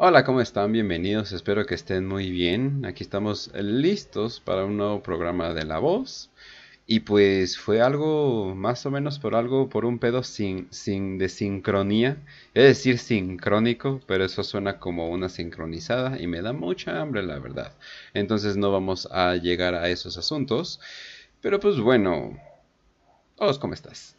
Hola, ¿cómo están? Bienvenidos, espero que estén muy bien. Aquí estamos listos para un nuevo programa de La Voz. Y pues fue algo, más o menos por algo, por un pedo sin, sin de sincronía. Es decir, sincrónico, pero eso suena como una sincronizada y me da mucha hambre, la verdad. Entonces no vamos a llegar a esos asuntos. Pero pues bueno, ¿cómo estás?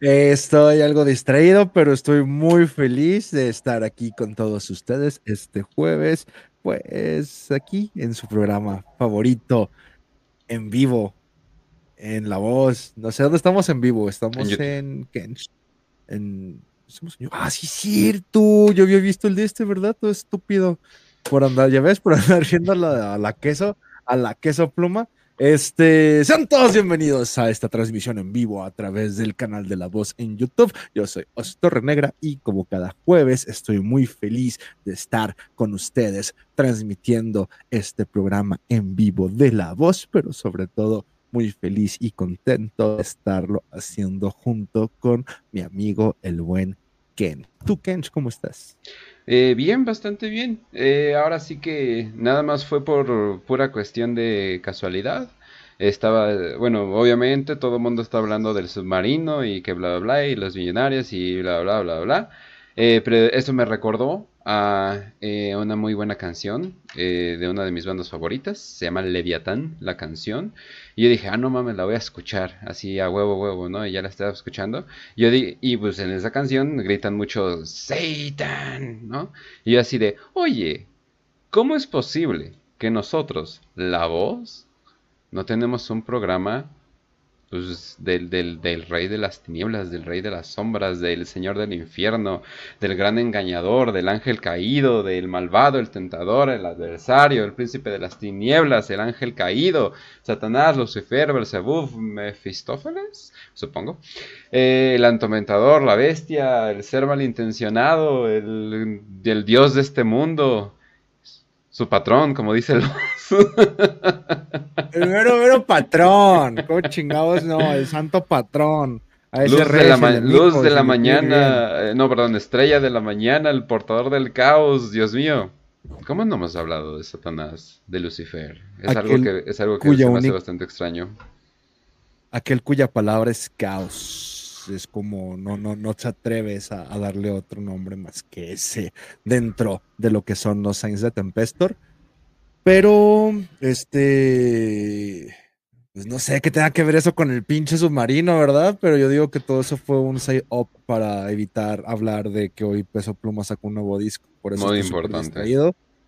Estoy algo distraído, pero estoy muy feliz de estar aquí con todos ustedes este jueves, pues aquí en su programa favorito, en vivo, en La Voz. No sé dónde estamos en vivo. Estamos en. En. ah, sí, cierto. Yo había visto el de este, ¿verdad? Todo estúpido. Por andar, ya ves, por andar a la, a la queso, a la queso pluma. Este, sean todos bienvenidos a esta transmisión en vivo a través del canal de La Voz en YouTube. Yo soy Ostorre Negra y como cada jueves estoy muy feliz de estar con ustedes transmitiendo este programa en vivo de La Voz, pero sobre todo muy feliz y contento de estarlo haciendo junto con mi amigo el buen Ken. ¿Tú, Ken, cómo estás? Eh, bien, bastante bien. Eh, ahora sí que nada más fue por pura cuestión de casualidad. Estaba, bueno, obviamente todo el mundo está hablando del submarino y que bla bla bla y los millonarios y bla bla bla bla. Eh, pero eso me recordó a eh, una muy buena canción eh, de una de mis bandas favoritas. Se llama Leviatán, la canción. Y yo dije, ah, no mames, la voy a escuchar. Así a huevo, huevo, ¿no? Y ya la estaba escuchando. Y, yo di y pues en esa canción gritan mucho Satan, ¿no? Y yo así de, oye, ¿cómo es posible que nosotros, la voz, no tenemos un programa pues, del, del, del, rey de las tinieblas, del rey de las sombras, del señor del infierno, del gran engañador, del ángel caído, del malvado, el tentador, el adversario, el príncipe de las tinieblas, el ángel caído, Satanás, Lucifer, Belzebub, Mefistófeles, supongo, eh, el antomentador, la bestia, el ser malintencionado, el, el dios de este mundo, su patrón, como dice el El mero, mero patrón. ¿Cómo chingados no? El santo patrón. luz, de la, luz de la mañana, eh, no, perdón, estrella de la mañana, el portador del caos, Dios mío. ¿Cómo no hemos hablado de Satanás, de Lucifer? Es algo que, es algo que me hace bastante extraño. Aquel cuya palabra es caos. Es como no, no, no te atreves a, darle otro nombre más que ese dentro de lo que son los Saints de Tempestor. Pero, este, pues no sé qué tenga que ver eso con el pinche submarino, ¿verdad? Pero yo digo que todo eso fue un say up para evitar hablar de que hoy Peso Pluma sacó un nuevo disco. Por eso Muy importante.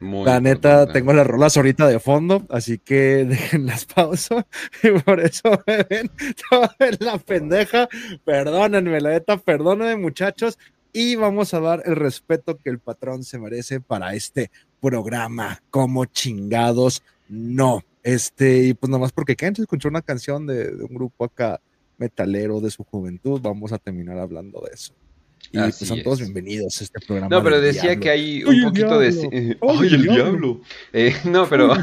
La neta, tengo las rolas ahorita de fondo, así que dejen las pausas. Y por eso me ven toda la pendeja. Perdónenme, la neta, perdónenme, muchachos. Y vamos a dar el respeto que el patrón se merece para este programa, como chingados, no. Este, y pues nomás porque Ken escuchó una canción de, un grupo acá metalero de su juventud, vamos a terminar hablando de eso. Y pues son todos bienvenidos a este programa. No, pero decía que hay un poquito de. ¡Ay, el, diablo! Eh, no, pero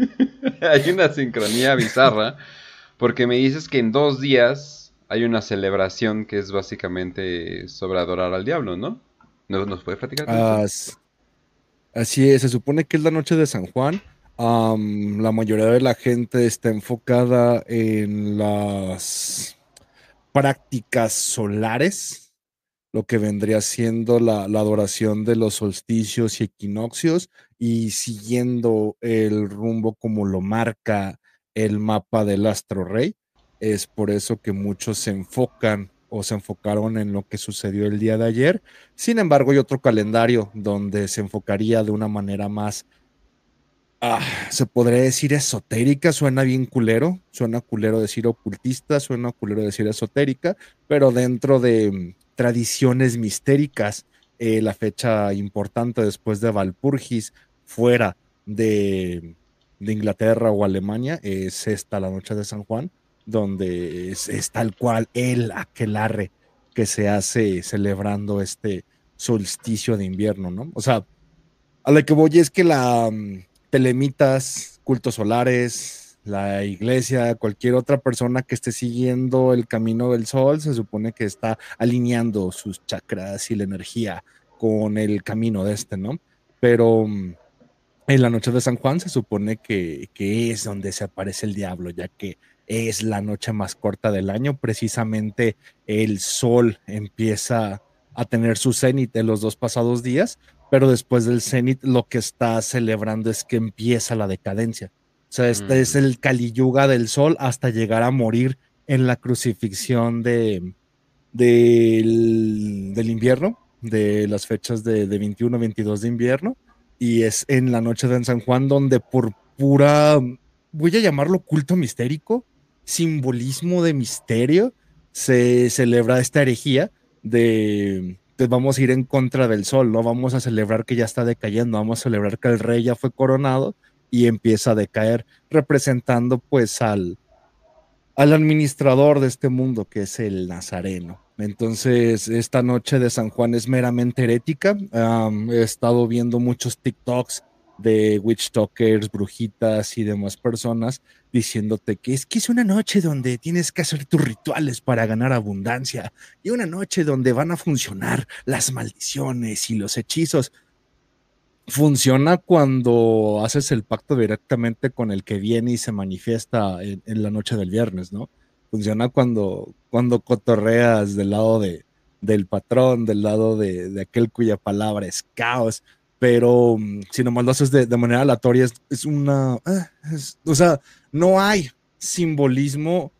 hay una sincronía bizarra, porque me dices que en dos días hay una celebración que es básicamente sobre adorar al diablo, ¿no? ¿Nos, nos puede platicar? Ah, Así es, se supone que es la noche de San Juan. la mayoría de la gente está enfocada en las prácticas solares, lo que vendría siendo la, adoración de los solsticios y equinoccios y siguiendo el rumbo como lo marca el mapa del astro rey. Es por eso que muchos se enfocan o se enfocaron en lo que sucedió el día de ayer. Sin embargo, hay otro calendario donde se enfocaría de una manera más, ah, se podría decir esotérica, suena bien culero, suena culero decir ocultista, suena culero decir esotérica, pero dentro de tradiciones mistéricas, eh, la fecha importante después de Valpurgis fuera de, Inglaterra o Alemania es esta, la noche de San Juan donde es, tal cual el aquelarre que se hace celebrando este solsticio de invierno, ¿no? O sea, a lo que voy es que la mm, telemitas, cultos solares, la iglesia, cualquier otra persona que esté siguiendo el camino del sol, se supone que está alineando sus chakras y la energía con el camino de este, ¿no? Pero mm, en la noche de San Juan se supone que, que es donde se aparece el diablo, ya que es la noche más corta del año. Precisamente el sol empieza a tener su cenit en los dos pasados días, pero después del cenit lo que está celebrando es que empieza la decadencia. O sea, este es mm. el Kali Yuga del sol hasta llegar a morir en la crucifixión de, del, invierno, de las fechas de, de 21, 22 de invierno, y es en la noche de San Juan donde por pura, voy a llamarlo culto mistérico, simbolismo de misterio, se celebra esta herejía de pues vamos a ir en contra del sol, no vamos a celebrar que ya está decayendo, vamos a celebrar que el rey ya fue coronado y empieza a decaer, representando pues al, al administrador de este mundo, que es el Nazareno. Entonces, esta noche de San Juan es meramente herética. he estado viendo muchos TikToks de witch talkers, brujitas y demás personas diciéndote que es que es una noche donde tienes que hacer tus rituales para ganar abundancia y una noche donde van a funcionar las maldiciones y los hechizos. Funciona cuando haces el pacto directamente con el que viene y se manifiesta en, la noche del viernes, ¿no? Funciona cuando, cuando cotorreas del lado de, del patrón, del lado de, de aquel cuya palabra es caos pero mm, si nomás lo haces de, manera aleatoria, es, una. Eh, o sea, no hay simbolismo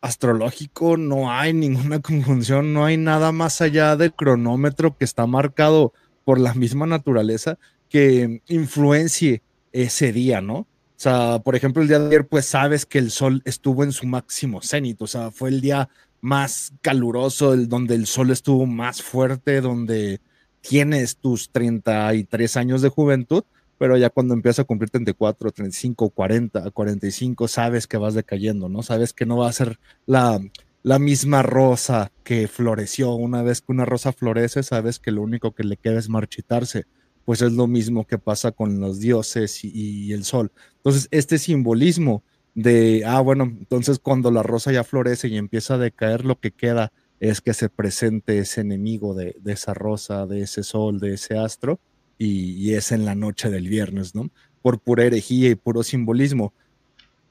astrológico, no hay ninguna conjunción, no hay nada más allá del cronómetro que está marcado por la misma naturaleza que influencie ese día, ¿no? O sea, por ejemplo, el día de ayer, pues sabes que el sol estuvo en su máximo cenit, o sea, fue el día más caluroso, el, donde el sol estuvo más fuerte, donde tienes tus 33 años de juventud, pero ya cuando empiezas a cumplir 34, 35, 40, 45, sabes que vas decayendo, ¿no? Sabes que no va a ser la, la misma rosa que floreció. Una vez que una rosa florece, sabes que lo único que le queda es marchitarse. Pues es lo mismo que pasa con los dioses y, y el sol. Entonces, este simbolismo de, ah, bueno, entonces cuando la rosa ya florece y empieza a decaer, lo que queda es que se presente ese enemigo de, esa rosa, de ese sol, de ese astro, y, es en la noche del viernes, ¿no? Por pura herejía y puro simbolismo,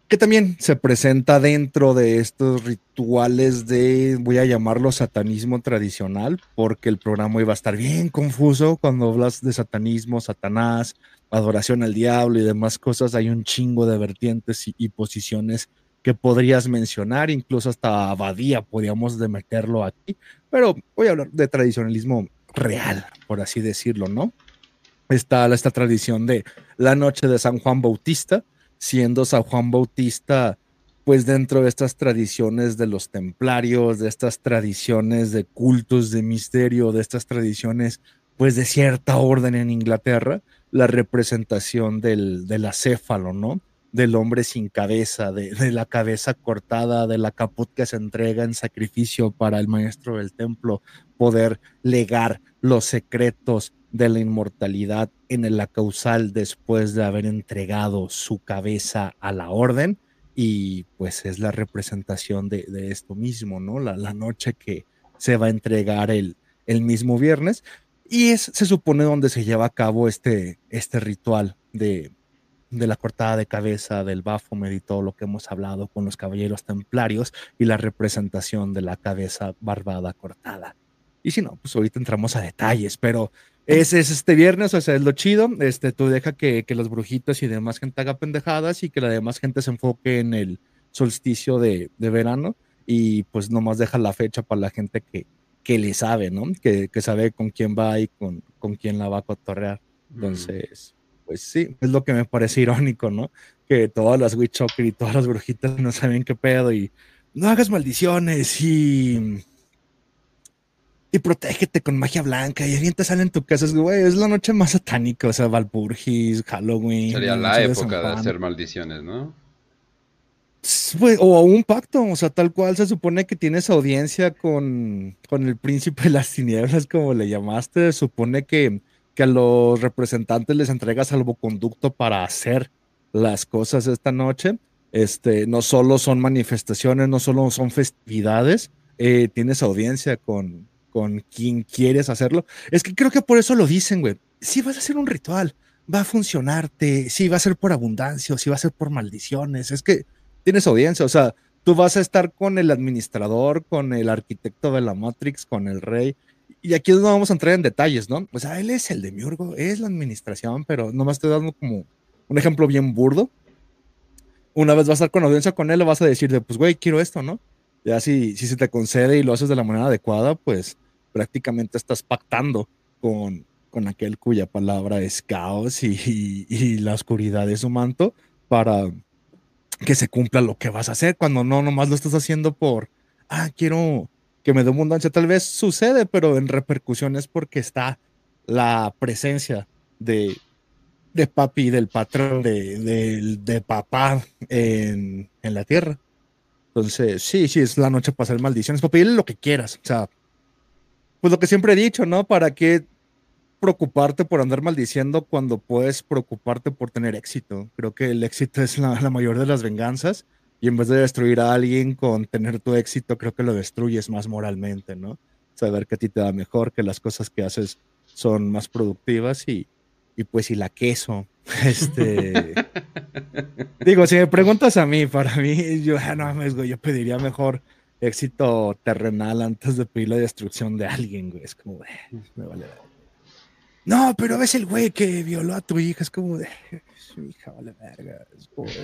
que también se presenta dentro de estos rituales de, voy a llamarlo satanismo tradicional, porque el programa iba a estar bien confuso cuando hablas de satanismo, satanás, adoración al diablo y demás cosas, hay un chingo de vertientes y posiciones que podrías mencionar, incluso hasta Abadía podríamos de meterlo aquí, pero voy a hablar de tradicionalismo real, por así decirlo, ¿no? Está esta tradición de la noche de San Juan Bautista, siendo San Juan Bautista, pues dentro de estas tradiciones de los templarios, de estas tradiciones de cultos de misterio, de estas tradiciones, pues de cierta orden en Inglaterra, la representación del, del acéfalo, ¿no? del hombre sin cabeza, de, la cabeza cortada, de la caput que se entrega en sacrificio para el maestro del templo, poder legar los secretos de la inmortalidad en el causal después de haber entregado su cabeza a la orden. Y pues es la representación de, esto mismo, ¿no? La, la, noche que se va a entregar el, el mismo viernes. Y es, se supone, donde se lleva a cabo este, este ritual de, de la cortada de cabeza, del Baphomet y todo lo que hemos hablado con los caballeros templarios y la representación de la cabeza barbada cortada. Y si no, pues ahorita entramos a detalles, pero ese es este viernes, o sea, es lo chido. Este, tú deja que, que los brujitos y demás gente haga pendejadas y que la demás gente se enfoque en el solsticio de, de verano y pues nomás deja la fecha para la gente que, que le sabe, ¿no? Que, que sabe con quién va y con, con quién la va a cotorrear. Entonces, pues sí, es lo que me parece irónico, ¿no? Que todas las witch y todas las brujitas no saben qué pedo y no hagas maldiciones y y protégete con magia blanca y te salen en tu casa, es, güey, es la noche más satánica, o sea, Valpurgis, Halloween. Sería la época de, hacer maldiciones, ¿no? o un pacto, o sea, tal cual se supone que tienes audiencia con, con el príncipe de las tinieblas, como le llamaste, se supone que que a los representantes les entrega salvoconducto para hacer las cosas esta noche. Este, no solo son manifestaciones, no solo son festividades, eh, tienes audiencia con, con quien quieres hacerlo. Es que creo que por eso lo dicen, güey. Si vas a hacer un ritual, va a funcionarte, si va a ser por abundancia o si va a ser por maldiciones. Es que tienes audiencia, o sea, tú vas a estar con el administrador, con el arquitecto de la Matrix, con el rey. Y aquí no vamos a entrar en detalles, ¿no? O sea, él es el demiurgo, es la administración, pero nomás estoy dando como un ejemplo bien burdo. Una vez vas a estar con audiencia con él, le vas a decir de, pues, güey, quiero esto, ¿no? Ya si, si se te concede y lo haces de la manera adecuada, pues prácticamente estás pactando con, con aquel cuya palabra es caos y, y, la oscuridad es su manto para que se cumpla lo que vas a hacer cuando no nomás lo estás haciendo por, ah, quiero que me dé abundancia. Tal vez sucede, pero en repercusiones porque está la presencia de, de papi, del patrón, de, de, papá en, en la tierra. Entonces, sí, sí, es la noche para hacer maldiciones, para pedirle lo que quieras. O sea, pues lo que siempre he dicho, ¿no? ¿Para qué preocuparte por andar maldiciendo cuando puedes preocuparte por tener éxito? Creo que el éxito es la, mayor de las venganzas y en vez de destruir a alguien con tener tu éxito, creo que lo destruyes más moralmente, ¿no? Saber que a ti te da mejor, que las cosas que haces son más productivas y, y pues y la queso. Este. digo, si me preguntas a mí, para mí, yo ah, no yo pediría mejor éxito terrenal antes de pedir la destrucción de alguien, güey. Es como, me vale. No, pero ves el güey que violó a tu hija, es como de, su hija vale verga.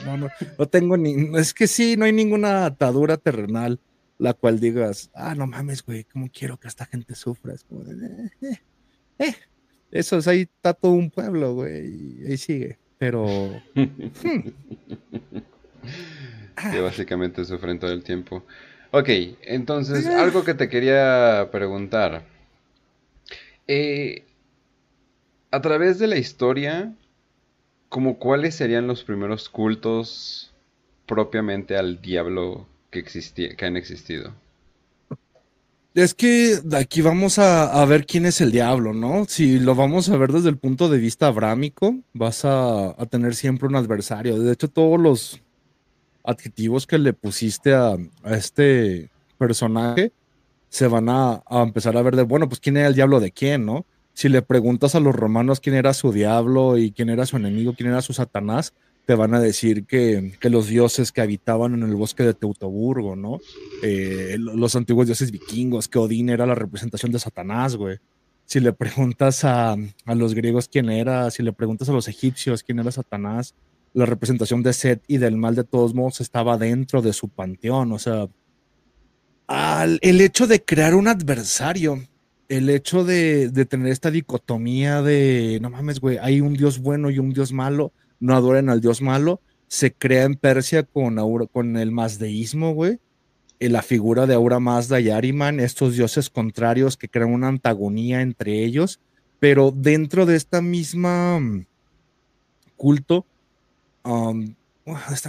no, no, no tengo ni, es que sí, no hay ninguna atadura terrenal la cual digas, ah, no mames, güey, ¿cómo quiero que esta gente sufra? Es como de, eh, eh, eh. Eso es, ahí está todo un pueblo, güey, y ahí sigue. Pero. Hmm. que básicamente sufren todo el tiempo. Ok, entonces, algo que te quería preguntar. Eh, a través de la historia, como cuáles serían los primeros cultos propiamente al diablo que, que han existido? Es que aquí vamos a, ver quién es el diablo, ¿no? Si lo vamos a ver desde el punto de vista abrámico, vas a, tener siempre un adversario. De hecho, todos los adjetivos que le pusiste a, este personaje se van a, a, empezar a ver de, bueno, pues quién era el diablo de quién, ¿no? Si le preguntas a los romanos quién era su diablo y quién era su enemigo, quién era su Satanás, te van a decir que, los dioses que habitaban en el bosque de Teutoburgo, ¿no? Eh, los antiguos dioses vikingos, que Odín era la representación de Satanás, güey. Si le preguntas a, los griegos quién era, si le preguntas a los egipcios quién era Satanás, la representación de Set y del mal de todos modos estaba dentro de su panteón, o sea, el hecho de crear un adversario, el hecho de, de tener esta dicotomía de, no mames, güey, hay un dios bueno y un dios malo, no adoren al dios malo. Se crea en Persia con, con el mazdeísmo, güey. La figura de Aura Mazda y Ariman, estos dioses contrarios que crean una antagonía entre ellos, pero dentro de esta misma mm, culto, um,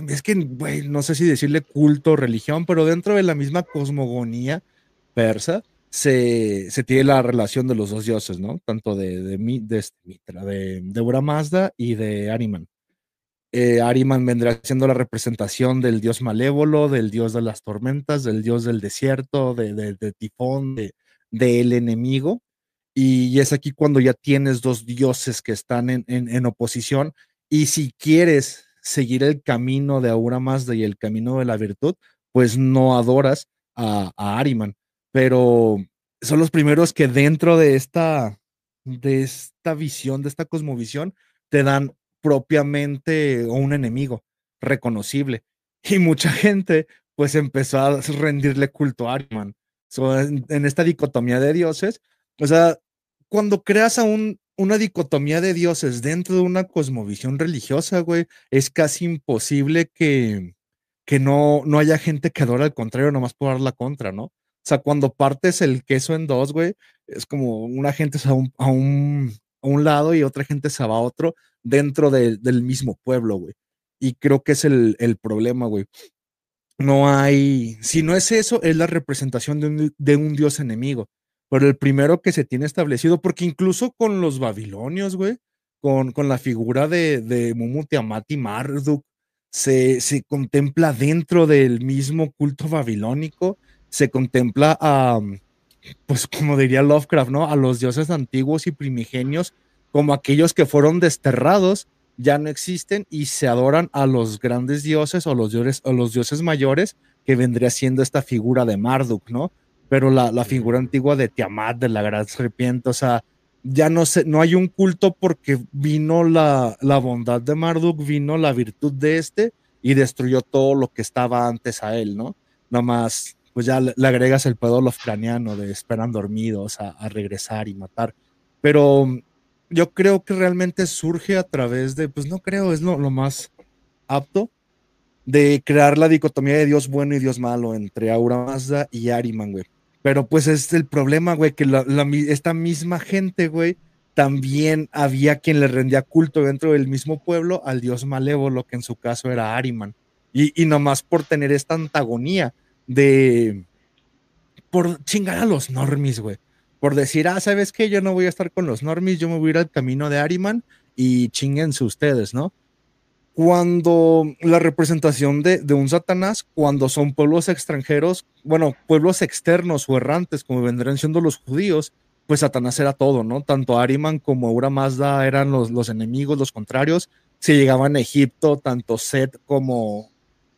es que, güey, no sé si decirle culto religión, pero dentro de la misma cosmogonía persa, se, se, tiene la relación de los dos dioses, ¿no? Tanto de, de, de, este, de, de Aura Mazda y de Ariman. Eh, Ariman vendrá siendo la representación del dios malévolo, del dios de las tormentas, del dios del desierto, de, tifón, del enemigo. Y, es aquí cuando ya tienes dos dioses que están en, oposición. Y si quieres seguir el camino de Aura Mazda y el camino de la virtud, pues no adoras a, Ariman. Pero son los primeros que dentro de esta, de esta visión, de esta cosmovisión, te dan propiamente un enemigo reconocible. Y mucha gente pues empezó a rendirle culto a Ariman. en, esta dicotomía de dioses, o sea, cuando creas a un, una dicotomía de dioses dentro de una cosmovisión religiosa, güey, es casi imposible que, que no, no haya gente que adora al contrario, nomás por dar la contra, ¿no? O sea, cuando partes el queso en dos, güey, es como una gente se a un, a un, a un lado y otra gente se va a otro dentro del mismo pueblo, güey. Y creo que es el, problema, güey. No hay, si no es eso, es la representación de un, dios enemigo. Pero el primero que se tiene establecido, porque incluso con los babilonios, güey, con, con la figura de, de Mumutiamati Marduk, se, se contempla dentro del mismo culto babilónico, se contempla a, pues como diría Lovecraft, ¿no? A los dioses antiguos y primigenios como aquellos que fueron desterrados ya no existen y se adoran a los grandes dioses o los dioses, o los dioses mayores que vendría siendo esta figura de Marduk, ¿no? Pero la, la figura antigua de Tiamat, de la gran serpiente, o sea, ya no sé, no hay un culto porque vino la, la bondad de Marduk, vino la virtud de este y destruyó todo lo que estaba antes a él, ¿no? Nada más, pues ya le, agregas el pedo ucraniano de esperan dormidos a, a, regresar y matar. Pero yo creo que realmente surge a través de, pues no creo, es lo, lo más apto, de crear la dicotomía de Dios bueno y Dios malo entre Aura Mazda y Ariman, güey. Pero pues es el problema, güey, que la, esta misma gente, güey, también había quien le rendía culto dentro del mismo pueblo al dios malévolo, que en su caso era Ariman. Y, y nomás por tener esta antagonía de... por chingar a los normis, güey. Por decir, ah, ¿sabes qué? Yo no voy a estar con los normis, yo me voy a ir al camino de Ariman y chinguense ustedes, ¿no? Cuando la representación de, un Satanás, cuando son pueblos extranjeros, bueno, pueblos externos o errantes, como vendrían siendo los judíos, pues Satanás era todo, ¿no? Tanto Ariman como Aura Mazda eran los, los enemigos, los contrarios. Si llegaban a Egipto, tanto Set como,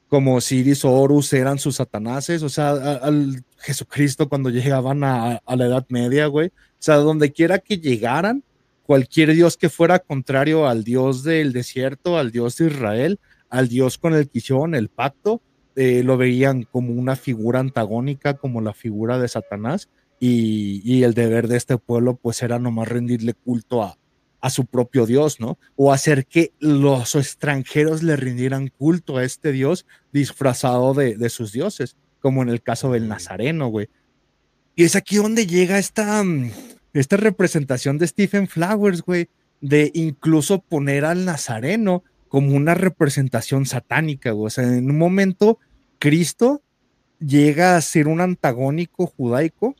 como Siris o Horus eran sus satanases, o sea, al Jesucristo cuando llegaban a, a la Edad Media, güey. O sea, donde quiera que llegaran, cualquier dios que fuera contrario al dios del desierto, al dios de Israel, al dios con el que hicieron el pacto, eh, lo veían como una figura antagónica, como la figura de Satanás, y, el deber de este pueblo pues era nomás rendirle culto a, a su propio Dios, ¿no? O hacer que los extranjeros le rindieran culto a este Dios disfrazado de, de sus dioses, como en el caso del Nazareno, güey. Y es aquí donde llega esta, mm, esta representación de Stephen Flowers, güey, de incluso poner al Nazareno como una representación satánica, güey. O sea, en un momento, Cristo llega a ser un antagónico judaico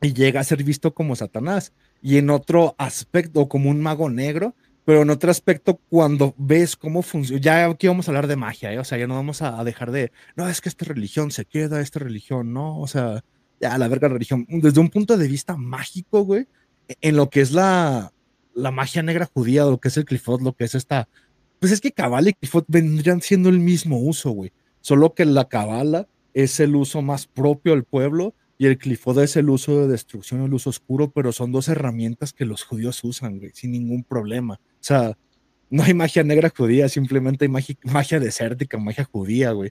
y llega a ser visto como Satanás. Y en otro aspecto, como un mago negro, pero en otro aspecto, cuando ves cómo funciona, ya aquí vamos a hablar de magia, ¿eh? o sea, ya no vamos a, dejar de, no, es que esta religión se queda, esta religión, no, o sea, ya la verga la religión, desde un punto de vista mágico, güey, en lo que es la, la magia negra judía, lo que es el Clifford, lo que es esta, pues es que Cabala y Clifford vendrían siendo el mismo uso, güey, solo que la Cabala es el uso más propio al pueblo y el Clifford es el uso de destrucción, el uso oscuro, pero son dos herramientas que los judíos usan, güey, sin ningún problema. O sea, no hay magia negra judía, simplemente hay magia, magia desértica, magia judía, güey.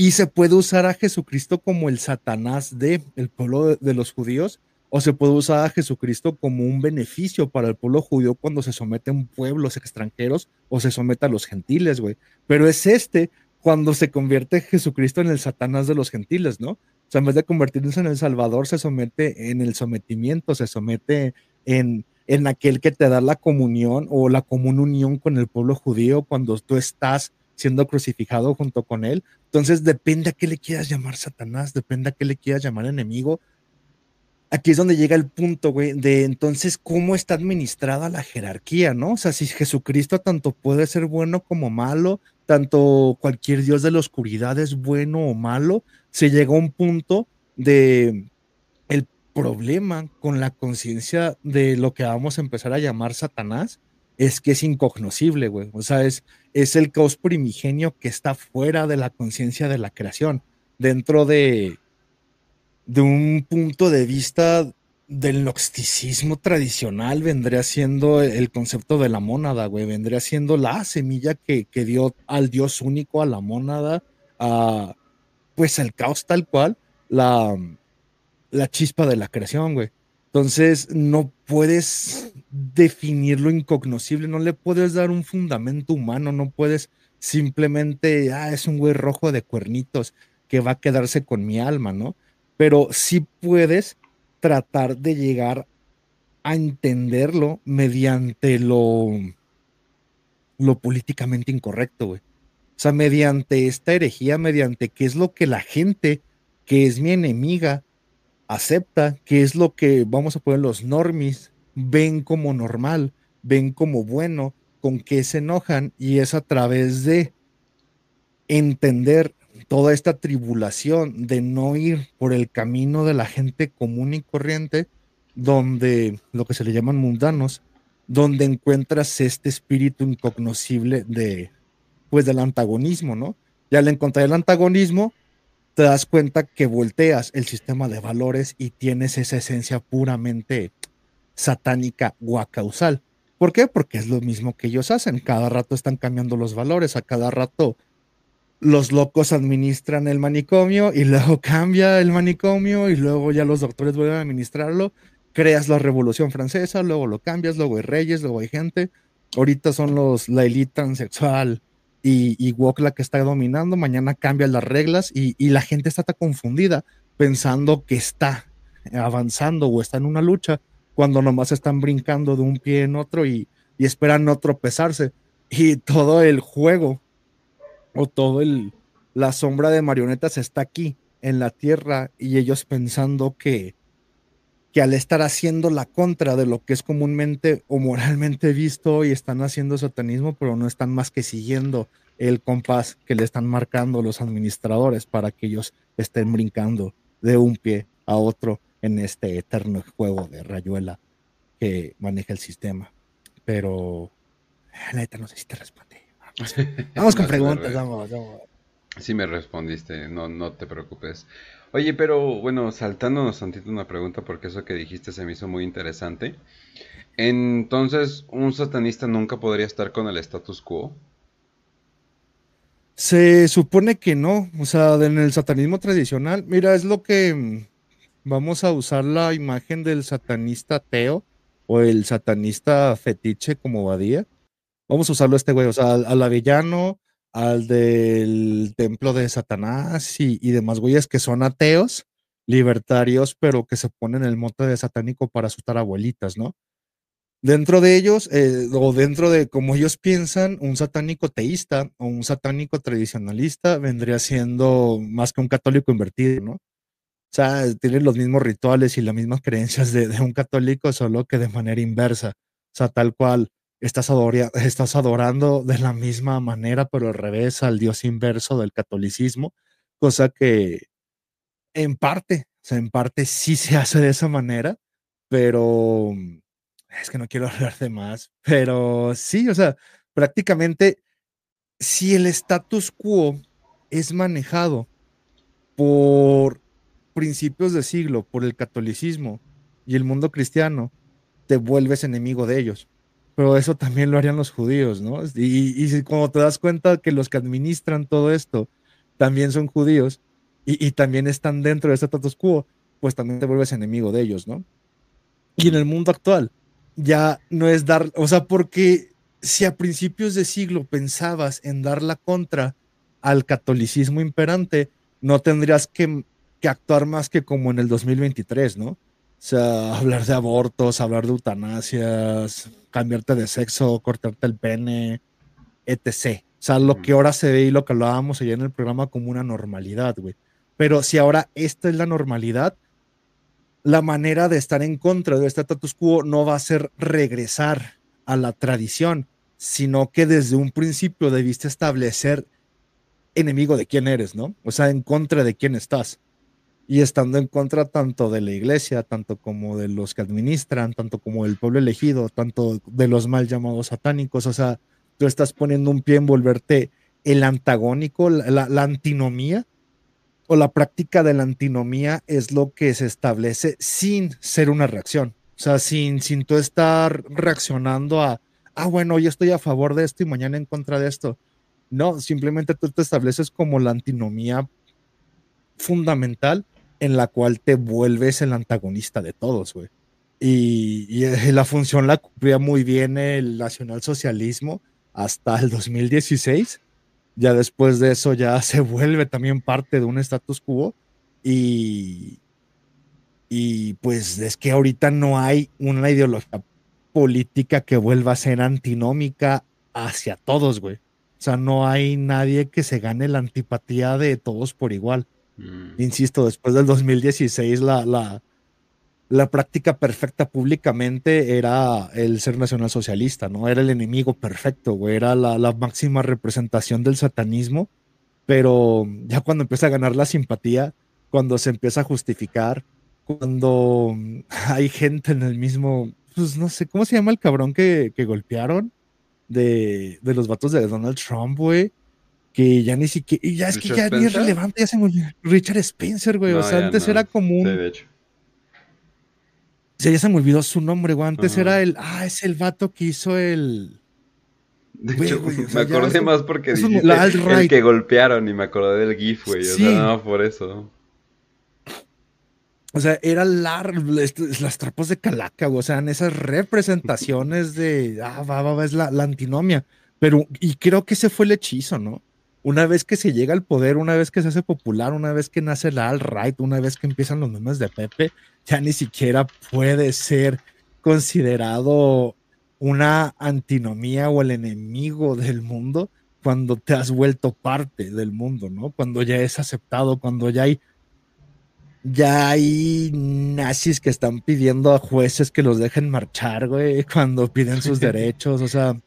Y se puede usar a Jesucristo como el Satanás del el pueblo de, los judíos, o se puede usar a Jesucristo como un beneficio para el pueblo judío cuando se someten pueblos extranjeros o se somete a los gentiles, güey. Pero es este cuando se convierte Jesucristo en el Satanás de los gentiles, ¿no? O sea, en vez de convertirse en el Salvador, se somete en el sometimiento, se somete en, en aquel que te da la comunión o la común unión con el pueblo judío cuando tú estás siendo crucificado junto con él. Entonces depende a qué le quieras llamar Satanás, depende a qué le quieras llamar enemigo. Aquí es donde llega el punto, güey, de entonces cómo está administrada la jerarquía, ¿no? O sea, si Jesucristo tanto puede ser bueno como malo, tanto cualquier Dios de la oscuridad es bueno o malo, se llega a un punto de el problema con la conciencia de lo que vamos a empezar a llamar Satanás es que es incognoscible, güey. O sea, es, es el caos primigenio que está fuera de la conciencia de la creación, dentro de, de un punto de vista del gnosticismo tradicional, vendría siendo el concepto de la mónada, güey, vendría siendo la semilla que, que dio al Dios único, a la mónada, a, pues al caos tal cual, la, la chispa de la creación, güey. Entonces, no puedes definir lo incognoscible, no le puedes dar un fundamento humano, no puedes simplemente, ah, es un güey rojo de cuernitos que va a quedarse con mi alma, ¿no? Pero sí puedes tratar de llegar a entenderlo mediante lo, lo políticamente incorrecto, güey. O sea, mediante esta herejía, mediante qué es lo que la gente que es mi enemiga acepta, qué es lo que vamos a poner los normis ven como normal, ven como bueno, con qué se enojan y es a través de entender toda esta tribulación de no ir por el camino de la gente común y corriente, donde lo que se le llaman mundanos, donde encuentras este espíritu incognoscible de, pues, del antagonismo, ¿no? Y al encontrar el antagonismo, te das cuenta que volteas el sistema de valores y tienes esa esencia puramente satánica o causal. ¿Por qué? Porque es lo mismo que ellos hacen. Cada rato están cambiando los valores, a cada rato los locos administran el manicomio y luego cambia el manicomio y luego ya los doctores vuelven a administrarlo. Creas la revolución francesa, luego lo cambias, luego hay reyes, luego hay gente. Ahorita son los, la élite transexual y, y la que está dominando. Mañana cambian las reglas y, la gente está tan confundida pensando que está avanzando o está en una lucha cuando nomás están brincando de un pie en otro y, esperan no tropezarse. Y todo el juego o todo la sombra de marionetas está aquí en la tierra y ellos pensando que, que al estar haciendo la contra de lo que es comúnmente o moralmente visto y están haciendo satanismo, pero no están más que siguiendo el compás que le están marcando los administradores para que ellos estén brincando de un pie a otro en este eterno juego de rayuela que maneja el sistema. Pero, la neta, no sé si te respondí. Vamos, con preguntas, vamos, vamos. Sí me respondiste, no, no te preocupes. Oye, pero bueno, saltándonos tantito una pregunta, porque eso que dijiste se me hizo muy interesante. Entonces, ¿un satanista nunca podría estar con el status quo? Se supone que no, o sea, en el satanismo tradicional, mira, es lo que vamos a usar la imagen del satanista ateo o el satanista fetiche como Badía. Vamos a usarlo este güey, o sea, al, avellano, al del templo de Satanás y, demás güeyes que son ateos, libertarios, pero que se ponen el mote de satánico para asustar abuelitas, ¿no? Dentro de ellos, eh, o dentro de como ellos piensan, un satánico teísta o un satánico tradicionalista vendría siendo más que un católico invertido, ¿no? O sea, tienen los mismos rituales y las mismas creencias de, un católico, solo que de manera inversa. O sea, tal cual estás, estás adorando de la misma manera, pero al revés, al dios inverso del catolicismo, cosa que en parte, o sea, en parte sí se hace de esa manera, pero es que no quiero hablar de más, pero sí, o sea, prácticamente si el status quo es manejado por principios de siglo por el catolicismo y el mundo cristiano, te vuelves enemigo de ellos. Pero eso también lo harían los judíos, ¿no? Y, y como te das cuenta que los que administran todo esto también son judíos y, también están dentro de este status quo, pues también te vuelves enemigo de ellos, ¿no? Y en el mundo actual ya no es dar, o sea, porque si a principios de siglo pensabas en dar la contra al catolicismo imperante, no tendrías que que actuar más que como en el 2023, ¿no? O sea, hablar de abortos, hablar de eutanasias, cambiarte de sexo, cortarte el pene, etc. O sea, lo que ahora se ve y lo que hablábamos ayer en el programa como una normalidad, güey. Pero si ahora esta es la normalidad, la manera de estar en contra de este status quo no va a ser regresar a la tradición, sino que desde un principio debiste establecer enemigo de quién eres, ¿no? O sea, en contra de quién estás y estando en contra tanto de la iglesia, tanto como de los que administran, tanto como del pueblo elegido, tanto de los mal llamados satánicos, o sea, tú estás poniendo un pie en volverte el antagónico, la, antinomía, o la práctica de la antinomía es lo que se establece sin ser una reacción, o sea, sin, sin tú estar reaccionando a, ah, bueno, hoy estoy a favor de esto y mañana en contra de esto. No, simplemente tú te estableces como la antinomía fundamental en la cual te vuelves el antagonista de todos, güey. Y, eh, la función la cumplía muy bien el nacionalsocialismo hasta el 2016. Ya después de eso ya se vuelve también parte de un status quo y, y pues es que ahorita no hay una ideología política que vuelva a ser antinómica hacia todos, güey. O sea, no hay nadie que se gane la antipatía de todos por igual. Mm. Insisto, después del 2016 la, la, la práctica perfecta públicamente era el ser nacionalsocialista, ¿no? Era el enemigo perfecto, güey. Era la, máxima representación del satanismo pero ya cuando empieza a ganar la simpatía, cuando se empieza a justificar, cuando hay gente en el mismo, pues no sé, ¿cómo se llama el cabrón que, golpearon? De, de, los vatos de Donald Trump, güey que ya ni siquiera, y ya es que ya ni es relevante, ya se me Richard Spencer, güey, o sea, antes era como un... Sí, de hecho. ya se me olvidó su nombre, güey, antes era el, ah, es el vato que hizo el... De hecho, me acordé más porque el que golpearon y me acordé del GIF, güey, o sea, no, por eso. O sea, era la, las trapos de calaca, güey, o sea, en esas representaciones de, ah, va, va, va, es la, la antinomia. Pero, y creo que ese fue el hechizo, ¿no? Una vez que se llega al poder, una vez que se hace popular, una vez que nace la alt-right, una vez que empiezan los memes de Pepe, ya ni siquiera puede ser considerado una antinomía o el enemigo del mundo cuando te has vuelto parte del mundo, ¿no? Cuando ya es aceptado, cuando ya hay ya hay nazis que están pidiendo a jueces que los dejen marchar, güey, cuando piden sus derechos, o sea,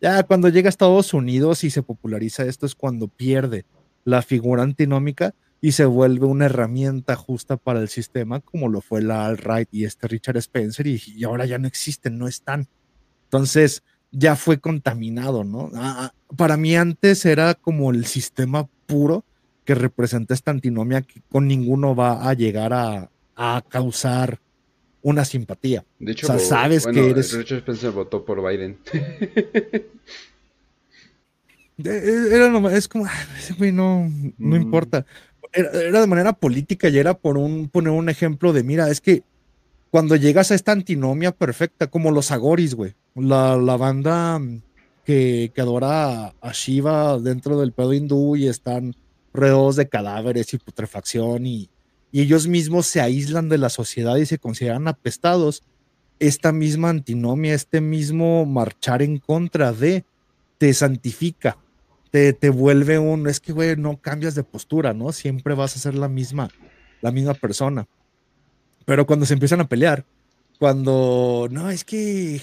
ya cuando llega a Estados Unidos y se populariza esto es cuando pierde la figura antinómica y se vuelve una herramienta justa para el sistema, como lo fue la alt-right y este Richard Spencer, y, ahora ya no existen, no están. Entonces, ya fue contaminado, ¿no? Ah, ah, para mí antes era como el sistema puro que representa esta antinomia que con ninguno va a llegar a, a causar una simpatía. De hecho, o sea, sabes que eres. Richard Spencer votó por Biden. E, era nomás, es como, güey, no, no mm. importa. Era, de manera política y era por un, poner un ejemplo de, mira, es que cuando llegas a esta antinomia perfecta, como los Agoris, güey, la, la banda que, que adora a, Shiva dentro del pedo hindú y están rodeados de cadáveres y putrefacción y, y ellos mismos se aíslan de la sociedad y se consideran apestados, esta misma antinomia, este mismo marchar en contra de, te santifica, te, te vuelve un, es que, güey, no cambias de postura, ¿no? Siempre vas a ser la misma, la misma persona. Pero cuando se empiezan a pelear, cuando, no, es que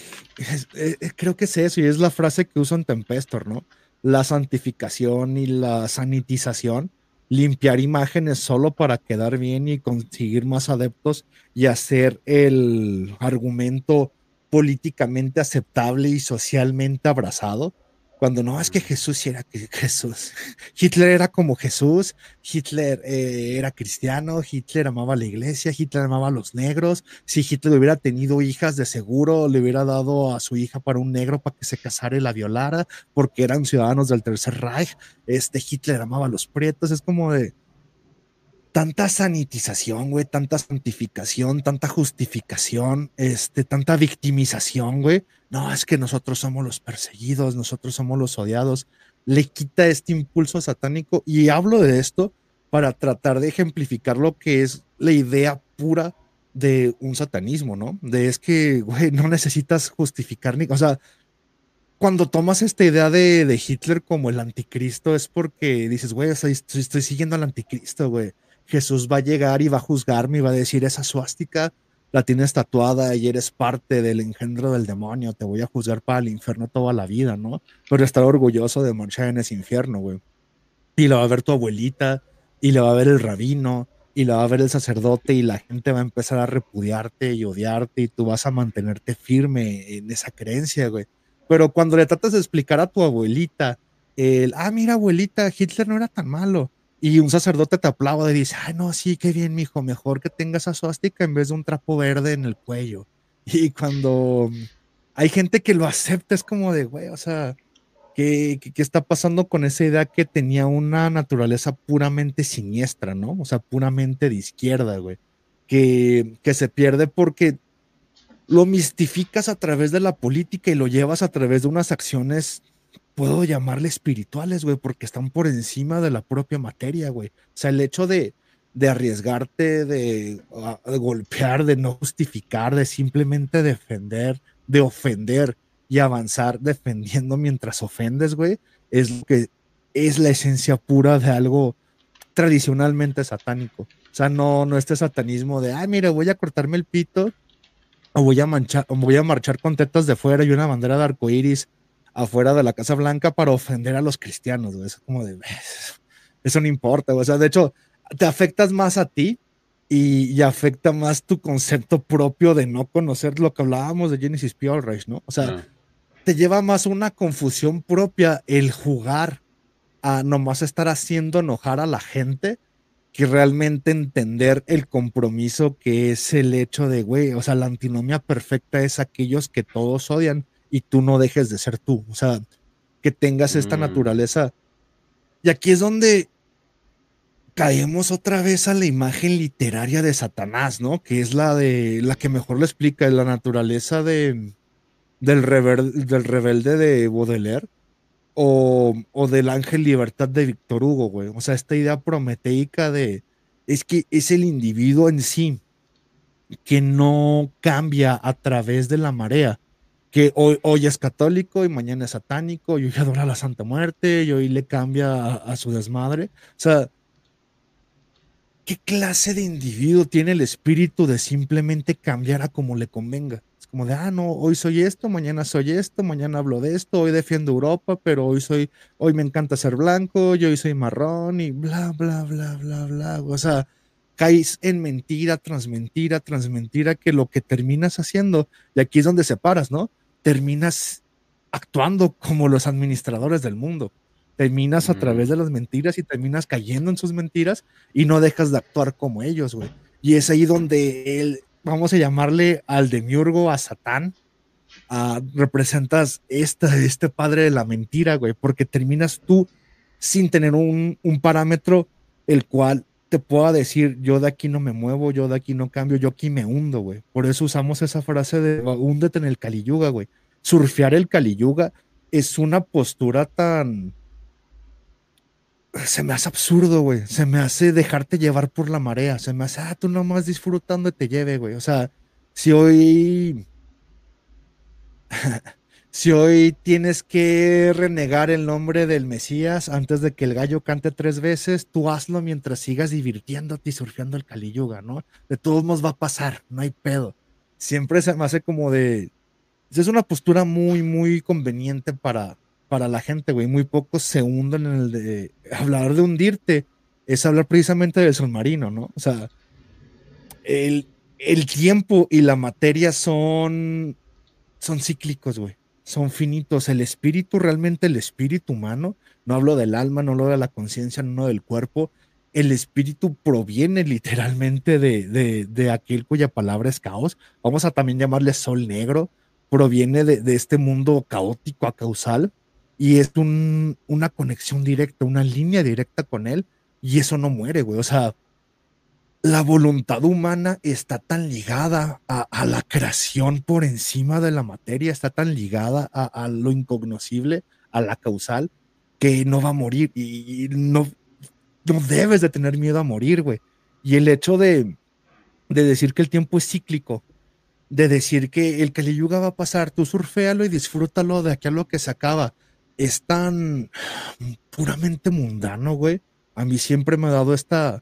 eh, creo que es eso, y es la frase que usan Tempestor, ¿no? La santificación y la sanitización limpiar imágenes solo para quedar bien y conseguir más adeptos y hacer el argumento políticamente aceptable y socialmente abrazado cuando no, es que Jesús era Jesús. Hitler era como Jesús, Hitler eh, era cristiano, Hitler amaba la iglesia, Hitler amaba a los negros. Si Hitler hubiera tenido hijas, de seguro le hubiera dado a su hija para un negro para que se casara y la violara, porque eran ciudadanos del Tercer Reich. Este Hitler amaba a los prietos. Es como de, tanta sanitización, güey, tanta santificación, tanta justificación, este, tanta victimización, güey. No, es que nosotros somos los perseguidos, nosotros somos los odiados. Le quita este impulso satánico y hablo de esto para tratar de ejemplificar lo que es la idea pura de un satanismo, ¿no? De es que, güey, no necesitas justificar ni, o sea, cuando tomas esta idea de, Hitler como el anticristo es porque dices, güey, estoy, estoy siguiendo al anticristo, güey Jesús va a llegar y va a juzgarme y va a decir, esa suástica la tienes tatuada y eres parte del engendro del demonio, te voy a juzgar para el infierno toda la vida, ¿no? Pero estar orgulloso de marchar en ese infierno, güey. Y lo va a ver tu abuelita, y le va a ver el rabino, y le va a ver el sacerdote, y la gente va a empezar a repudiarte y odiarte, y tú vas a mantenerte firme en esa creencia, güey. Pero cuando le tratas de explicar a tu abuelita, el, ah, mira, abuelita, Hitler no era tan malo y un sacerdote te aplaude y dice, ay, no, sí, qué bien, mijo, mejor que tengas esa en vez de un trapo verde en el cuello. Y cuando hay gente que lo acepta, es como de, güey, o sea, ¿qué, ¿qué, está pasando con esa idea que tenía una naturaleza puramente siniestra, ¿no? O sea, puramente de izquierda, güey. Que, que se pierde porque lo mistificas a través de la política y lo llevas a través de unas acciones puedo llamarle espirituales, güey, porque están por encima de la propia materia, güey. O sea, el hecho de, de arriesgarte, de, ah, golpear, de no justificar, de simplemente defender, de ofender y avanzar defendiendo mientras ofendes, güey, es lo que es la esencia pura de algo tradicionalmente satánico. O sea, no, no este satanismo de, ay, mira, voy a cortarme el pito o voy a manchar, o voy a marchar con tetas de fuera y una bandera de arco iris afuera de la Casa Blanca para ofender a los cristianos, güey. Es como de, eso no importa, o sea, de hecho, te afectas más a ti y, afecta más tu concepto propio de no conocer lo que hablábamos de Genesis P. ¿no? O sea, te lleva más una confusión propia el jugar a nomás estar haciendo enojar a la gente que realmente entender el compromiso que es el hecho de, güey, o sea, la antinomia perfecta es aquellos que todos odian y tú no dejes de ser tú, o sea, que tengas esta mm. naturaleza. Y aquí es donde caemos otra vez a la imagen literaria de Satanás, ¿no? Que es la de la que mejor lo explica, la naturaleza de, del, del rebelde de Baudelaire o, o, del ángel libertad de Víctor Hugo, güey. O sea, esta idea prometeica de es que es el individuo en sí que no cambia a través de la marea, que hoy, hoy es católico y mañana es satánico, y hoy adora a la Santa Muerte y hoy le cambia a su desmadre. O sea, ¿Qué clase de individuo tiene el espíritu de simplemente cambiar a como le convenga? Es como de, ah, no, hoy soy esto, mañana soy esto, mañana hablo de esto, hoy defiendo Europa, pero hoy soy, hoy me encanta ser blanco, yo hoy soy marrón y bla, bla, bla, bla, bla. O sea, caes en mentira tras mentira tras mentira que lo que terminas haciendo, y aquí es donde separas, ¿no? Terminas actuando como los administradores del mundo terminas a través de las mentiras y terminas cayendo en sus mentiras y no dejas de actuar como ellos, güey. Y es ahí donde él, vamos a llamarle al demiurgo, a Satán, representas esta, este padre de la mentira, güey, porque terminas tú sin tener un, un parámetro el cual te pueda decir, yo de aquí no me muevo, yo de aquí no cambio, yo aquí me hundo, güey. Por eso usamos esa frase de húndete en el Caliyuga, güey. Surfear el Caliyuga es una postura tan, se me hace absurdo, güey. Se me hace dejarte llevar por la marea. Se me hace, ah, tú nomás disfrutando y te lleve, güey. O sea, si hoy. Si hoy tienes que renegar el nombre del Mesías antes de que el gallo cante tres veces, tú hazlo mientras sigas divirtiéndote y surfeando el Caliyuga, ¿no? De todos modos va a pasar, no hay pedo. Siempre se me hace como de. Es una postura muy, muy conveniente para, para la gente, güey. Muy pocos se hunden en el de hablar de hundirte, es hablar precisamente del submarino, ¿no? O sea, el, el tiempo y la materia son, son cíclicos, güey. Son finitos. El espíritu, realmente el espíritu humano, no hablo del alma, no hablo de la conciencia, no del cuerpo. El espíritu proviene literalmente de, de, de, aquel cuya palabra es caos. Vamos a también llamarle sol negro. Proviene de, de este mundo caótico causal y es un, una conexión directa, una línea directa con él y eso no muere, güey. O sea, la voluntad humana está tan ligada a, la creación por encima de la materia, está tan ligada a, lo incognoscible, a la causal, que no va a morir y, no, no debes de tener miedo a morir, güey. Y el hecho de, de decir que el tiempo es cíclico, de decir que el Kaliyuga va a pasar, tú surféalo y disfrútalo de aquí a lo que se acaba es tan puramente mundano, güey. A mí siempre me ha dado esta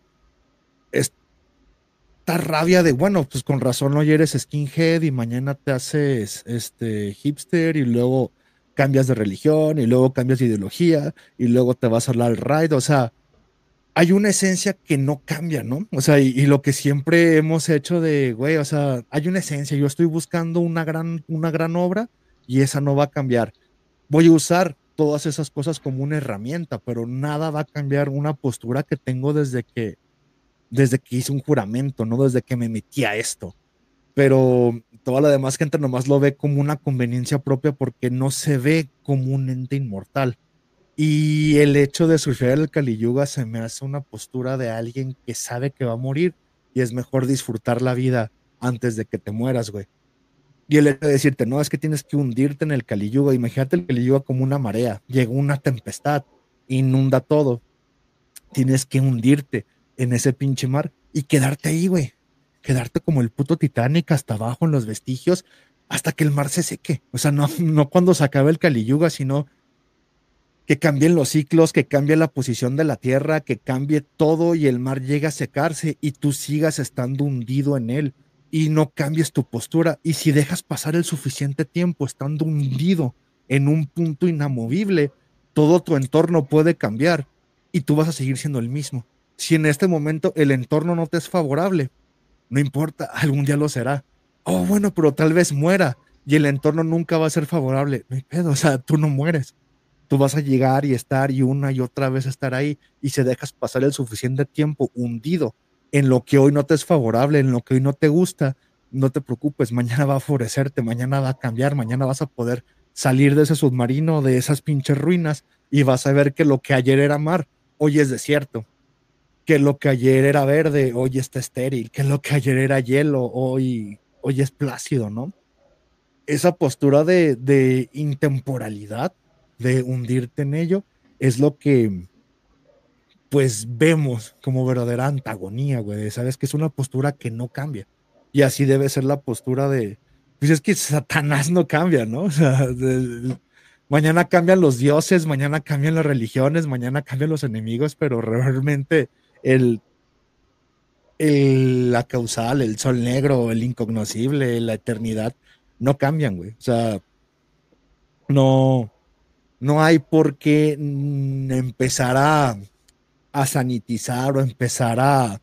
rabia de, bueno, pues con razón hoy eres skinhead y mañana te haces este hipster y luego cambias de religión y luego cambias de ideología y luego te vas a hablar al ride. O sea, hay una esencia que no cambia, ¿no? O sea, y, y, lo que siempre hemos hecho de, güey, o sea, hay una esencia. Yo estoy buscando una gran, una gran obra y esa no va a cambiar. Voy a usar todas esas cosas como una herramienta, pero nada va a cambiar una postura que tengo desde que, desde que hice un juramento, no desde que me metí a esto. Pero toda la demás gente nomás lo ve como una conveniencia propia porque no se ve como un ente inmortal. Y el hecho de surfear el Kali Yuga se me hace una postura de alguien que sabe que va a morir y es mejor disfrutar la vida antes de que te mueras, güey. Y él de decirte, no, es que tienes que hundirte en el Caliyuga. Imagínate el Caliyuga como una marea. Llegó una tempestad, inunda todo. Tienes que hundirte en ese pinche mar y quedarte ahí, güey. Quedarte como el puto Titanic hasta abajo en los vestigios hasta que el mar se seque. O sea, no, no cuando se acabe el Caliyuga, sino que cambien los ciclos, que cambie la posición de la tierra, que cambie todo y el mar llegue a secarse y tú sigas estando hundido en él y no cambies tu postura. Y si dejas pasar el suficiente tiempo estando hundido en un punto inamovible, todo tu entorno puede cambiar y tú vas a seguir siendo el mismo. Si en este momento el entorno no te es favorable, no importa, algún día lo será. Oh, bueno, pero tal vez muera y el entorno nunca va a ser favorable. No hay pedo, o sea, tú no mueres. Tú vas a llegar y estar y una y otra vez estar ahí y se dejas pasar el suficiente tiempo hundido en lo que hoy no te es favorable, en lo que hoy no te gusta, no te preocupes, mañana va a florecerte, mañana va a cambiar, mañana vas a poder salir de ese submarino, de esas pinches ruinas y vas a ver que lo que ayer era mar, hoy es desierto, que lo que ayer era verde, hoy está estéril, que lo que ayer era hielo, hoy, hoy es plácido, ¿no? Esa postura de, de intemporalidad, de hundirte en ello, es lo que pues vemos como verdadera antagonía, güey. Sabes que es una postura que no cambia. Y así debe ser la postura de, pues es que Satanás no cambia, ¿no? O sea, mañana cambian los dioses, mañana cambian las religiones, mañana cambian los enemigos, pero realmente el, el, la causal, el sol negro, el incognoscible, la eternidad, no cambian, güey. O sea, no, no hay por qué mm, empezar a, sanitizar o empezar a,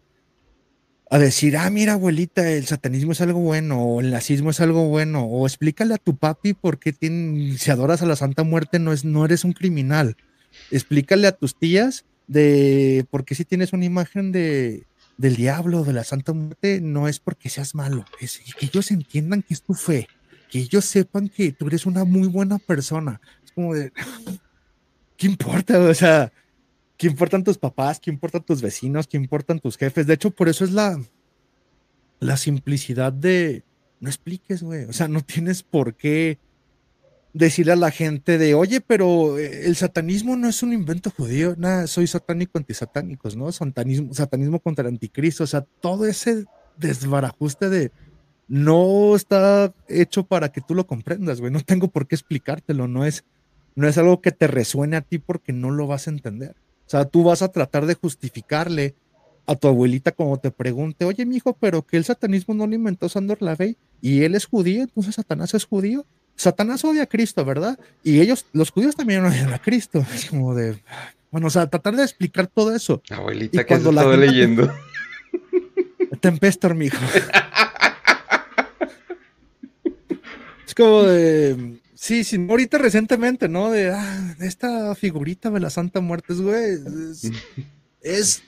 decir, ah, mira, abuelita, el satanismo es algo bueno, o el nazismo es algo bueno, o explícale a tu papi por qué si adoras a la Santa Muerte no, es, no eres un criminal. Explícale a tus tías de por qué si tienes una imagen de, del diablo, de la Santa Muerte, no es porque seas malo, es que ellos entiendan que es tu fe, que ellos sepan que tú eres una muy buena persona. Es como de, ¿qué importa? O sea, ¿qué importan tus papás? ¿Qué importan tus vecinos? ¿Qué importan tus jefes? De hecho, por eso es la, la simplicidad de, no expliques, güey. O sea, no tienes por qué decirle a la gente de, oye, pero eh, el satanismo no es un invento judío, nada, soy satánico antisatánicos, ¿no? Satanismo, satanismo contra el anticristo, o sea, todo ese desbarajuste de no está hecho para que tú lo comprendas, güey, no tengo por qué explicártelo, no es, no es algo que te resuene a ti porque no lo vas a entender. O sea, tú vas a tratar de justificarle a tu abuelita como te pregunte, oye, mi hijo, pero que el satanismo no lo inventó Sandor Lavey y él es judío, entonces Satanás es judío. Satanás odia a Cristo, ¿verdad? Y ellos, los judíos también odian a Cristo. Es como de, bueno, o sea, tratar de explicar todo eso. Abuelita, que has estado leyendo? Tempestor, mijo. es como de, sí, sí, ahorita recientemente, ¿no? De, ah, esta figurita de la Santa Muerte, güey, es, es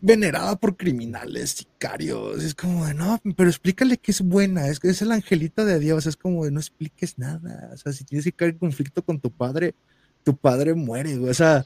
venerada por criminales, sicarios. Es como de, no, pero explícale que es buena, es, es el angelito de Dios. Es como de, no expliques nada. O sea, si tienes que caer en conflicto con tu padre, tu padre muere. O sea,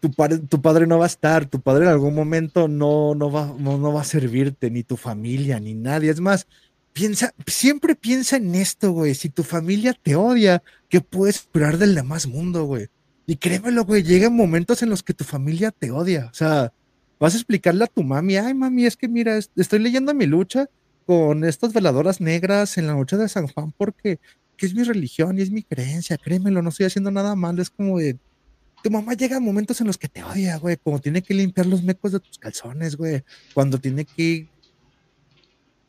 tu padre, tu padre no va a estar, tu padre en algún momento no, no, va, no, va a servirte, ni tu familia, ni nadie. Es más, piensa, siempre piensa en esto, güey. Si tu familia te odia, ¿qué puedes esperar del demás mundo, güey? Y créemelo, güey, llegan momentos en los que tu familia te odia. O sea, vas a explicarle a tu mami, ay mami, es que mira, estoy leyendo mi lucha con estas veladoras negras en la noche de San Juan porque es mi religión y es mi creencia, créemelo, no estoy haciendo nada mal, es como de, tu mamá llega a momentos en los que te odia, güey, como tiene que limpiar los mecos de tus calzones, güey, cuando tiene que,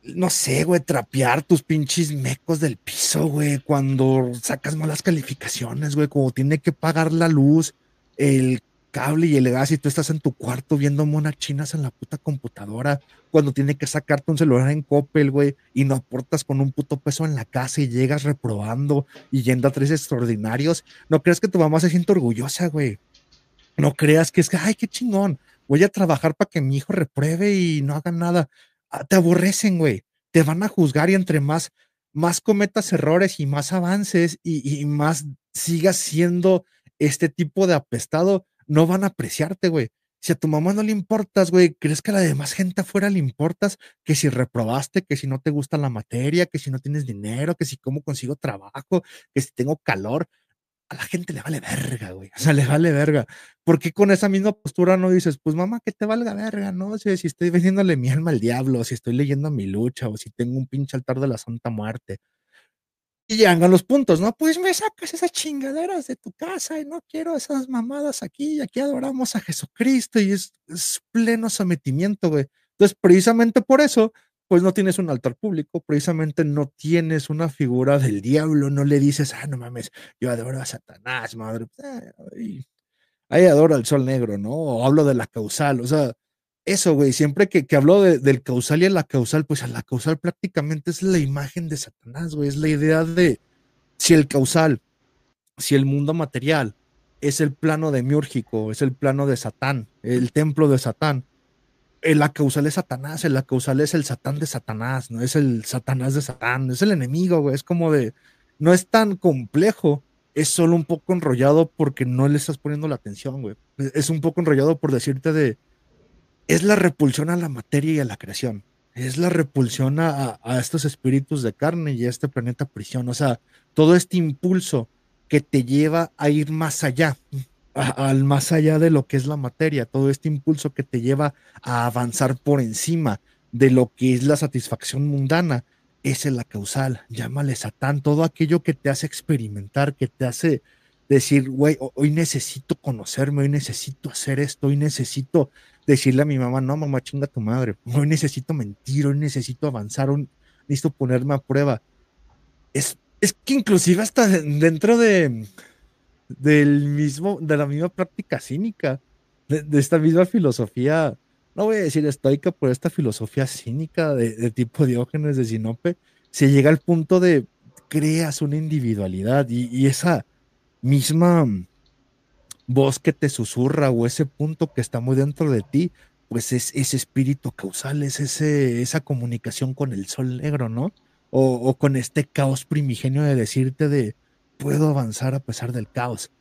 no sé, güey, trapear tus pinches mecos del piso, güey, cuando sacas malas calificaciones, güey, como tiene que pagar la luz, el cable y el gas y tú estás en tu cuarto viendo monas chinas en la puta computadora cuando tiene que sacarte un celular en Coppel, güey, y no aportas con un puto peso en la casa y llegas reprobando y yendo a tres extraordinarios. No creas que tu mamá se siente orgullosa, güey. No creas que es que, ay, qué chingón. Voy a trabajar para que mi hijo repruebe y no haga nada. Ah, te aborrecen, güey. Te van a juzgar y entre más, más cometas errores y más avances y, y más sigas siendo este tipo de apestado, no van a apreciarte, güey. Si a tu mamá no le importas, güey, ¿crees que a la demás gente afuera le importas? Que si reprobaste, que si no te gusta la materia, que si no tienes dinero, que si cómo consigo trabajo, que si tengo calor. A la gente le vale verga, güey. O sea, le vale verga. ¿Por qué con esa misma postura no dices, pues mamá, que te valga verga, no? si estoy vendiéndole mi alma al diablo, si estoy leyendo mi lucha, o si tengo un pinche altar de la Santa Muerte, y llegan los puntos, ¿no? Pues me sacas esas chingaderas de tu casa y no quiero esas mamadas aquí, y aquí adoramos a Jesucristo y es, pleno sometimiento, güey. Entonces, precisamente por eso, pues no tienes un altar público, precisamente no tienes una figura del diablo, no le dices, ah, no mames, yo adoro a Satanás, madre. Ahí adoro el sol negro, ¿no? O hablo de la causal, o sea, eso, güey, siempre que, que hablo del causal y a la causal, pues a la causal prácticamente es la imagen de Satanás, güey, es la idea de si el causal, si el mundo material es el plano demiúrgico, es el plano de Satán, el templo de Satán, la causal es Satanás, la causal es el Satán de Satanás, no es el Satanás de Satán, es el enemigo, güey, es como de, no es tan complejo, es solo un poco enrollado porque no le estás poniendo la atención, güey. Es un poco enrollado por decirte de, es la repulsión a la materia y a la creación. Es la repulsión a, estos espíritus de carne y a este planeta prisión. O sea, todo este impulso que te lleva a ir más allá, al más allá de lo que es la materia, todo este impulso que te lleva a avanzar por encima de lo que es la satisfacción mundana, esa es la causal, llámale Satán, todo aquello que te hace experimentar, que te hace decir, güey, hoy necesito conocerme, hoy necesito hacer esto, hoy necesito decirle a mi mamá, no, mamá, chinga tu madre, hoy necesito mentir, hoy necesito avanzar, hoy necesito ponerme a prueba. Es, es que inclusive hasta dentro de, del mismo, de la misma práctica cínica, de, esta misma filosofía no voy a decir estoica, por esta filosofía cínica de, tipo Diógenes de Sinope, se llega al punto de creas una individualidad y, esa misma voz que te susurra o ese punto que está muy dentro de ti, pues es ese espíritu causal, es ese, esa comunicación con el sol negro, ¿no? O, con este caos primigenio de decirte de puedo avanzar a pesar del caos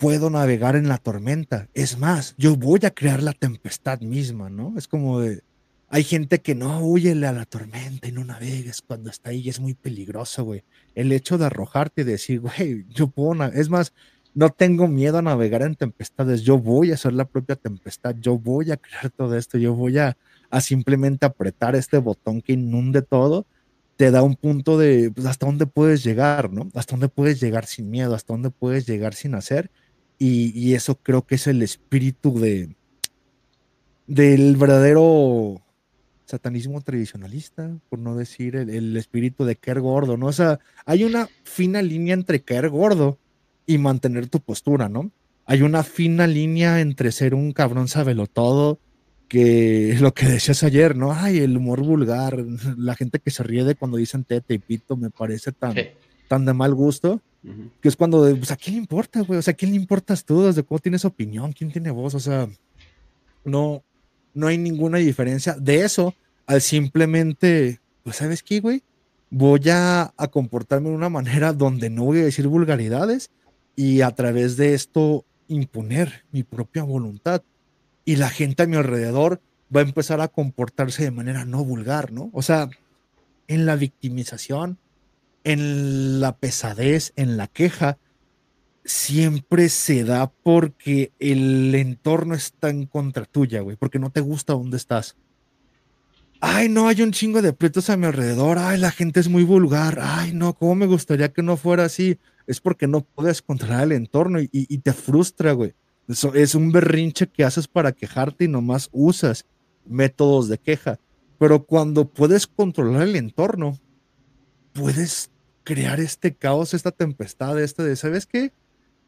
puedo navegar en la tormenta. Es más, yo voy a crear la tempestad misma, ¿no? Es como de, hay gente que no, huyele a la tormenta y no navegues cuando está ahí, es muy peligroso, güey. El hecho de arrojarte y decir, güey, yo puedo, es más, no tengo miedo a navegar en tempestades, yo voy a hacer la propia tempestad, yo voy a crear todo esto, yo voy a, a simplemente apretar este botón que inunde todo, te da un punto de pues, hasta dónde puedes llegar, ¿no? Hasta dónde puedes llegar sin miedo, hasta dónde puedes llegar sin hacer y, eso creo que es el espíritu de del verdadero satanismo tradicionalista, por no decir el, espíritu de caer gordo, ¿no? O sea, hay una fina línea entre caer gordo y mantener tu postura, ¿no? Hay una fina línea entre ser un cabrón sabelo todo, que lo que decías ayer, ¿no? Ay, el humor vulgar, la gente que se ríe de cuando dicen tete y pito me parece tan, tan de mal gusto. Que es cuando, pues, ¿a quién le importa, güey? O sea, ¿a quién le importas tú? ¿Desde cómo tienes opinión? ¿Quién tiene voz? O sea, no, no hay ninguna diferencia de eso al simplemente, pues, ¿sabes qué, güey? Voy a, a comportarme de una manera donde no voy a decir vulgaridades y a través de esto imponer mi propia voluntad. Y la gente a mi alrededor va a empezar a comportarse de manera no vulgar, ¿no? O sea, en la victimización, en la pesadez, en la queja, siempre se da porque el entorno está en contra tuya, güey, porque no te gusta dónde estás. Ay, no, hay un chingo de prietos a mi alrededor. Ay, la gente es muy vulgar. Ay, no, ¿cómo me gustaría que no fuera así? Es porque no puedes controlar el entorno y, te frustra, güey. Eso es un berrinche que haces para quejarte y nomás usas métodos de queja. Pero cuando puedes controlar el entorno, puedes crear este caos, esta tempestad, este de, ¿sabes qué?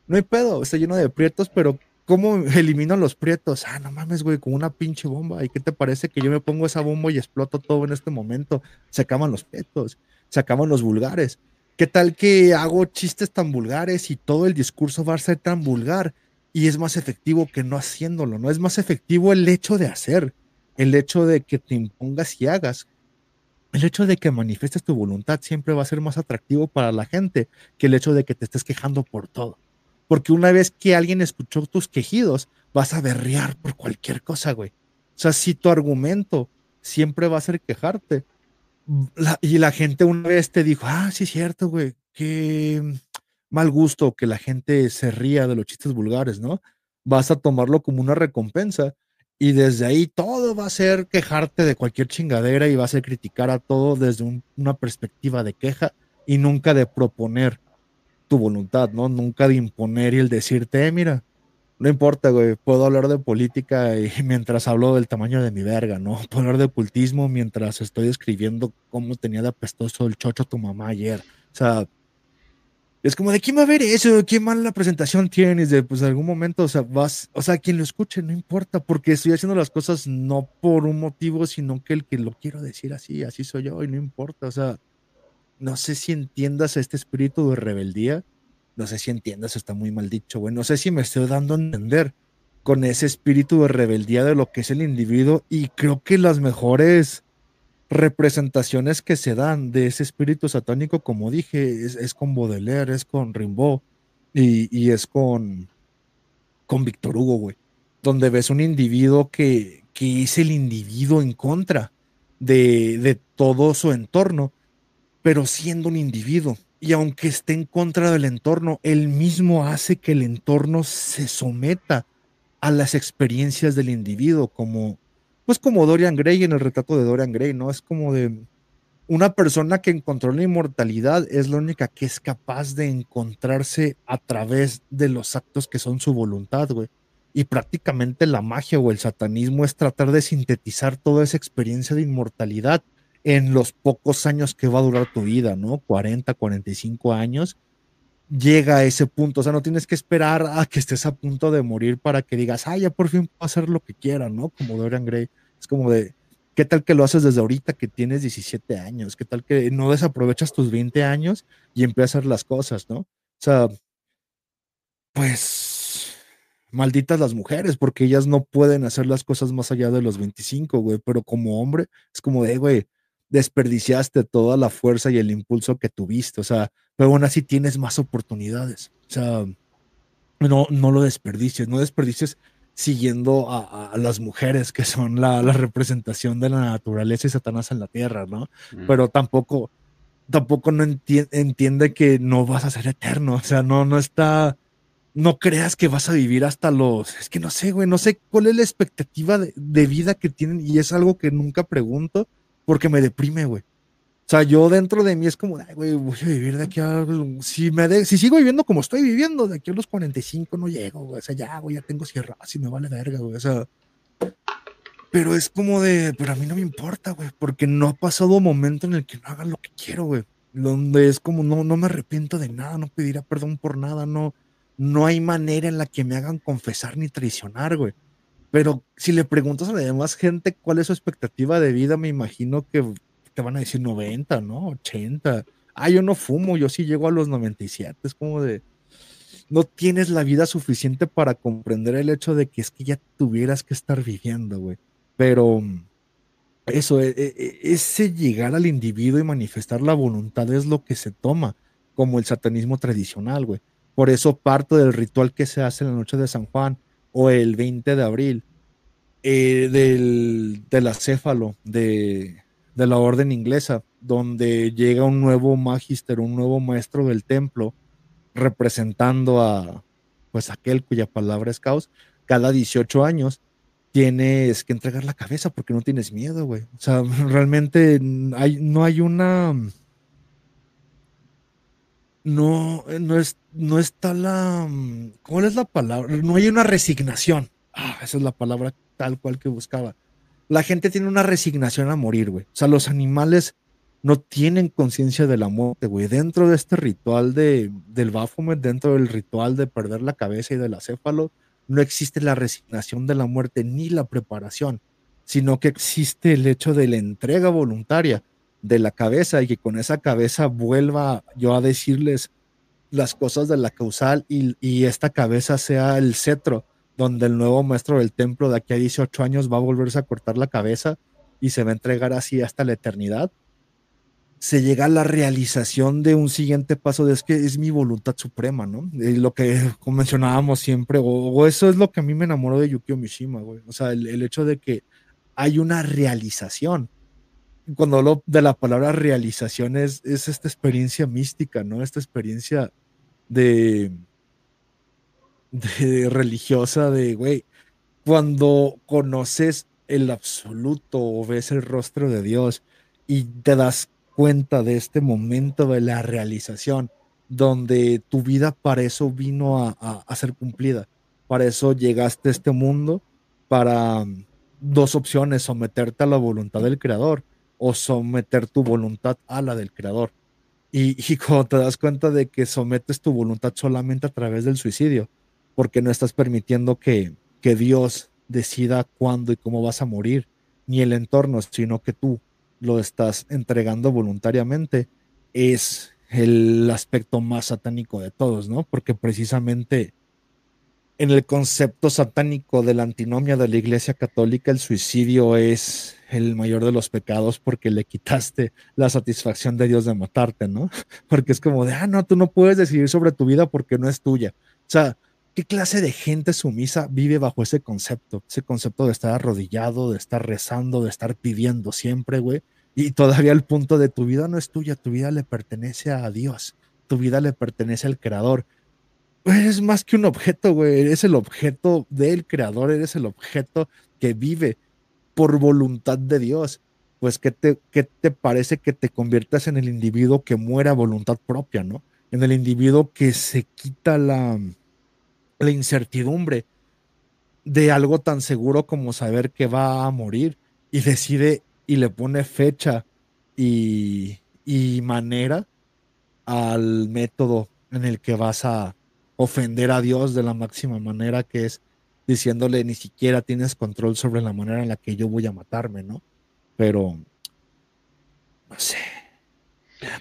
No hay pedo, está lleno de prietos, pero ¿cómo elimino los prietos? Ah, no mames, güey, con una pinche bomba. ¿Y qué te parece que yo me pongo esa bomba y exploto todo en este momento? Se acaban los prietos, se acaban los vulgares. ¿Qué tal que hago chistes tan vulgares y todo el discurso va a ser tan vulgar? Y es más efectivo que no haciéndolo, ¿no? Es más efectivo el hecho de hacer, el hecho de que te impongas y hagas el hecho de que manifiestes tu voluntad siempre va a ser más atractivo para la gente que el hecho de que te estés quejando por todo. Porque una vez que alguien escuchó tus quejidos, vas a berrear por cualquier cosa, güey. O sea, si tu argumento siempre va a ser quejarte, y la gente una vez te dijo, ah, sí es cierto, güey, qué mal gusto que la gente se ría de los chistes vulgares, ¿no? Vas a tomarlo como una recompensa y desde ahí todo va a ser quejarte de cualquier chingadera y va a ser criticar a todo desde una perspectiva de queja y nunca de proponer tu voluntad, ¿no? Nunca de imponer y el decirte, eh, mira, no importa, güey, puedo hablar de política y mientras hablo del tamaño de mi verga, ¿no? Puedo hablar de ocultismo mientras estoy escribiendo cómo tenía de apestoso el chocho tu mamá ayer. O sea, Es como de quién va a ver eso, qué mala presentación tienes, de pues algún momento, o sea, vas, o sea, quien lo escuche, no importa, porque estoy haciendo las cosas no por un motivo, sino que el que lo quiero decir así, así soy yo y no importa, o sea, no sé si entiendas este espíritu de rebeldía, no sé si entiendas, está muy mal dicho, güey, no sé si me estoy dando a entender con ese espíritu de rebeldía de lo que es el individuo y creo que las mejores representaciones que se dan de ese espíritu satánico, como dije, es, con Baudelaire, es con Rimbaud y, es con, con Víctor Hugo, güey, donde ves un individuo que, que es el individuo en contra de, de todo su entorno, pero siendo un individuo. Y aunque esté en contra del entorno, él mismo hace que el entorno se someta a las experiencias del individuo, como, pues como Dorian Gray en el retrato de Dorian Gray, ¿no? Es como de una persona que encontró la inmortalidad es la única que es capaz de encontrarse a través de los actos que son su voluntad, güey. Y prácticamente la magia o el satanismo es tratar de sintetizar toda esa experiencia de inmortalidad en los pocos años que va a durar tu vida, ¿no? 40, 45 años. Llega a ese punto, o sea, no tienes que esperar a que estés a punto de morir para que digas, ah, ya por fin puedo hacer lo que quiera, ¿no? Como Dorian Gray. Es como de, ¿qué tal que lo haces desde ahorita que tienes 17 años? ¿Qué tal que no desaprovechas tus 20 años y empiezas a hacer las cosas, ¿no? O sea, pues malditas las mujeres, porque ellas no pueden hacer las cosas más allá de los 25, güey, pero como hombre es como de, güey, desperdiciaste toda la fuerza y el impulso que tuviste, o sea, pero aún así tienes más oportunidades, o sea, no, no lo desperdicies, no desperdicies siguiendo a, las mujeres que son la, representación de la naturaleza y Satanás en la tierra, ¿no? Mm. Pero tampoco, tampoco no entiende que no vas a ser eterno, o sea, no, no está, no creas que vas a vivir hasta los, es que no sé, güey, no sé cuál es la expectativa de, de vida que tienen y es algo que nunca pregunto porque me deprime, güey. O sea, yo dentro de mí es como, ay, güey, voy a vivir de aquí a. Si, me si sigo viviendo como estoy viviendo, de aquí a los 45 no llego, güey. O sea, ya, güey, ya tengo sierra, así me vale verga, güey. O sea. Pero es como de, pero a mí no me importa, güey, porque no ha pasado momento en el que no haga lo que quiero, güey. Donde es como, no, no me arrepiento de nada, no pedirá perdón por nada, no, no hay manera en la que me hagan confesar ni traicionar, güey. Pero si le preguntas a la demás gente cuál es su expectativa de vida, me imagino que te van a decir 90, ¿no? 80. Ah, yo no fumo, yo sí llego a los 97. Es como de, no tienes la vida suficiente para comprender el hecho de que es que ya tuvieras que estar viviendo, güey. Pero eso, e, e, e, ese llegar al individuo y manifestar la voluntad es lo que se toma como el satanismo tradicional, güey. Por eso parte del ritual que se hace en la noche de San Juan o el 20 de abril eh, del, del acéfalo de, de la orden inglesa, donde llega un nuevo magister, un nuevo maestro del templo, representando a pues aquel cuya palabra es caos, cada 18 años tienes que entregar la cabeza porque no tienes miedo, güey. O sea, realmente hay, no hay una no, no, es, no está la. ¿Cuál es la palabra? No hay una resignación. Ah, esa es la palabra tal cual que buscaba. La gente tiene una resignación a morir, güey. O sea, los animales no tienen conciencia de la muerte, güey. Dentro de este ritual de, del Baphomet, dentro del ritual de perder la cabeza y del acéfalo, no existe la resignación de la muerte ni la preparación, sino que existe el hecho de la entrega voluntaria de la cabeza y que con esa cabeza vuelva yo a decirles las cosas de la causal y, esta cabeza sea el cetro donde el nuevo maestro del templo de aquí a 18 años va a volverse a cortar la cabeza y se va a entregar así hasta la eternidad, se llega a la realización de un siguiente paso de es que es mi voluntad suprema, ¿no? Lo que mencionábamos siempre, o, eso es lo que a mí me enamoró de Yukio Mishima, güey. O sea, el, el hecho de que hay una realización cuando hablo de la palabra realización es, esta experiencia mística, ¿no? Esta experiencia de, religiosa de, güey, cuando conoces el absoluto o ves el rostro de Dios y te das cuenta de este momento de la realización, donde tu vida para eso vino a, a ser cumplida, para eso llegaste a este mundo, para dos opciones, someterte a la voluntad del Creador o someter tu voluntad a la del creador. Y, cuando te das cuenta de que sometes tu voluntad solamente a través del suicidio, porque no estás permitiendo que, que Dios decida cuándo y cómo vas a morir, ni el entorno, sino que tú lo estás entregando voluntariamente, es el aspecto más satánico de todos, ¿no? Porque precisamente en el concepto satánico de la antinomia de la Iglesia Católica, el suicidio es el mayor de los pecados porque le quitaste la satisfacción de Dios de matarte, ¿no? Porque es como de, ah, no, tú no puedes decidir sobre tu vida porque no es tuya. O sea, ¿qué clase de gente sumisa vive bajo ese concepto? Ese concepto de estar arrodillado, de estar rezando, de estar pidiendo siempre, güey. Y todavía el punto de tu vida no es tuya, tu vida le pertenece a Dios, tu vida le pertenece al Creador. Eres más que un objeto, güey, eres el objeto del Creador, eres el objeto que vive por voluntad de Dios. Pues, ¿qué te, qué te parece que te conviertas en el individuo que muera a voluntad propia, ¿no? En el individuo que se quita la, la incertidumbre de algo tan seguro como saber que va a morir y decide y le pone fecha y, manera al método en el que vas a ofender a Dios de la máxima manera que es diciéndole ni siquiera tienes control sobre la manera en la que yo voy a matarme, ¿no? Pero no sé.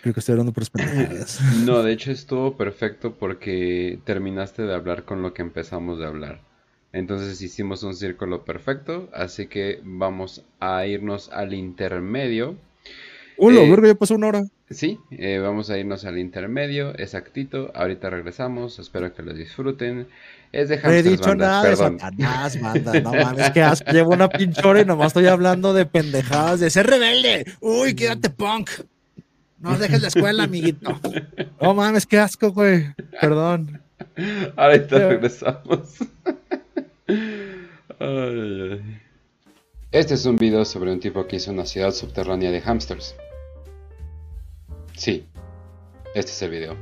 Creo que estoy hablando por No, de hecho estuvo perfecto porque terminaste de hablar con lo que empezamos de hablar. Entonces hicimos un círculo perfecto, así que vamos a irnos al intermedio. Hola, eh, verga, ya pasó una hora. Sí, eh, vamos a irnos al intermedio, exactito. Ahorita regresamos, espero que lo disfruten. Es de No he dicho nada de Satanás. No mames, que asco. Llevo una pinchora y nomás estoy hablando de pendejadas, de ser rebelde. Uy, quédate punk. No dejes la escuela, amiguito. No mames, qué asco, güey. Perdón. Ahorita regresamos. Este es un video sobre un tipo que hizo una ciudad subterránea de hamsters. Sí, este es el video.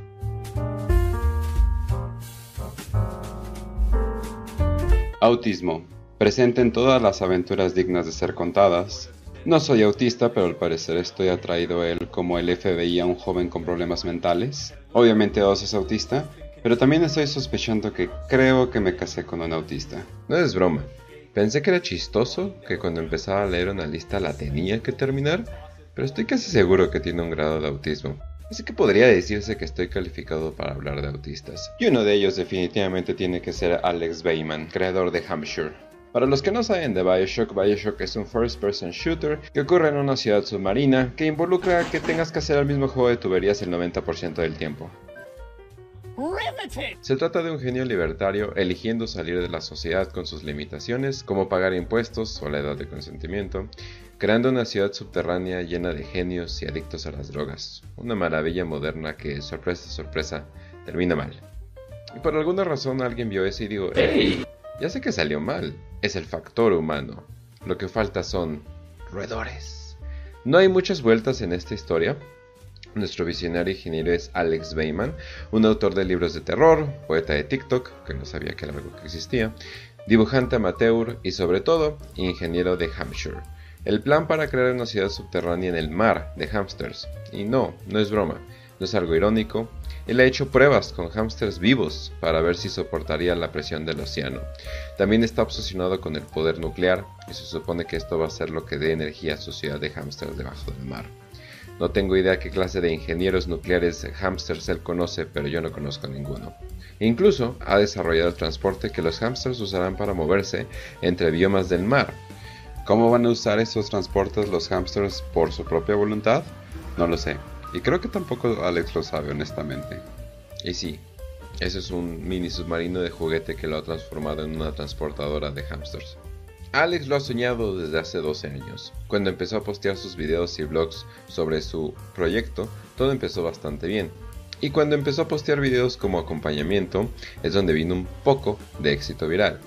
Autismo. Presente en todas las aventuras dignas de ser contadas. No soy autista, pero al parecer estoy atraído a él como el FBI a un joven con problemas mentales. Obviamente Oz es autista, pero también estoy sospechando que creo que me casé con un autista. No es broma. Pensé que era chistoso, que cuando empezaba a leer una lista la tenía que terminar, pero estoy casi seguro que tiene un grado de autismo. Así que podría decirse que estoy calificado para hablar de autistas. Y uno de ellos definitivamente tiene que ser Alex Bayman, creador de Hampshire. Para los que no saben de Bioshock, Bioshock es un first-person shooter que ocurre en una ciudad submarina que involucra que tengas que hacer el mismo juego de tuberías el 90% del tiempo. Se trata de un genio libertario eligiendo salir de la sociedad con sus limitaciones, como pagar impuestos o la edad de consentimiento, creando una ciudad subterránea llena de genios y adictos a las drogas. Una maravilla moderna que, sorpresa, sorpresa, termina mal. Y por alguna razón alguien vio eso y dijo, ¡Hey! Ya sé que salió mal. Es el factor humano. Lo que falta son roedores. No hay muchas vueltas en esta historia, nuestro visionario ingeniero es Alex Bayman, un autor de libros de terror, poeta de TikTok, que no sabía que era algo que existía, dibujante amateur y sobre todo ingeniero de Hampshire. El plan para crear una ciudad subterránea en el mar de hamsters. Y no, no es broma, no es algo irónico. Él ha hecho pruebas con hamsters vivos para ver si soportaría la presión del océano. También está obsesionado con el poder nuclear y se supone que esto va a ser lo que dé energía a su ciudad de hamsters debajo del mar. No tengo idea qué clase de ingenieros nucleares hamsters él conoce, pero yo no conozco ninguno. Incluso ha desarrollado el transporte que los hamsters usarán para moverse entre biomas del mar. ¿Cómo van a usar esos transportes los hamsters por su propia voluntad? No lo sé. Y creo que tampoco Alex lo sabe, honestamente. Y sí, ese es un mini submarino de juguete que lo ha transformado en una transportadora de hamsters. Alex lo ha soñado desde hace 12 años. Cuando empezó a postear sus videos y vlogs sobre su proyecto, todo empezó bastante bien. Y cuando empezó a postear videos como acompañamiento, es donde vino un poco de éxito viral.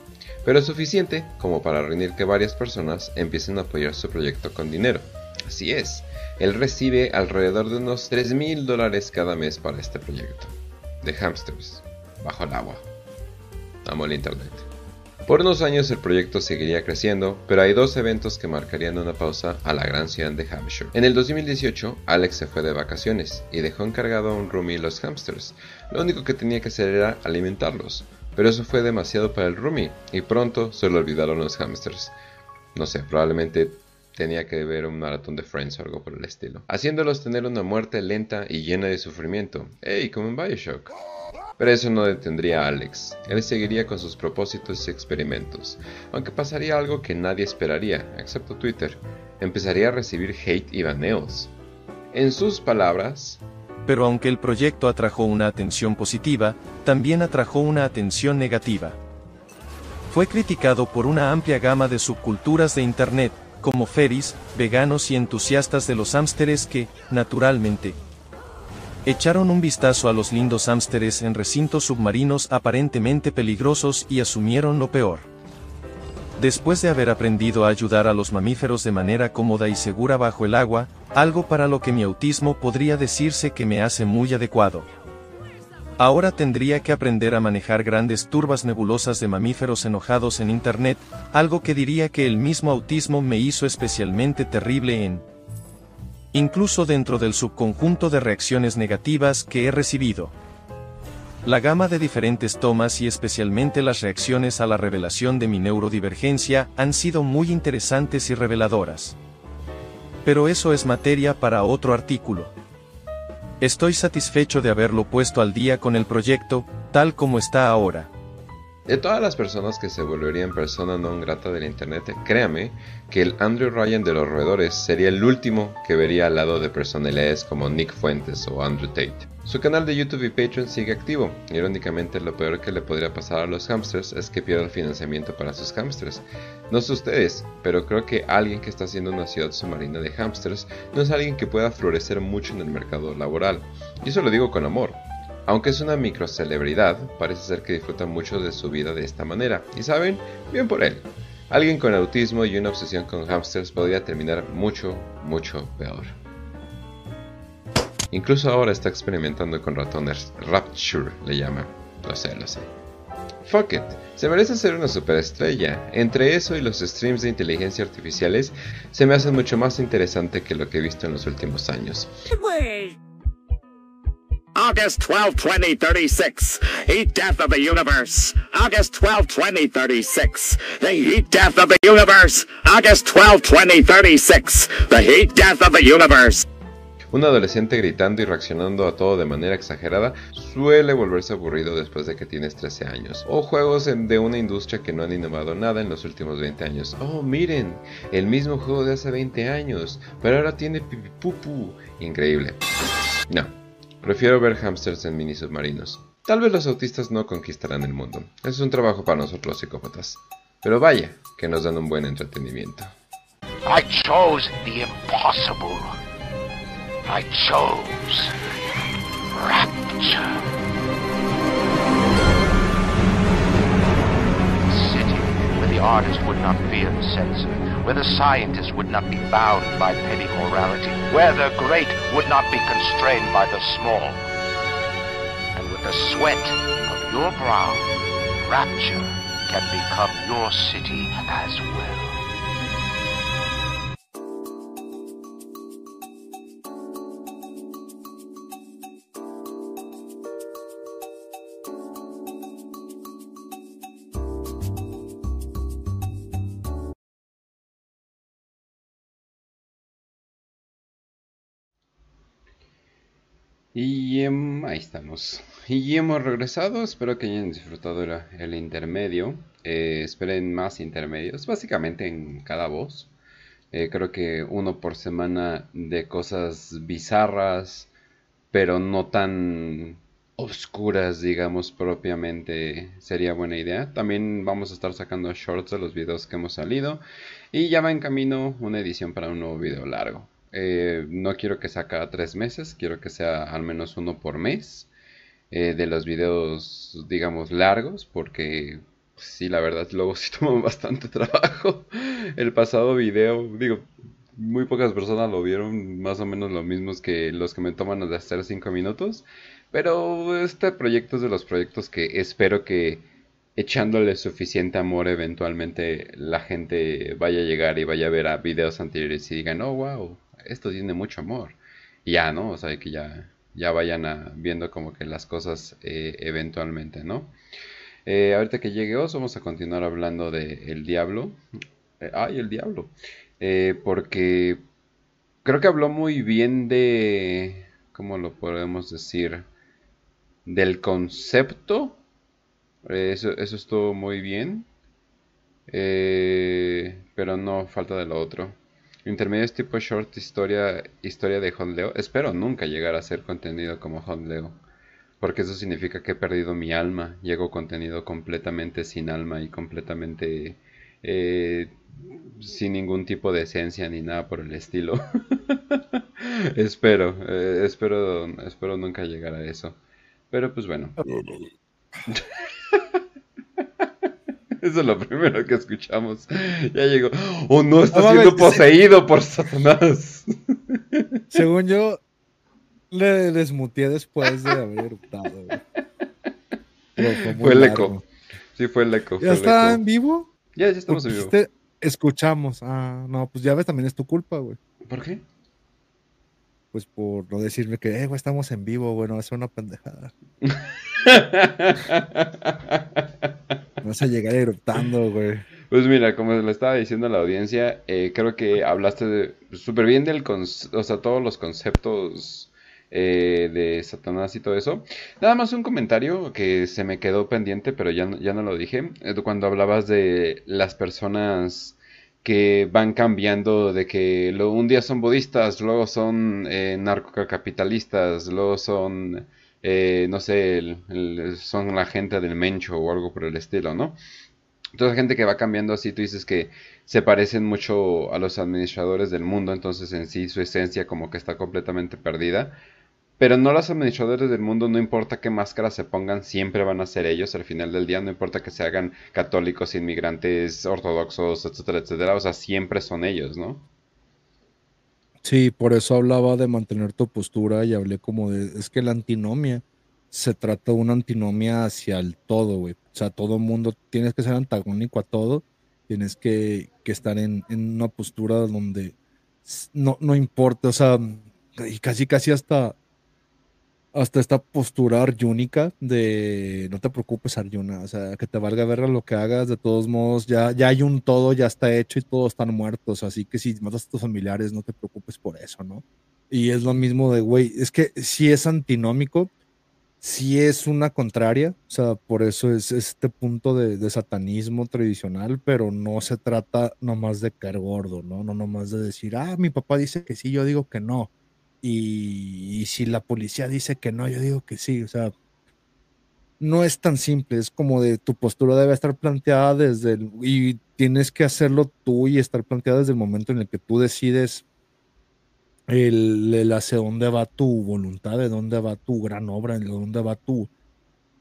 Pero es suficiente como para reunir que varias personas empiecen a apoyar su proyecto con dinero. Así es, él recibe alrededor de unos 3 mil dólares cada mes para este proyecto. De hamsters, bajo el agua. Amo el internet. Por unos años el proyecto seguiría creciendo, pero hay dos eventos que marcarían una pausa a la gran ciudad de Hampshire. En el 2018, Alex se fue de vacaciones y dejó encargado a un roomie los hamsters. Lo único que tenía que hacer era alimentarlos, pero eso fue demasiado para el roomie y pronto se le olvidaron los hamsters. No sé, probablemente tenía que ver un maratón de Friends o algo por el estilo, haciéndolos tener una muerte lenta y llena de sufrimiento. ¡Ey! Como en Bioshock. Pero eso no detendría a Alex. Él seguiría con sus propósitos y experimentos, aunque pasaría algo que nadie esperaría, excepto Twitter. Empezaría a recibir hate y baneos. En sus palabras, pero aunque el proyecto atrajo una atención positiva, también atrajo una atención negativa. Fue criticado por una amplia gama de subculturas de Internet, como ferries, veganos y entusiastas de los hámsteres que, naturalmente, Echaron un vistazo a los lindos hámsteres en recintos submarinos aparentemente peligrosos y asumieron lo peor. Después de haber aprendido a ayudar a los mamíferos de manera cómoda y segura bajo el agua, algo para lo que mi autismo podría decirse que me hace muy adecuado. Ahora tendría que aprender a manejar grandes turbas nebulosas de mamíferos enojados en Internet, algo que diría que el mismo autismo me hizo especialmente terrible en incluso dentro del subconjunto de reacciones negativas que he recibido. La gama de diferentes tomas y especialmente las reacciones a la revelación de mi neurodivergencia han sido muy interesantes y reveladoras. Pero eso es materia para otro artículo. Estoy satisfecho de haberlo puesto al día con el proyecto, tal como está ahora. De todas las personas que se volverían persona no grata del internet, créame que el Andrew Ryan de los roedores sería el último que vería al lado de personalidades como Nick Fuentes o Andrew Tate. Su canal de YouTube y Patreon sigue activo. Irónicamente, lo peor que le podría pasar a los hamsters es que pierda el financiamiento para sus hamsters. No sé ustedes, pero creo que alguien que está haciendo una ciudad submarina de hamsters no es alguien que pueda florecer mucho en el mercado laboral. Y eso lo digo con amor. Aunque es una microcelebridad, parece ser que disfruta mucho de su vida de esta manera. Y saben, bien por él. Alguien con autismo y una obsesión con hamsters podría terminar mucho, mucho peor. Incluso ahora está experimentando con ratones. Rapture le llama. Lo sé, lo sé. Fuck it, se merece ser una superestrella. Entre eso y los streams de inteligencia artificiales, se me hace mucho más interesante que lo que he visto en los últimos años. August 12, 2036. Heat death of the universe. August 12, 2036. The heat death of the universe. August 12, 2036. The heat death of the universe. Un adolescente gritando y reaccionando a todo de manera exagerada suele volverse aburrido después de que tienes 13 años. O juegos de una industria que no han innovado nada en los últimos 20 años. Oh, miren, el mismo juego de hace 20 años, pero ahora tiene pipipupu. Increíble. No, Prefiero ver hamsters en mini submarinos. Tal vez los autistas no conquistarán el mundo. Es un trabajo para nosotros los psicópatas. Pero vaya, que nos dan un buen entretenimiento. I chose the impossible. I chose rapture. City where the artist would not fear the censor where the scientist would not be bound by petty morality, where the great would not be constrained by the small. And with the sweat of your brow, rapture can become your city as well. Y ahí estamos. Y hemos regresado. Espero que hayan disfrutado el, intermedio. Eh, esperen más intermedios. Básicamente en cada voz. Eh, creo que uno por semana de cosas bizarras. Pero no tan oscuras, digamos, propiamente. Sería buena idea. También vamos a estar sacando shorts de los videos que hemos salido. Y ya va en camino una edición para un nuevo video largo. Eh, no quiero que sea cada tres meses, quiero que sea al menos uno por mes eh, de los videos, digamos, largos, porque pues, sí, la verdad, luego sí toman bastante trabajo. El pasado video, digo, muy pocas personas lo vieron, más o menos lo mismos que los que me toman de hacer cinco minutos, pero este proyecto es de los proyectos que espero que echándole suficiente amor, eventualmente la gente vaya a llegar y vaya a ver a videos anteriores y digan, oh, wow, esto tiene mucho amor. Ya, ¿no? O sea, que ya, ya vayan a, viendo como que las cosas eh, eventualmente, ¿no? Eh, ahorita que llegue Oz, vamos a continuar hablando de El Diablo. Eh, ay, el Diablo. porque creo que habló muy bien de, ¿cómo lo podemos decir? Del concepto eso, eso estuvo muy bien. Pero no falta de lo otro. Intermedios tipo short historia, historia de Leo. Espero nunca llegar a ser contenido como Leo. Porque eso significa que he perdido mi alma. Llego contenido completamente sin alma y completamente eh, sin ningún tipo de esencia ni nada por el estilo. espero, eh, espero, espero nunca llegar a eso. Pero pues bueno. Eso es lo primero que escuchamos. Ya llegó. Oh, no, está siendo poseído por Satanás. Según yo, le desmuteé después de haber eruptado. Fue, el eco. Sí, fue el eco. ¿Ya está en vivo? Ya, ya estamos en vivo. Escuchamos. Ah, no, pues ya ves, también es tu culpa, güey. ¿Por qué? Pues por no decirme que, eh, güey, estamos en vivo, güey, no, es una pendejada. Vas a llegar eruptando, güey. Pues mira, como le estaba diciendo a la audiencia, eh, creo que hablaste súper bien del, o sea, todos los conceptos eh, de Satanás y todo eso. Nada más un comentario que se me quedó pendiente, pero ya, ya no lo dije. Eh, cuando hablabas de las personas que van cambiando, de que lo, un día son budistas, luego son narcocapitalistas, luego son eh, no sé, son la gente del Mencho o algo por el estilo, ¿no? Entonces, gente que va cambiando así, tú dices que se parecen mucho a los administradores del mundo, entonces en sí su esencia como que está completamente perdida. Pero no los administradores del mundo, no importa qué máscara se pongan, siempre van a ser ellos al final del día, no importa que se hagan católicos, inmigrantes, ortodoxos, etcétera, etcétera, o sea, siempre son ellos, ¿no? Sí, por eso hablaba de mantener tu postura y hablé como de, es que la antinomia se trata de una antinomia hacia el todo, güey. O sea, todo mundo, tienes que ser antagónico a todo, tienes que, estar en, en, una postura donde no, no importa, o sea, y casi casi hasta hasta esta postura arjúnica de no te preocupes Arjuna, o sea, que te valga ver lo que hagas, de todos modos ya, ya hay un todo, ya está hecho y todos están muertos, así que si matas a tus familiares no te preocupes por eso, ¿no? Y es lo mismo de, güey, es que si es antinómico, si es una contraria, o sea, por eso es este punto de, de, satanismo tradicional, pero no se trata nomás de caer gordo, ¿no? No nomás de decir, ah, mi papá dice que sí, yo digo que no y, si la policía dice que no, yo digo que sí. O sea, no es tan simple. Es como de tu postura debe estar planteada desde el, y tienes que hacerlo tú y estar planteada desde el momento en el que tú decides el, hacia dónde va tu voluntad, de dónde va tu gran obra, de dónde va tu,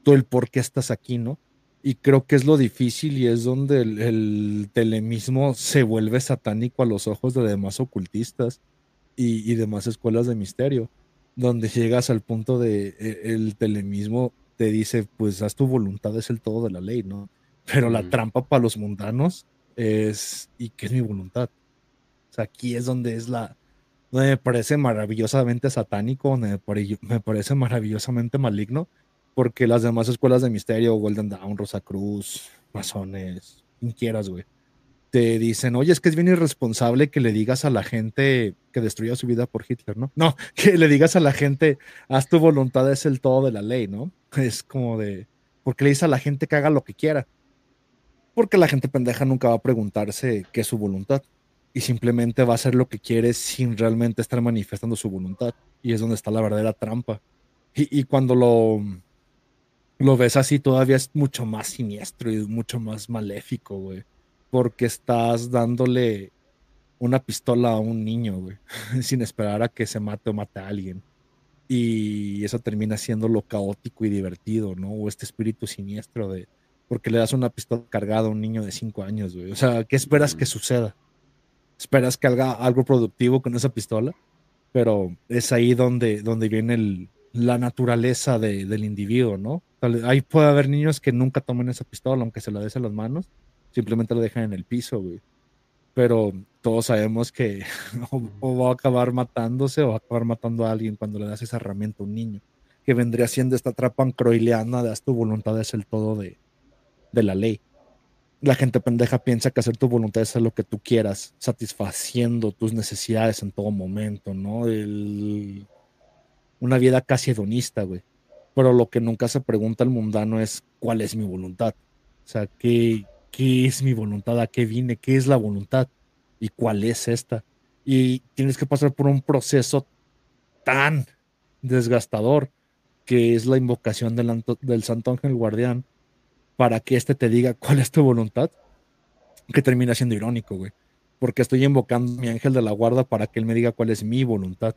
tú el por qué estás aquí, ¿no? Y creo que es lo difícil y es donde el, el telemismo se vuelve satánico a los ojos de demás ocultistas y, demás escuelas de misterio, donde llegas al punto de e, el telemismo te dice, pues haz tu voluntad, es el todo de la ley, ¿no? Pero la trampa para los mundanos es, ¿y qué es mi voluntad? O sea, aquí es donde es la, donde me parece maravillosamente satánico, donde me, parece maravillosamente maligno, porque las demás escuelas de misterio, Golden Dawn, Rosa Cruz, masones, quien quieras, güey, te dicen, oye, es que es bien irresponsable que le digas a la gente que destruya su vida por Hitler, ¿no? No, que le digas a la gente, haz tu voluntad, es el todo de la ley, ¿no? Es como de, porque le dices a la gente que haga lo que quiera. Porque la gente pendeja nunca va a preguntarse qué es su voluntad y simplemente va a hacer lo que quiere sin realmente estar manifestando su voluntad. Y es donde está la verdadera trampa. Y, y cuando lo, lo ves así, todavía es mucho más siniestro y mucho más maléfico, güey porque estás dándole una pistola a un niño, güey, sin esperar a que se mate o mate a alguien. Y eso termina siendo lo caótico y divertido, ¿no? O este espíritu siniestro de, porque le das una pistola cargada a un niño de cinco años, güey. O sea, ¿qué esperas que suceda? ¿Esperas que haga algo productivo con esa pistola? Pero es ahí donde, donde viene el, la naturaleza del individuo, ¿no? Ahí puede haber niños que nunca tomen esa pistola, aunque se la des a las manos, simplemente la dejan en el piso, güey. Pero todos sabemos que o, va a acabar matándose o va a acabar matando a alguien cuando le das esa herramienta a un niño, que vendría siendo esta trapa ancroileana de haz tu voluntad es el todo de, de la ley. La gente pendeja piensa que hacer tu voluntad es hacer lo que tú quieras, satisfaciendo tus necesidades en todo momento, ¿no? El, una vida casi hedonista, güey. Pero lo que nunca se pregunta el mundano es cuál es mi voluntad. O sea, ¿qué, qué es mi voluntad? ¿A qué vine? ¿Qué es la voluntad? ¿Y cuál es esta? Y tienes que pasar por un proceso tan desgastador que es la invocación del, del Santo Ángel Guardián para que éste te diga cuál es tu voluntad, que termina siendo irónico, güey. Porque estoy invocando a mi ángel de la guarda para que él me diga cuál es mi voluntad.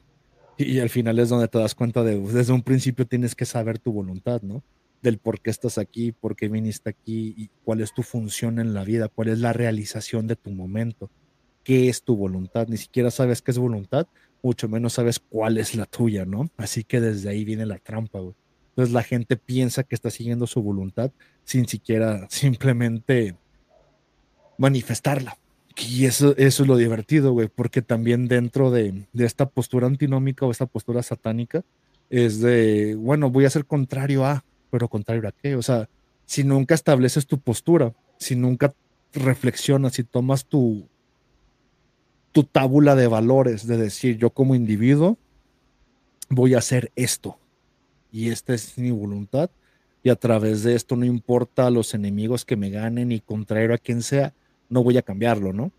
Y, al final es donde te das cuenta de, desde un principio tienes que saber tu voluntad, ¿no? Del por qué estás aquí, por qué viniste aquí y cuál es tu función en la vida, cuál es la realización de tu momento, qué es tu voluntad. Ni siquiera sabes qué es voluntad, mucho menos sabes cuál es la tuya, ¿no? Así que desde ahí viene la trampa, güey. Entonces la gente piensa que está siguiendo su voluntad sin siquiera simplemente manifestarla. Y eso, eso es lo divertido, güey, porque también dentro de, esta postura antinómica o esta postura satánica es de, bueno, voy a ser contrario a, pero contrario a qué? O sea, si nunca estableces tu postura, si nunca reflexionas, si tomas tu, tu tábula de valores, de decir, yo como individuo voy a hacer esto, y esta es mi voluntad, y a través de esto no importa los enemigos que me ganen y contrario a quien sea, no voy a cambiarlo, ¿no?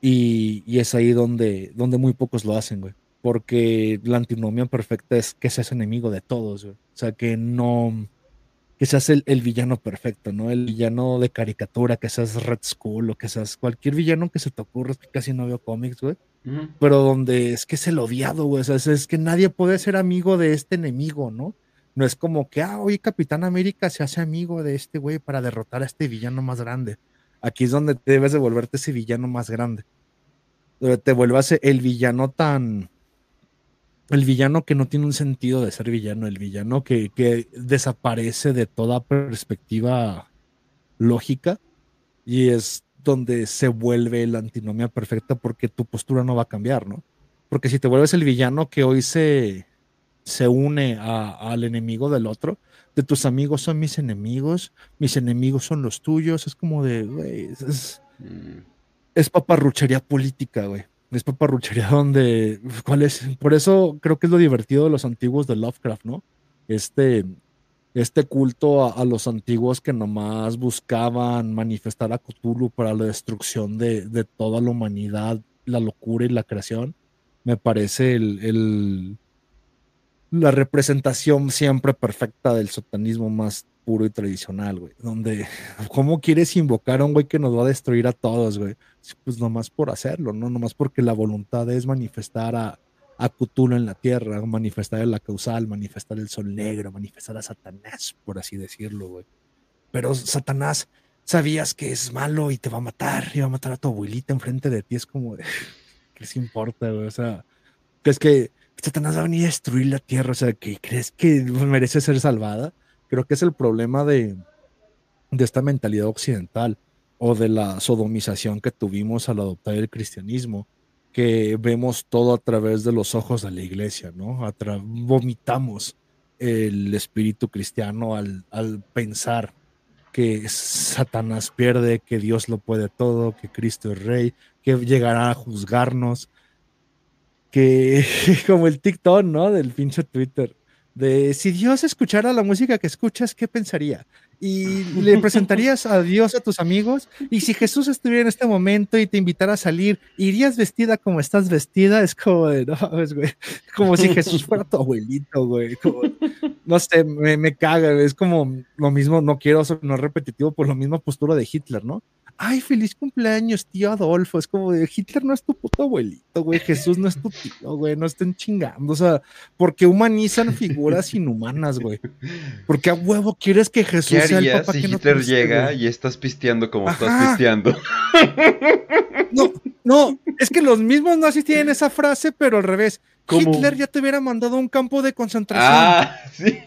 Y, es ahí donde, donde muy pocos lo hacen, güey. Porque la antinomia perfecta es que seas enemigo de todos, güey. O sea, que no, que seas el, el, villano perfecto, ¿no? El villano de caricatura, que seas Red Skull o que seas cualquier villano que se te ocurra, es que casi no veo cómics, güey. Pero donde es que es el odiado, güey. O sea, es, es, que nadie puede ser amigo de este enemigo, ¿no? No es como que, ah, hoy Capitán América se hace amigo de este güey para derrotar a este villano más grande. Aquí es donde debes de volverte ese villano más grande. Te vuelvas el villano tan. El villano que no tiene un sentido de ser villano, el villano que, que desaparece de toda perspectiva lógica y es donde se vuelve la antinomia perfecta porque tu postura no va a cambiar, ¿no? Porque si te vuelves el villano que hoy se, se une al enemigo del otro, de tus amigos son mis enemigos, mis enemigos son los tuyos, es como de, güey, es, mm. es paparruchería política, güey. Es paparruchería donde, ¿cuál es? Por eso creo que es lo divertido de los antiguos de Lovecraft, ¿no? Este, este culto a, los antiguos que nomás buscaban manifestar a Cthulhu para la destrucción de, de toda la humanidad, la locura y la creación, me parece el la representación siempre perfecta del satanismo más puro y tradicional, güey. Donde, ¿cómo quieres invocar a un güey que nos va a destruir a todos, güey? Pues nomás por hacerlo, ¿no? Nomás porque la voluntad es manifestar a, a Cthulhu en la tierra, manifestar la causal, manifestar el sol negro, manifestar a Satanás, por así decirlo, güey. Pero Satanás, sabías que es malo y te va a matar, y va a matar a tu abuelita enfrente de ti. Es como, ¿qué les importa, güey? O sea, que es que Satanás va a venir a destruir la tierra, o sea, que crees que merece ser salvada. Creo que es el problema de, de esta mentalidad occidental o de la sodomización que tuvimos al adoptar el cristianismo, que vemos todo a través de los ojos de la iglesia, ¿no? vomitamos el espíritu cristiano al, al pensar que Satanás pierde, que Dios lo puede todo, que Cristo es rey, que llegará a juzgarnos, que como el TikTok, ¿no? Del pinche Twitter. De si Dios escuchara la música que escuchas, ¿qué pensaría? Y le presentarías a Dios a tus amigos. Y si Jesús estuviera en este momento y te invitara a salir, ¿irías vestida como estás vestida? Es como de, no, es, güey, como si Jesús fuera tu abuelito, güey. no sé, me, me caga, es como lo mismo, no quiero no repetitivo por la misma postura de Hitler, ¿no? Ay, feliz cumpleaños, tío Adolfo. Es como de Hitler no es tu puto abuelito, güey. Jesús no es tu tío, güey. No estén chingando. O sea, porque humanizan figuras inhumanas, güey. Porque a huevo quieres que Jesús sea el papá si que Hitler no llega y estás pisteando como estás pisteando? No, no, Es que los mismos nazis tienen esa frase, pero al revés. Hitler ya te hubiera mandado a un campo de concentración. Ah, sí.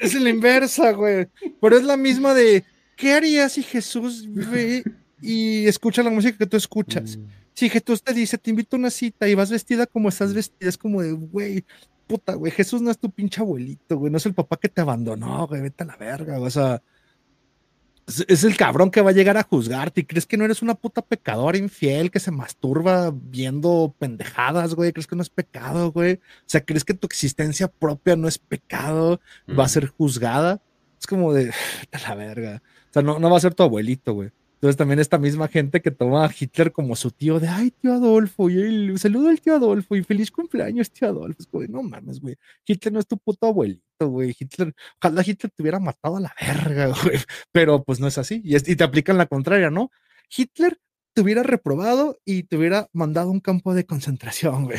Es la inversa, güey. Pero es la misma de, ¿qué harías si Jesús ve y escucha la música que tú escuchas? Mm. Si Jesús te dice, te invito a una cita y vas vestida como estás vestida, es como de, güey, puta, güey, Jesús no es tu pinche abuelito, güey, no es el papá que te abandonó, güey, vete a la verga, o sea, es, el cabrón que va a llegar a juzgarte y crees que no eres una puta pecadora infiel que se masturba viendo pendejadas, güey, crees que no es pecado, güey, o sea, crees que tu existencia propia no es pecado, va a ser juzgada, es como de, vete a la verga, sea, no, no va a ser tu abuelito, güey. Entonces también esta misma gente que toma a Hitler como su tío de, ay, tío Adolfo, y el saludo al tío Adolfo y feliz cumpleaños, tío Adolfo. Es como, no mames, güey, Hitler no es tu puto abuelito, güey. Hitler, ojalá Hitler te hubiera matado a la verga, güey. Pero pues no es así. Y, y te aplican la contraria, ¿no? Hitler te hubiera reprobado y te hubiera mandado a un campo de concentración, güey.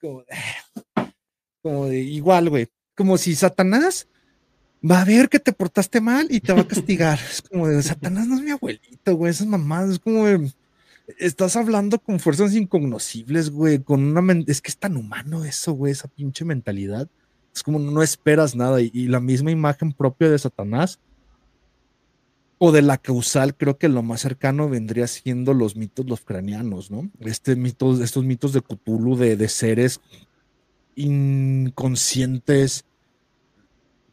Como de, como de igual, güey. Como si Satanás va a ver que te portaste mal y te va a castigar. es como de Satanás no es mi abuelito, güey, esas mamadas, es como de, estás hablando con fuerzas incognoscibles, güey, con una es que es tan humano eso, güey, esa pinche mentalidad. Es como no esperas nada y, la misma imagen propia de Satanás o de la causal, creo que lo más cercano vendría siendo los mitos los cranianos, ¿no? Este mito, estos mitos de Cthulhu, de, de seres inconscientes,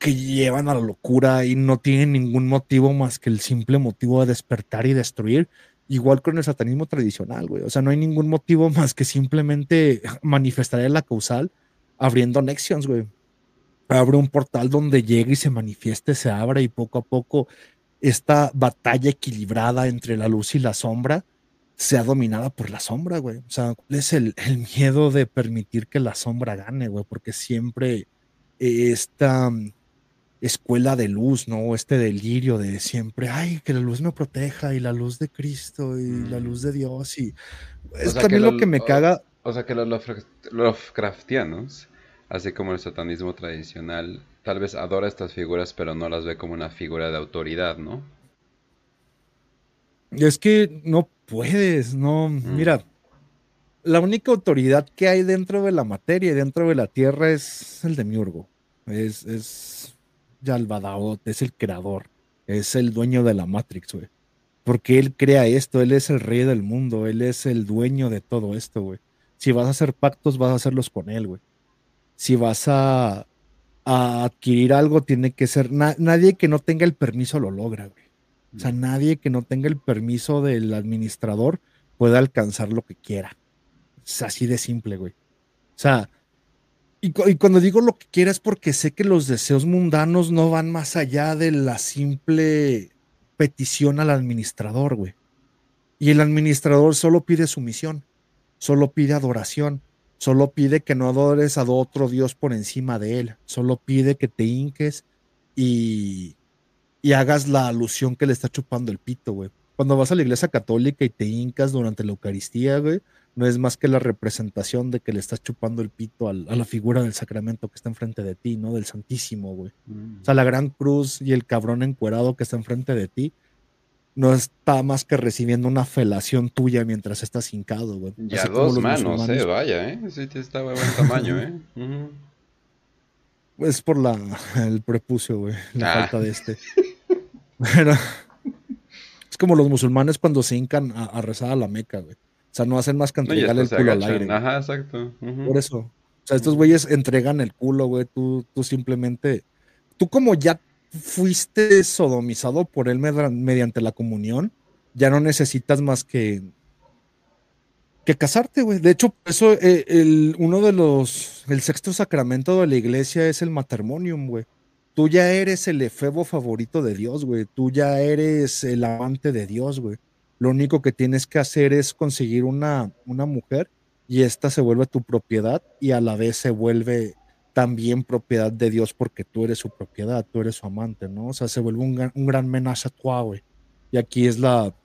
que llevan a la locura y no tienen ningún motivo más que el simple motivo de despertar y destruir. Igual con el satanismo tradicional, güey. O sea, no hay ningún motivo más que simplemente manifestar la causal abriendo nexions, güey. Abre un portal donde llega y se manifieste, se abra y poco a poco esta batalla equilibrada entre la luz y la sombra sea dominada por la sombra, güey. O sea, ¿cuál es el, el miedo de permitir que la sombra gane, güey? Porque siempre esta escuela de luz, ¿no? Este delirio de siempre, ay, que la luz me proteja y la luz de Cristo y la luz de Dios y es también lo, que me caga. O, sea que los Lovecraftianos, así como el satanismo tradicional, tal vez adora estas figuras, pero no las ve como una figura de autoridad, ¿no? Es que no puedes, no, mm. mira, la única autoridad que hay dentro de la materia y dentro de la tierra es el de Miurgo. Es, es Yalbadaot, es el creador, es el dueño de la Matrix, güey. Porque él crea esto, él es el rey del mundo, él es el dueño de todo esto, güey. Si vas a hacer pactos, vas a hacerlos con él, güey. Si vas a, adquirir algo, tiene que ser. nadie que no tenga el permiso lo logra, güey. O sea, nadie que no tenga el permiso del administrador puede alcanzar lo que quiera. Es así de simple, güey. O sea, y, cuando digo lo que quiera es porque sé que los deseos mundanos no van más allá de la simple petición al administrador, güey. Y el administrador solo pide sumisión, solo pide adoración, solo pide que no adores a otro Dios por encima de él, solo pide que te hinques y, y hagas la alusión que le está chupando el pito, güey. Cuando vas a la iglesia católica y te hincas durante la Eucaristía, güey, no es más que la representación de que le estás chupando el pito a la figura del sacramento que está enfrente de ti, ¿no? Del Santísimo, güey. Mm. O sea, la gran cruz y el cabrón encuerado que está enfrente de ti no está más que recibiendo una felación tuya mientras estás hincado, güey. Ya dos manos, eh, vaya, eh. Sí, está de buen tamaño, eh. Es por la, el prepucio, güey, la ah. falta de este. Pero es como los musulmanes cuando se hincan a, a rezar a la Meca, güey. O sea, no hacen más que entregar el culo al aire. Ajá, exacto. Por eso. O sea, estos güeyes entregan el culo, güey. Tú, tú simplemente. Tú, como ya fuiste sodomizado por él mediante la comunión, ya no necesitas más que. que casarte, güey. De hecho, eso, eh, el, uno de los. El sexto sacramento de la iglesia es el matrimonium, güey. Tú ya eres el efebo favorito de Dios, güey. Tú ya eres el amante de Dios, güey. Lo único que tienes que hacer es conseguir una, una mujer y esta se vuelve tu propiedad y a la vez se vuelve también propiedad de Dios porque tú eres su propiedad, tú eres su amante, ¿no? O sea, se vuelve un, un gran menaje a güey. Y aquí es la,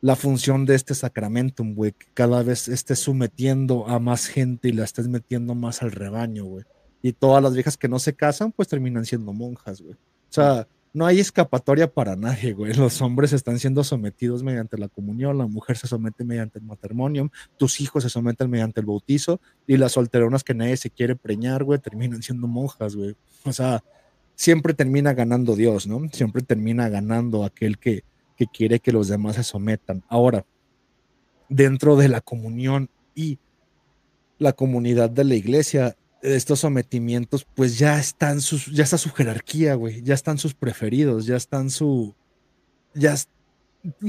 la función de este sacramentum, güey, que cada vez estés sometiendo a más gente y la estés metiendo más al rebaño, güey. Y todas las viejas que no se casan, pues terminan siendo monjas, güey. O sea, no hay escapatoria para nadie, güey. Los hombres están siendo sometidos mediante la comunión, la mujer se somete mediante el matrimonio, tus hijos se someten mediante el bautizo y las solteronas que nadie se quiere preñar, güey, terminan siendo monjas, güey. O sea, siempre termina ganando Dios, ¿no? Siempre termina ganando aquel que, que quiere que los demás se sometan. Ahora, dentro de la comunión y la comunidad de la iglesia, estos sometimientos, pues ya están sus, ya está su jerarquía, güey, ya están sus preferidos, ya están su, ya,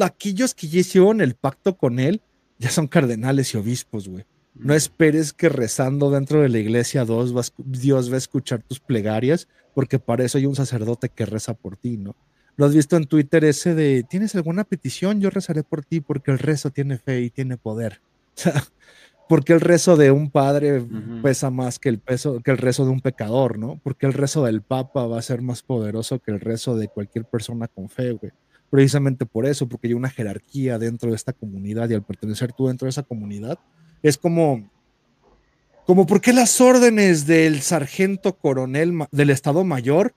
aquellos que ya hicieron el pacto con él, ya son cardenales y obispos, güey. No mm. esperes que rezando dentro de la iglesia dos Dios va a escuchar tus plegarias, porque para eso hay un sacerdote que reza por ti, ¿no? Lo has visto en Twitter ese de, ¿tienes alguna petición? Yo rezaré por ti porque el rezo tiene fe y tiene poder. O sea, porque el rezo de un padre pesa más que el, peso, que el rezo de un pecador, ¿no? Porque el rezo del papa va a ser más poderoso que el rezo de cualquier persona con fe, güey. Precisamente por eso, porque hay una jerarquía dentro de esta comunidad y al pertenecer tú dentro de esa comunidad, es como, como por qué las órdenes del sargento coronel del Estado Mayor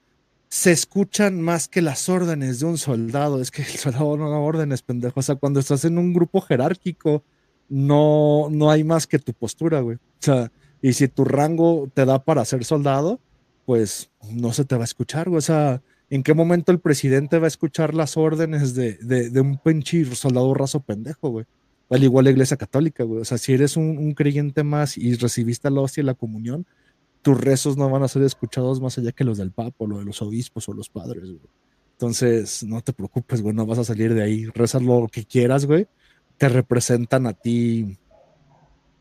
se escuchan más que las órdenes de un soldado. Es que el soldado no da órdenes, pendejo. O sea, cuando estás en un grupo jerárquico, no, no hay más que tu postura, güey. O sea, y si tu rango te da para ser soldado, pues no se te va a escuchar, güey. O sea, ¿en qué momento el presidente va a escuchar las órdenes de, de, un pinche soldado raso pendejo, güey? Al igual la iglesia católica, güey. O sea, si eres un, creyente más y recibiste la hostia y la comunión, tus rezos no van a ser escuchados más allá que los del Papa, o lo de los obispos o los padres, güey. Entonces, no te preocupes, güey, no vas a salir de ahí. Reza lo que quieras, güey te representan a ti,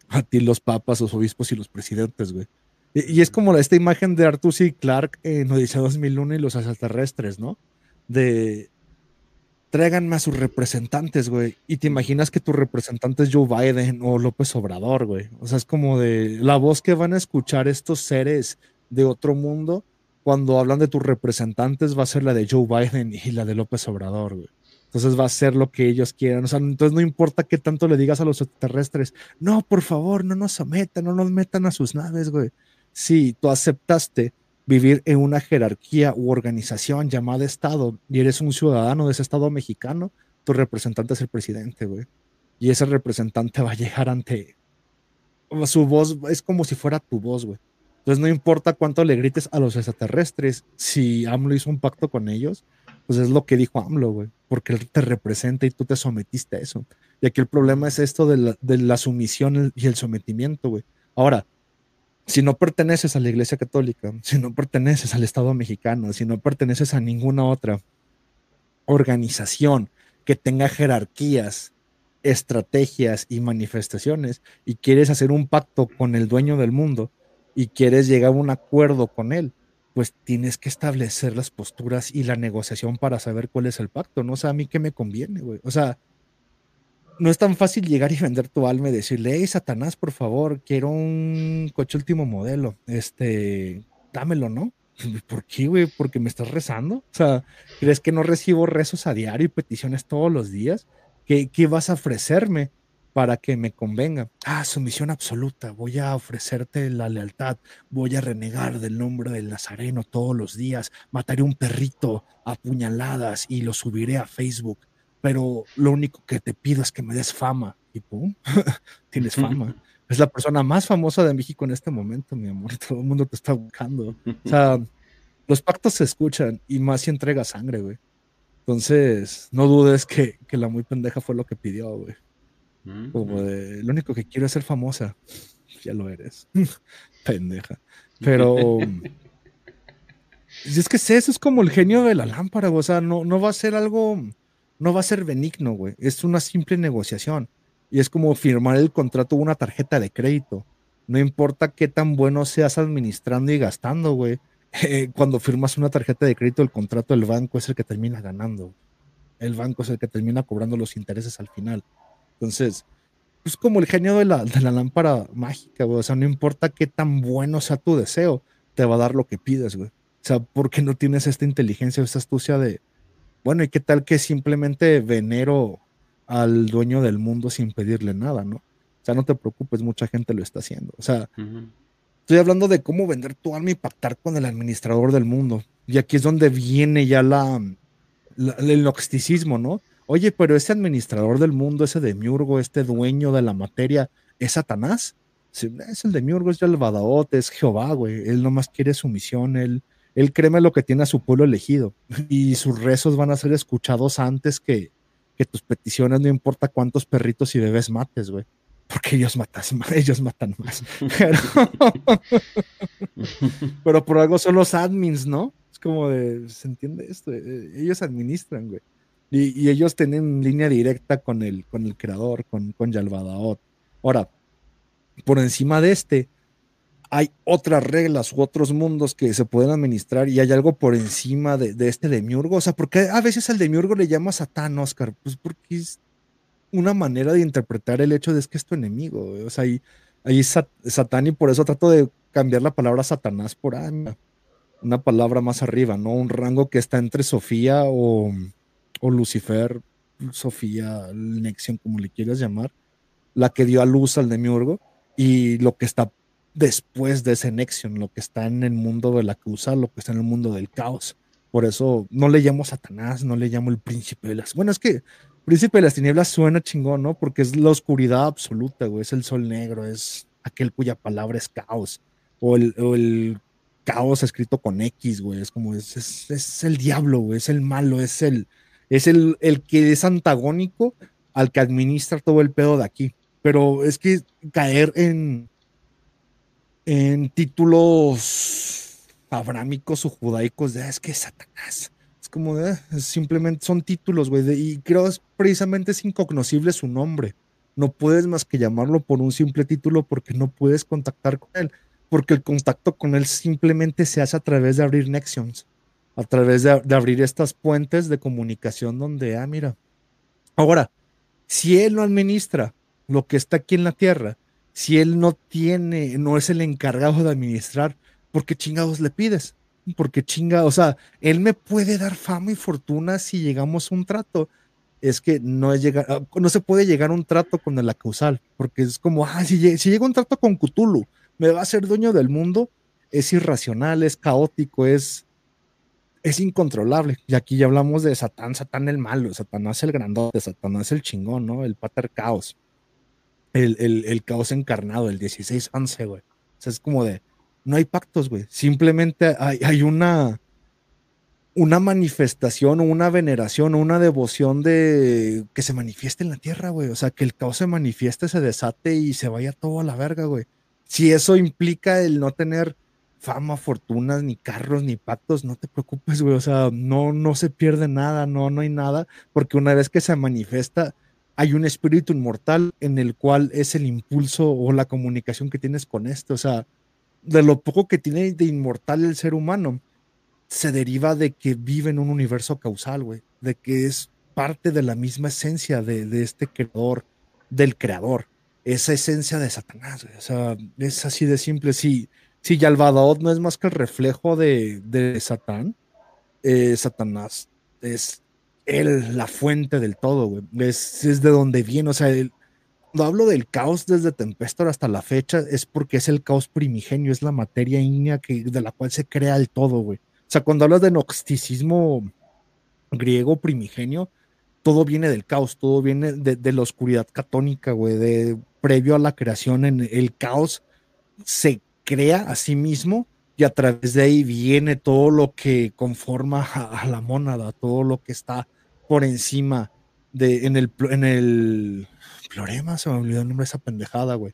a ti los papas, los obispos y los presidentes, güey. Y, es como esta imagen de Arthur C. Clarke en Odisea 2001 y los extraterrestres, ¿no? De tráiganme a sus representantes, güey. Y te imaginas que tu representante es Joe Biden o López Obrador, güey. O sea, es como de la voz que van a escuchar estos seres de otro mundo cuando hablan de tus representantes va a ser la de Joe Biden y la de López Obrador, güey. Entonces va a ser lo que ellos quieran. O sea, entonces no importa qué tanto le digas a los extraterrestres, no, por favor, no nos sometan, no nos metan a sus naves, güey. Si tú aceptaste vivir en una jerarquía u organización llamada Estado y eres un ciudadano de ese Estado mexicano, tu representante es el presidente, güey. Y ese representante va a llegar ante... Su voz es como si fuera tu voz, güey. Entonces no importa cuánto le grites a los extraterrestres, si AMLO hizo un pacto con ellos, pues es lo que dijo AMLO, güey, porque él te representa y tú te sometiste a eso. Y aquí el problema es esto de la, sumisión y el sometimiento, güey. Ahora, si no perteneces a la Iglesia Católica, si no perteneces al Estado mexicano, si no perteneces a ninguna otra organización que tenga jerarquías, estrategias y manifestaciones y quieres hacer un pacto con el dueño del mundo y quieres llegar a un acuerdo con él, pues tienes que establecer las posturas y la negociación para saber cuál es el pacto, ¿no? O sea, a mí qué me conviene, güey. O sea, no es tan fácil llegar y vender tu alma y decirle, hey, Satanás, por favor, quiero un coche último modelo, este, dámelo, ¿no? ¿Por qué, güey? ¿Porque me estás rezando? O sea, ¿crees que no recibo rezos a diario y peticiones todos los días? ¿Qué, qué vas a ofrecerme? Para que me convenga. Ah, sumisión absoluta, voy a ofrecerte la lealtad, voy a renegar del nombre del Nazareno todos los días, mataré un perrito a puñaladas y lo subiré a Facebook, pero lo único que te pido es que me des fama. Y pum, tienes fama. Es la persona más famosa de México en este momento, mi amor. Todo el mundo te está buscando. O sea, los pactos se escuchan y más si entrega sangre, güey. Entonces, no dudes que, que la muy pendeja fue lo que pidió, güey. Como de, lo único que quiero es ser famosa. Ya lo eres. Pendeja. Pero... es que sé, eso es como el genio de la lámpara, o sea, no, no va a ser algo, no va a ser benigno, güey. Es una simple negociación. Y es como firmar el contrato de una tarjeta de crédito. No importa qué tan bueno seas administrando y gastando, güey. cuando firmas una tarjeta de crédito, el contrato del banco es el que termina ganando. El banco es el que termina cobrando los intereses al final. Entonces, es como el genio de la, de la lámpara mágica, güey. O sea, no importa qué tan bueno sea tu deseo, te va a dar lo que pides, güey. O sea, porque no tienes esta inteligencia, esta astucia de, bueno, ¿y qué tal que simplemente venero al dueño del mundo sin pedirle nada, ¿no? O sea, no te preocupes, mucha gente lo está haciendo. O sea, Estoy hablando de cómo vender tu alma y pactar con el administrador del mundo. Y aquí es donde viene ya la, el gnosticismo, ¿no? Oye, pero ese administrador del mundo, ese demiurgo, este dueño de la materia, ¿es Satanás? es el demiurgo, es Yalvadaot, es Jehová, güey. Él nomás quiere su misión, él, él créeme lo que tiene a su pueblo elegido. Y sus rezos van a ser escuchados antes que, que tus peticiones, no importa cuántos perritos y bebés mates, güey. Porque ellos, matas, ellos matan más. Pero, por algo son los admins, ¿no? Es como de, ¿se entiende esto? Eh, ellos administran, güey. Y, ellos tienen línea directa con el, con el creador, con, con Yalvadaot. Ahora, por encima de este, hay otras reglas u otros mundos que se pueden administrar y hay algo por encima de, de este demiurgo. O sea, porque a veces al demiurgo le llama Satán, Oscar? Pues porque es una manera de interpretar el hecho de es que es tu enemigo. O sea, ahí, ahí Satán y por eso trato de cambiar la palabra Satanás por ah, una palabra más arriba, ¿no? Un rango que está entre Sofía o, o Lucifer, Sofía, Nexion, como le quieras llamar, la que dio a luz al demiurgo y lo que está después de ese Nexion, lo que está en el mundo de la causa, lo que está en el mundo del caos. Por eso no le llamo Satanás, no le llamo el príncipe de las. Bueno, es que príncipe de las tinieblas suena chingón, ¿no? Porque es la oscuridad absoluta, güey. Es el sol negro, es aquel cuya palabra es caos. O el, caos escrito con X, güey. Es como, es, es, el diablo. Es el malo, es el, es el, el que es antagónico al que administra todo el pedo de aquí. Pero es que caer en, en títulos abrámicos o judaicos de ah, es que es Satanás. Es como de, ah, simplemente son títulos, güey. Y creo es precisamente es incognoscible su nombre. No puedes más que llamarlo por un simple título porque no puedes contactar con él. Porque el contacto con él simplemente se hace a través de abrir Nexions. A través de, abrir estas puentes de comunicación donde, ah, mira. Ahora, si él no administra lo que está aquí en la tierra, si él no tiene, no es el encargado de administrar, ¿por qué chingados le pides? Porque chinga, o sea, él me puede dar fama y fortuna si llegamos a un trato. Es que no llegar, ah, no se puede llegar a un trato con el causal, porque es como, ah, si, si llega un trato con Cthulhu, me va a ser dueño del mundo, es irracional, es caótico, es, es incontrolable. Y aquí ya hablamos de Satán, Satán el malo, Satanás el grandote, Satanás el chingón, ¿no? El pater caos el, caos encarnado, el 16-11, güey. O sea, es como de, no hay pactos, güey. Simplemente hay, hay, una, una manifestación o una veneración o una devoción de que se manifieste en la tierra, güey. O sea, que el caos se manifieste, se desate y se vaya todo a la verga, güey. Si eso implica el no tener fama, fortunas, ni carros, ni pactos, no te preocupes, güey. O sea, no, no se pierde nada, no, no hay nada, porque una vez que se manifiesta, hay un espíritu inmortal en el cual es el impulso o la comunicación que tienes con esto. O sea, de lo poco que tiene de inmortal el ser humano, se deriva de que vive en un universo causal, güey, de que es parte de la misma esencia de, este creador, del creador, esa esencia de Satanás, güey. O sea, es así de simple. Si, si Yalvadaot no es más que el reflejo de, de Satán, eh, Satanás es él, la fuente del todo, güey. Es, de donde viene, o sea, cuando hablo del caos desde Tempestor hasta la fecha, es porque es el caos primigenio, es la materia ígnea que, de la cual se crea el todo, güey. O sea, cuando hablas de gnosticismo griego primigenio, todo viene del caos, todo viene de, la oscuridad catónica, güey, de previo a la creación, en el caos se crea a sí mismo y a través de ahí viene todo lo que conforma a, la mónada, todo lo que está por encima de, en el, en el Florema, se me olvidó el nombre de esa pendejada, güey.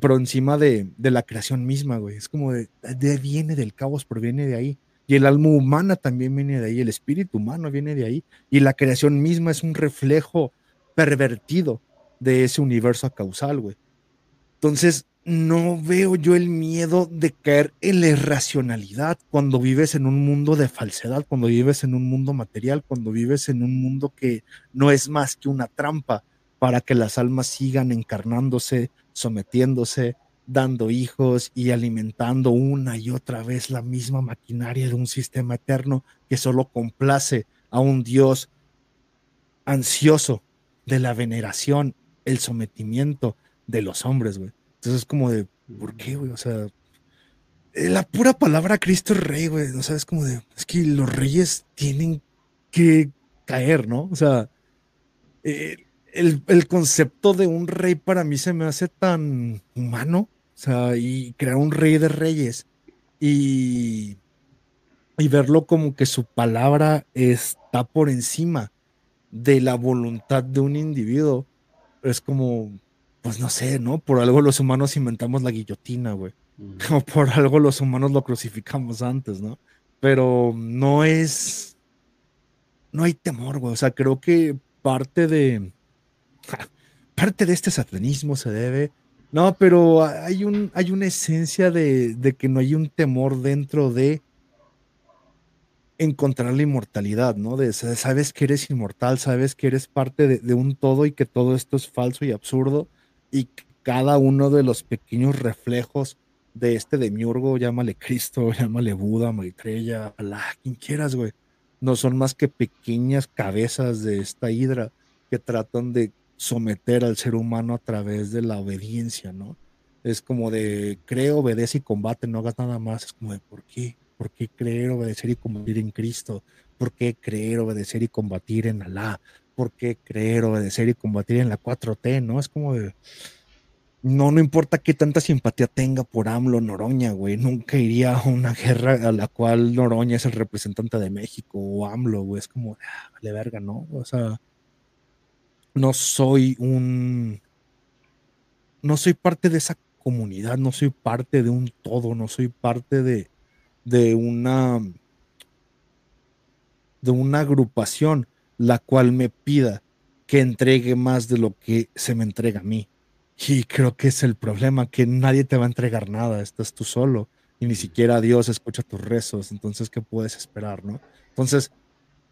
Pero encima de, de la creación misma, güey. Es como de, de, viene del caos, proviene de ahí. Y el alma humana también viene de ahí, el espíritu humano viene de ahí. Y la creación misma es un reflejo pervertido de ese universo causal, güey. Entonces, no veo yo el miedo de caer en la irracionalidad cuando vives en un mundo de falsedad, cuando vives en un mundo material, cuando vives en un mundo que no es más que una trampa para que las almas sigan encarnándose, sometiéndose, dando hijos y alimentando una y otra vez la misma maquinaria de un sistema eterno que solo complace a un Dios ansioso de la veneración, el sometimiento de los hombres, güey. Entonces es como de, ¿por qué, güey? O sea, eh, la pura palabra Cristo es rey, güey. O sea, es como de, es que los reyes tienen que caer, ¿no? O sea, eh, el, el, concepto de un rey para mí se me hace tan humano. O sea, y crear un rey de reyes y, y verlo como que su palabra está por encima de la voluntad de un individuo. Es como, pues no sé, ¿no? Por algo los humanos inventamos la guillotina, güey. O por algo los humanos lo crucificamos antes, ¿no? Pero no es. No hay temor, güey. O sea, creo que parte de. parte de este satanismo se debe. No, pero hay, un, hay una esencia de, de que no hay un temor dentro de encontrar la inmortalidad, ¿no? De sabes que eres inmortal, sabes que eres parte de, de, un todo y que todo esto es falso y absurdo y cada uno de los pequeños reflejos de este demiurgo, llámale Cristo, llámale Buda, Maitreya, Alá, quien quieras, güey. No son más que pequeñas cabezas de esta hidra que tratan de someter al ser humano a través de la obediencia, ¿no? Es como de cree, obedece y combate, no hagas nada más. Es como de ¿por qué? ¿Por qué creer, obedecer y combatir en Cristo? ¿Por qué creer, obedecer y combatir en Alá? ¿Por qué creer, obedecer y combatir en la 4T? ¿No? Es como de no, no importa qué tanta simpatía tenga por AMLO Noroña, güey. Nunca iría a una guerra a la cual Noroña es el representante de México o AMLO, güey. Es como, ah, vale verga, ¿no? O sea, no soy un. No soy parte de esa comunidad, no soy parte de un todo, no soy parte de, de una. de una agrupación la cual me pida que entregue más de lo que se me entrega a mí. Y creo que es el problema, que nadie te va a entregar nada, estás tú solo y ni siquiera Dios escucha tus rezos, entonces, ¿qué puedes esperar, no? Entonces,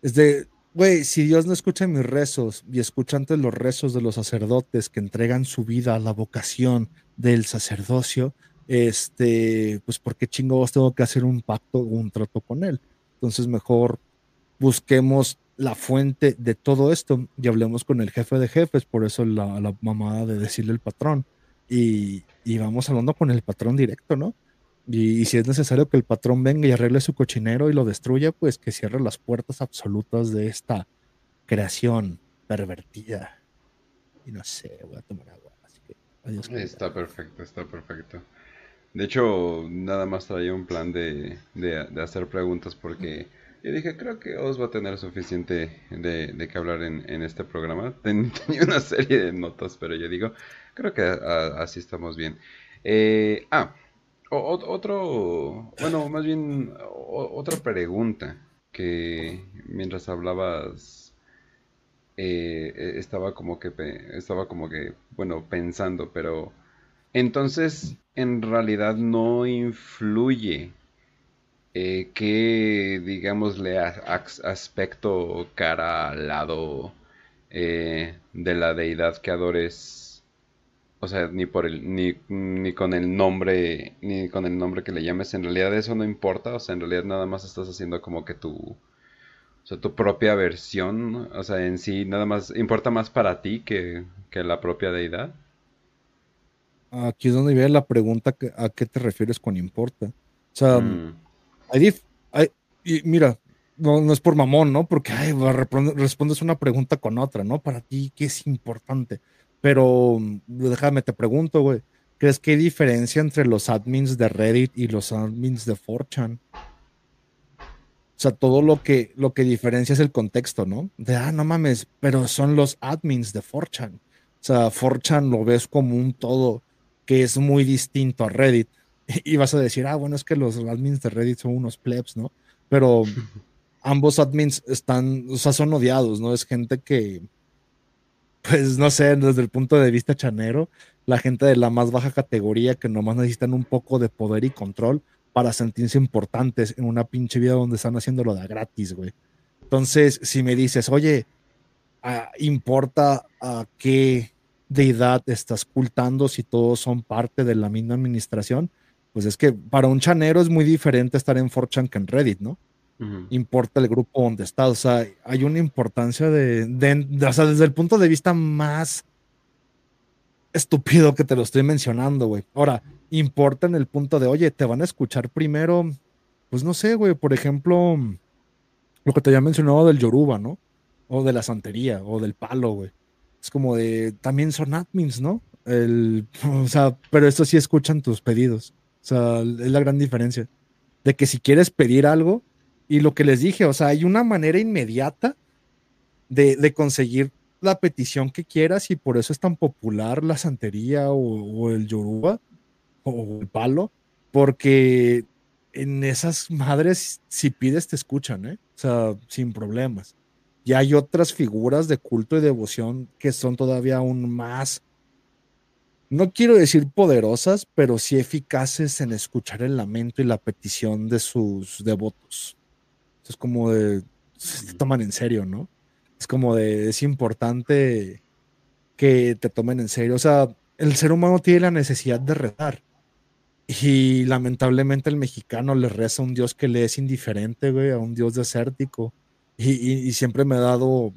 es de, güey, si Dios no escucha mis rezos y escucha antes los rezos de los sacerdotes que entregan su vida a la vocación del sacerdocio, este, pues, ¿por qué chingados tengo que hacer un pacto o un trato con él? Entonces, mejor busquemos la fuente de todo esto y hablemos con el jefe de jefes, por eso la, la mamada de decirle el patrón. Y, y, vamos hablando con el patrón directo, ¿no? Y, si es necesario que el patrón venga y arregle su cochinero y lo destruya, pues que cierre las puertas absolutas de esta creación pervertida. Y no sé, voy a tomar agua. Así que adiós. Está perfecto, está perfecto. De hecho, nada más traía un plan de, de, de hacer preguntas porque y dije, creo que os va a tener suficiente de, de que hablar en, en este programa. tenía una serie de notas, pero yo digo, creo que así estamos bien. Eh, ah, otro, bueno, más bien otra pregunta que mientras hablabas eh, estaba como que estaba como que bueno pensando, pero entonces en realidad no influye eh, ¿qué, digámosle, aspecto cara al lado eh, de la deidad que adores? O sea, ni por el, ni, ni con el nombre, ni con el nombre que le llames, en realidad eso no importa, o sea, en realidad nada más estás haciendo como que tu, o sea, tu propia versión, o sea, en sí nada más importa más para ti que, que la propia deidad. Aquí es donde viene la pregunta a qué te refieres con importa. O sea, mm. Hay, mira, no, es por mamón, ¿no? Porque respondes una pregunta con otra, ¿no? Para ti, ¿qué es importante? Pero déjame, te pregunto, güey. ¿Crees que hay diferencia entre los admins de Reddit y los admins de 4chan? O sea, todo lo que, lo que diferencia es el contexto, ¿no? De, ah, no mames, pero son los admins de 4chan. O sea, 4chan lo ves como un todo que es muy distinto a Reddit. y vas a decir, ah, bueno, es que los admins de Reddit son unos plebs, ¿no? Pero ambos admins están, o sea, son odiados, ¿no? Es gente que, pues no sé, desde el punto de vista chanero, la gente de la más baja categoría que nomás necesitan un poco de poder y control para sentirse importantes en una pinche vida donde están haciéndolo de gratis, güey. Entonces, si me dices, oye, ah, importa a qué deidad estás cultando si todos son parte de la misma administración, pues es que para un chanero es muy diferente estar en 4chan que en Reddit, ¿no? Importa el grupo donde está, o sea, hay una importancia de, o sea, desde el punto de vista más estúpido que te lo estoy mencionando, güey. Ahora, importa en el punto de, oye, te van a escuchar primero, pues no sé, güey, por ejemplo, lo que te había mencionado del Yoruba, ¿no? O de la santería, o del palo, güey. Es como de, también son admins, ¿no? El, o sea, pero esto sí escuchan tus pedidos. O sea, es la gran diferencia. De que si quieres pedir algo, y lo que les dije, o sea, hay una manera inmediata de, de conseguir la petición que quieras y por eso es tan popular la santería o, el yoruba o el palo, porque en esas madres si pides te escuchan, ¿eh? O sea, sin problemas. Y hay otras figuras de culto y devoción que son todavía aún más, no quiero decir poderosas, pero sí eficaces en escuchar el lamento y la petición de sus devotos. Es como de, se toman en serio, ¿no? Es como de, es importante que te tomen en serio. O sea, el ser humano tiene la necesidad de rezar. Y lamentablemente el mexicano le reza a un Dios que le es indiferente, güey, a un Dios desértico. Y, siempre me ha dado,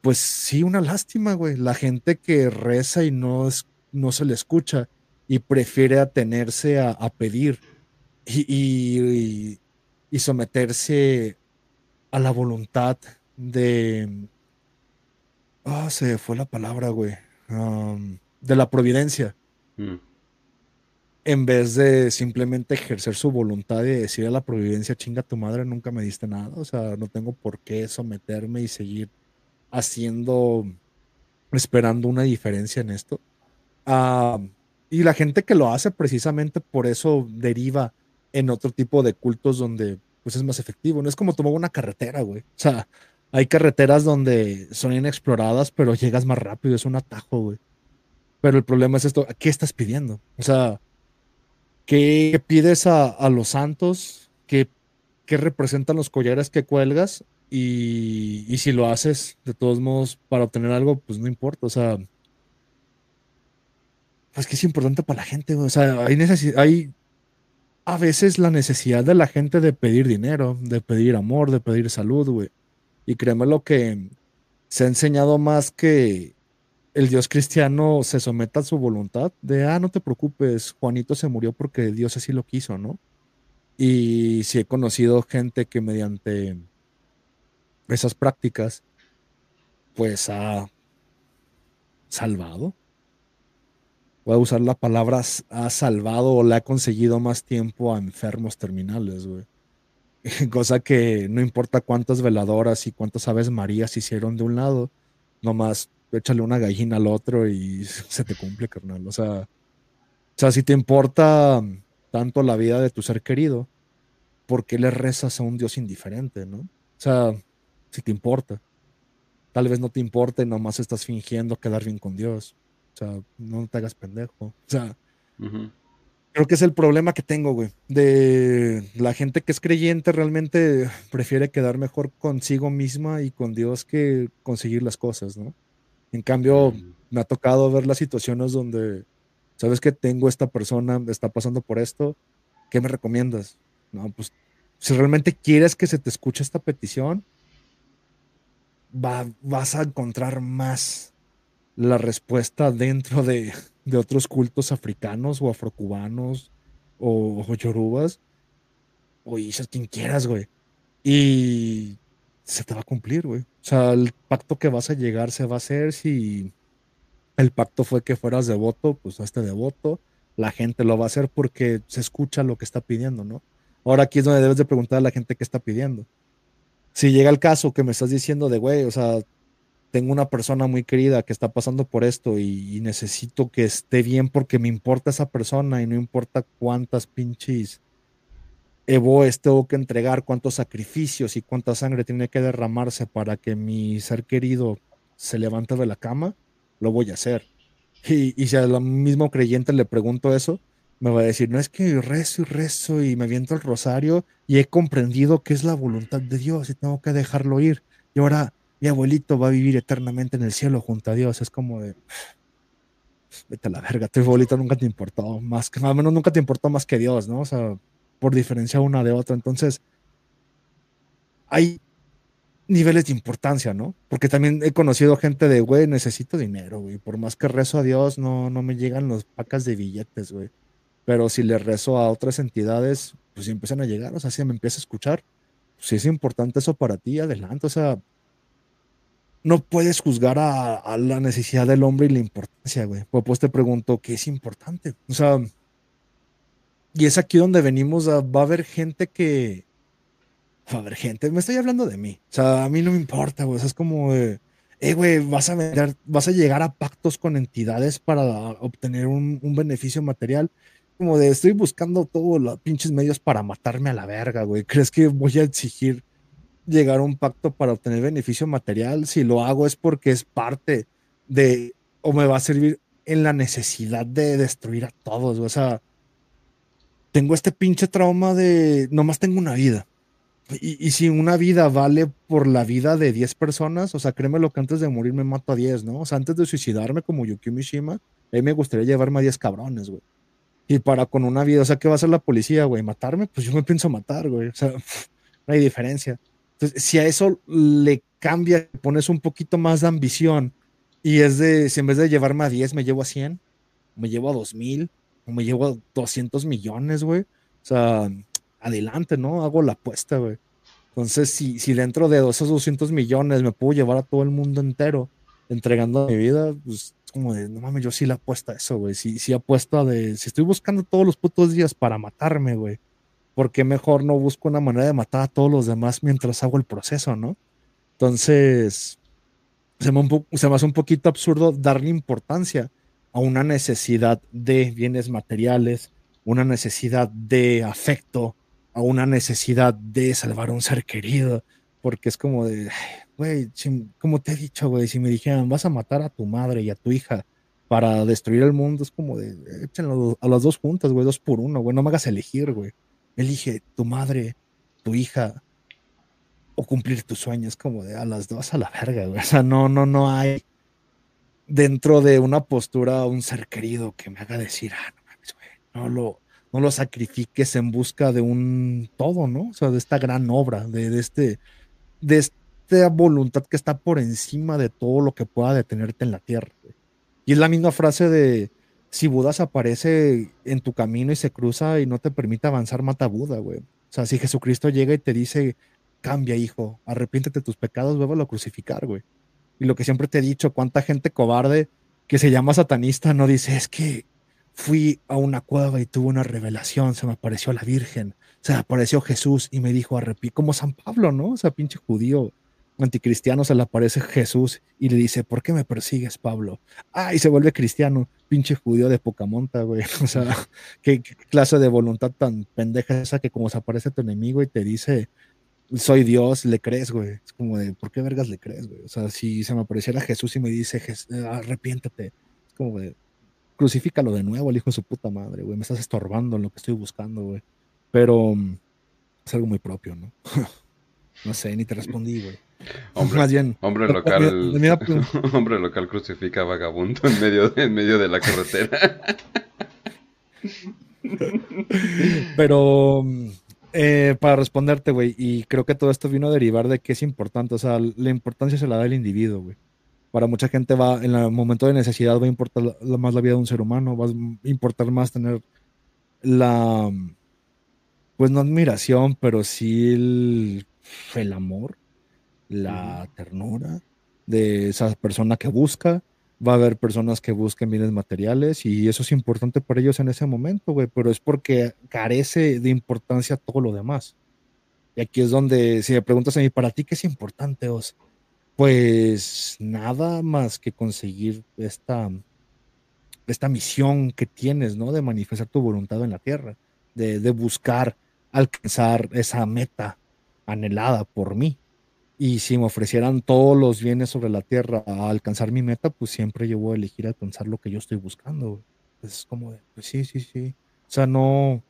pues sí, una lástima, güey. La gente que reza y no, es, no se le escucha y prefiere atenerse a, pedir y, y, someterse a la voluntad de... Ah, se fue la palabra, güey. de la providencia. Mm. En vez de simplemente ejercer su voluntad y decir a la providencia, chinga tu madre, nunca me diste nada. O sea, no tengo por qué someterme y seguir haciendo, esperando una diferencia en esto. Y la gente que lo hace precisamente por eso deriva en otro tipo de cultos donde pues es más efectivo. No es como tomar una carretera, güey. O sea, hay carreteras donde son inexploradas, pero llegas más rápido, es un atajo, güey. Pero el problema es esto, ¿qué estás pidiendo? O sea, ¿qué pides a, los santos? ¿Qué, ¿Qué, representan los collares que cuelgas? Y, y, si lo haces, de todos modos, para obtener algo, pues no importa. O sea, pues que es importante para la gente, güey. O sea, hay hay a veces la necesidad de la gente de pedir dinero, de pedir amor, de pedir salud, güey. Y créeme lo que se ha enseñado más que el Dios cristiano se someta a su voluntad de, ah, no te preocupes, Juanito se murió porque Dios así lo quiso, ¿no? Y si he conocido gente que mediante esas prácticas, pues ha salvado. Voy a usar la palabra ha salvado o le ha conseguido más tiempo a enfermos terminales, güey. cosa que no importa cuántas veladoras y cuántas aves marías hicieron de un lado, nomás échale una gallina al otro y se te cumple, carnal. O sea, o sea, si te importa tanto la vida de tu ser querido, ¿por qué le rezas a un Dios indiferente, no? O sea, si te importa. Tal vez no te importe, nomás estás fingiendo quedar bien con Dios. O sea, no te hagas pendejo. O sea, Creo que es el problema que tengo, güey. De la gente que es creyente realmente prefiere quedar mejor consigo misma y con Dios que conseguir las cosas, ¿no? En cambio, me ha tocado ver las situaciones donde, sabes que tengo esta persona, está pasando por esto, ¿qué me recomiendas? No, pues si realmente quieres que se te escuche esta petición, va, vas a encontrar más la respuesta dentro de, de otros cultos africanos o afrocubanos o, o yorubas o dices quien quieras, güey. Y se te va a cumplir, güey. O sea, el pacto que vas a llegar se va a hacer si el pacto fue que fueras devoto, pues este devoto, la gente lo va a hacer porque se escucha lo que está pidiendo, ¿no? Ahora aquí es donde debes de preguntar a la gente qué está pidiendo. Si llega el caso que me estás diciendo de, güey, o sea, tengo una persona muy querida que está pasando por esto y, necesito que esté bien porque me importa esa persona y no importa cuántas pinches evoes tengo que entregar, cuántos sacrificios y cuánta sangre tiene que derramarse para que mi ser querido se levante de la cama, lo voy a hacer. Y, y si al mismo creyente le pregunto eso, me va a decir, no es que rezo y rezo y me aviento el rosario y he comprendido que es la voluntad de Dios y tengo que dejarlo ir. Y ahora mi abuelito va a vivir eternamente en el cielo junto a Dios. Es como de, vete a la verga, tu abuelito nunca te importó más, que al menos nunca te importó más que Dios, ¿no? O sea, por diferencia una de otra. Entonces, hay niveles de importancia, ¿no? Porque también he conocido gente de, güey, necesito dinero, güey. Por más que rezo a Dios, no, no me llegan los pacas de billetes, güey. Pero si le rezo a otras entidades, pues empiezan a llegar, o sea, si me empieza a escuchar, pues, si es importante eso para ti, adelante, o sea, no puedes juzgar a, la necesidad del hombre y la importancia, güey. Pues, te pregunto, ¿qué es importante? O sea, y es aquí donde venimos, a, va a haber gente que, va a haber gente, me estoy hablando de mí, o sea, a mí no me importa, güey, o sea, es como, eh, güey, vas a vas a llegar a pactos con entidades para obtener un, un beneficio material como de estoy buscando todos los pinches medios para matarme a la verga, güey. ¿Crees que voy a exigir llegar a un pacto para obtener beneficio material? Si lo hago es porque es parte de, o me va a servir en la necesidad de destruir a todos, O sea, tengo este pinche trauma de, nomás tengo una vida. Y, y, si una vida vale por la vida de 10 personas, o sea, créeme lo que antes de morir me mato a 10, ¿no? O sea, antes de suicidarme como Yukio Mishima, a mí me gustaría llevarme a 10 cabrones, güey. Y para con una vida, o sea, ¿qué va a hacer la policía, güey? ¿Matarme? Pues yo me pienso matar, güey. O sea, no hay diferencia. Entonces, si a eso le cambia, pones un poquito más de ambición y es de, si en vez de llevarme a 10, me llevo a 100, me llevo a 2000, o me llevo a 200 millones, güey. O sea, adelante, ¿no? Hago la apuesta, güey. Entonces, si, si dentro de esos 200 millones me puedo llevar a todo el mundo entero entregando mi vida, pues como de, no mames, yo sí le apuesto a eso, güey. Sí, sí apuesto a de, si estoy buscando todos los putos días para matarme, güey, ¿por qué mejor no busco una manera de matar a todos los demás mientras hago el proceso, no? Entonces, se me, hace un poquito absurdo darle importancia a una necesidad de bienes materiales, una necesidad de afecto, a una necesidad de salvar a un ser querido, porque es como de, güey, como te he dicho, güey, si me dijeran, vas a matar a tu madre y a tu hija para destruir el mundo, es como de, échenlo a las dos juntas, güey, dos por uno, güey, no me hagas elegir, güey. Elige tu madre, tu hija, o cumplir tus sueños, como de a las dos a la verga, güey. O sea, no, no, no hay dentro de una postura un ser querido que me haga decir, ah, no mames, güey, no lo, no lo sacrifiques en busca de un todo, ¿no? O sea, de esta gran obra, de, este, de este voluntad que está por encima de todo lo que pueda detenerte en la tierra. Y es la misma frase de, si Buda aparece en tu camino y se cruza y no te permite avanzar, mata a Buda, güey. O sea, si Jesucristo llega y te dice, cambia, hijo, arrepiéntete de tus pecados, vuelvo a crucificar, güey. Y lo que siempre te he dicho, cuánta gente cobarde que se llama satanista no dice, es que fui a una cueva y tuve una revelación, se me apareció la Virgen, se apareció Jesús y me dijo, arrepiéntete, como San Pablo, ¿no? O sea, pinche judío anticristiano se le aparece Jesús y le dice, ¿por qué me persigues, Pablo? Ah, y se vuelve cristiano, pinche judío de poca monta, güey. O sea, ¿qué, clase de voluntad tan pendeja esa que como se aparece tu enemigo y te dice, soy Dios, le crees, güey. Es como de, ¿por qué vergas le crees, güey? O sea, si se me apareciera Jesús y me dice, arrepiéntate, es como de, crucifícalo de nuevo, el hijo de su puta madre, güey. Me estás estorbando en lo que estoy buscando, güey. Pero mm, es algo muy propio, ¿no? no sé, ni te respondí, güey. Hombre, hombre local, hombre local crucifica a vagabundo en medio, en medio de la carretera. Pero eh, para responderte, güey, y creo que todo esto vino a derivar de que es importante, o sea, la importancia se la da el individuo, güey. Para mucha gente va, en el momento de necesidad va a importar más la vida de un ser humano, va a importar más tener la, pues no admiración, pero sí el, el amor la ternura de esa persona que busca. Va a haber personas que busquen bienes materiales y eso es importante para ellos en ese momento, güey, pero es porque carece de importancia todo lo demás. Y aquí es donde, si me preguntas a mí, ¿para ti qué es importante, Os? Pues nada más que conseguir esta, esta misión que tienes, ¿no? De manifestar tu voluntad en la tierra, de, de buscar alcanzar esa meta anhelada por mí. Y si me ofrecieran todos los bienes sobre la tierra a alcanzar mi meta, pues siempre yo voy a elegir alcanzar lo que yo estoy buscando. Es como de, pues sí, sí, sí. O sea, no,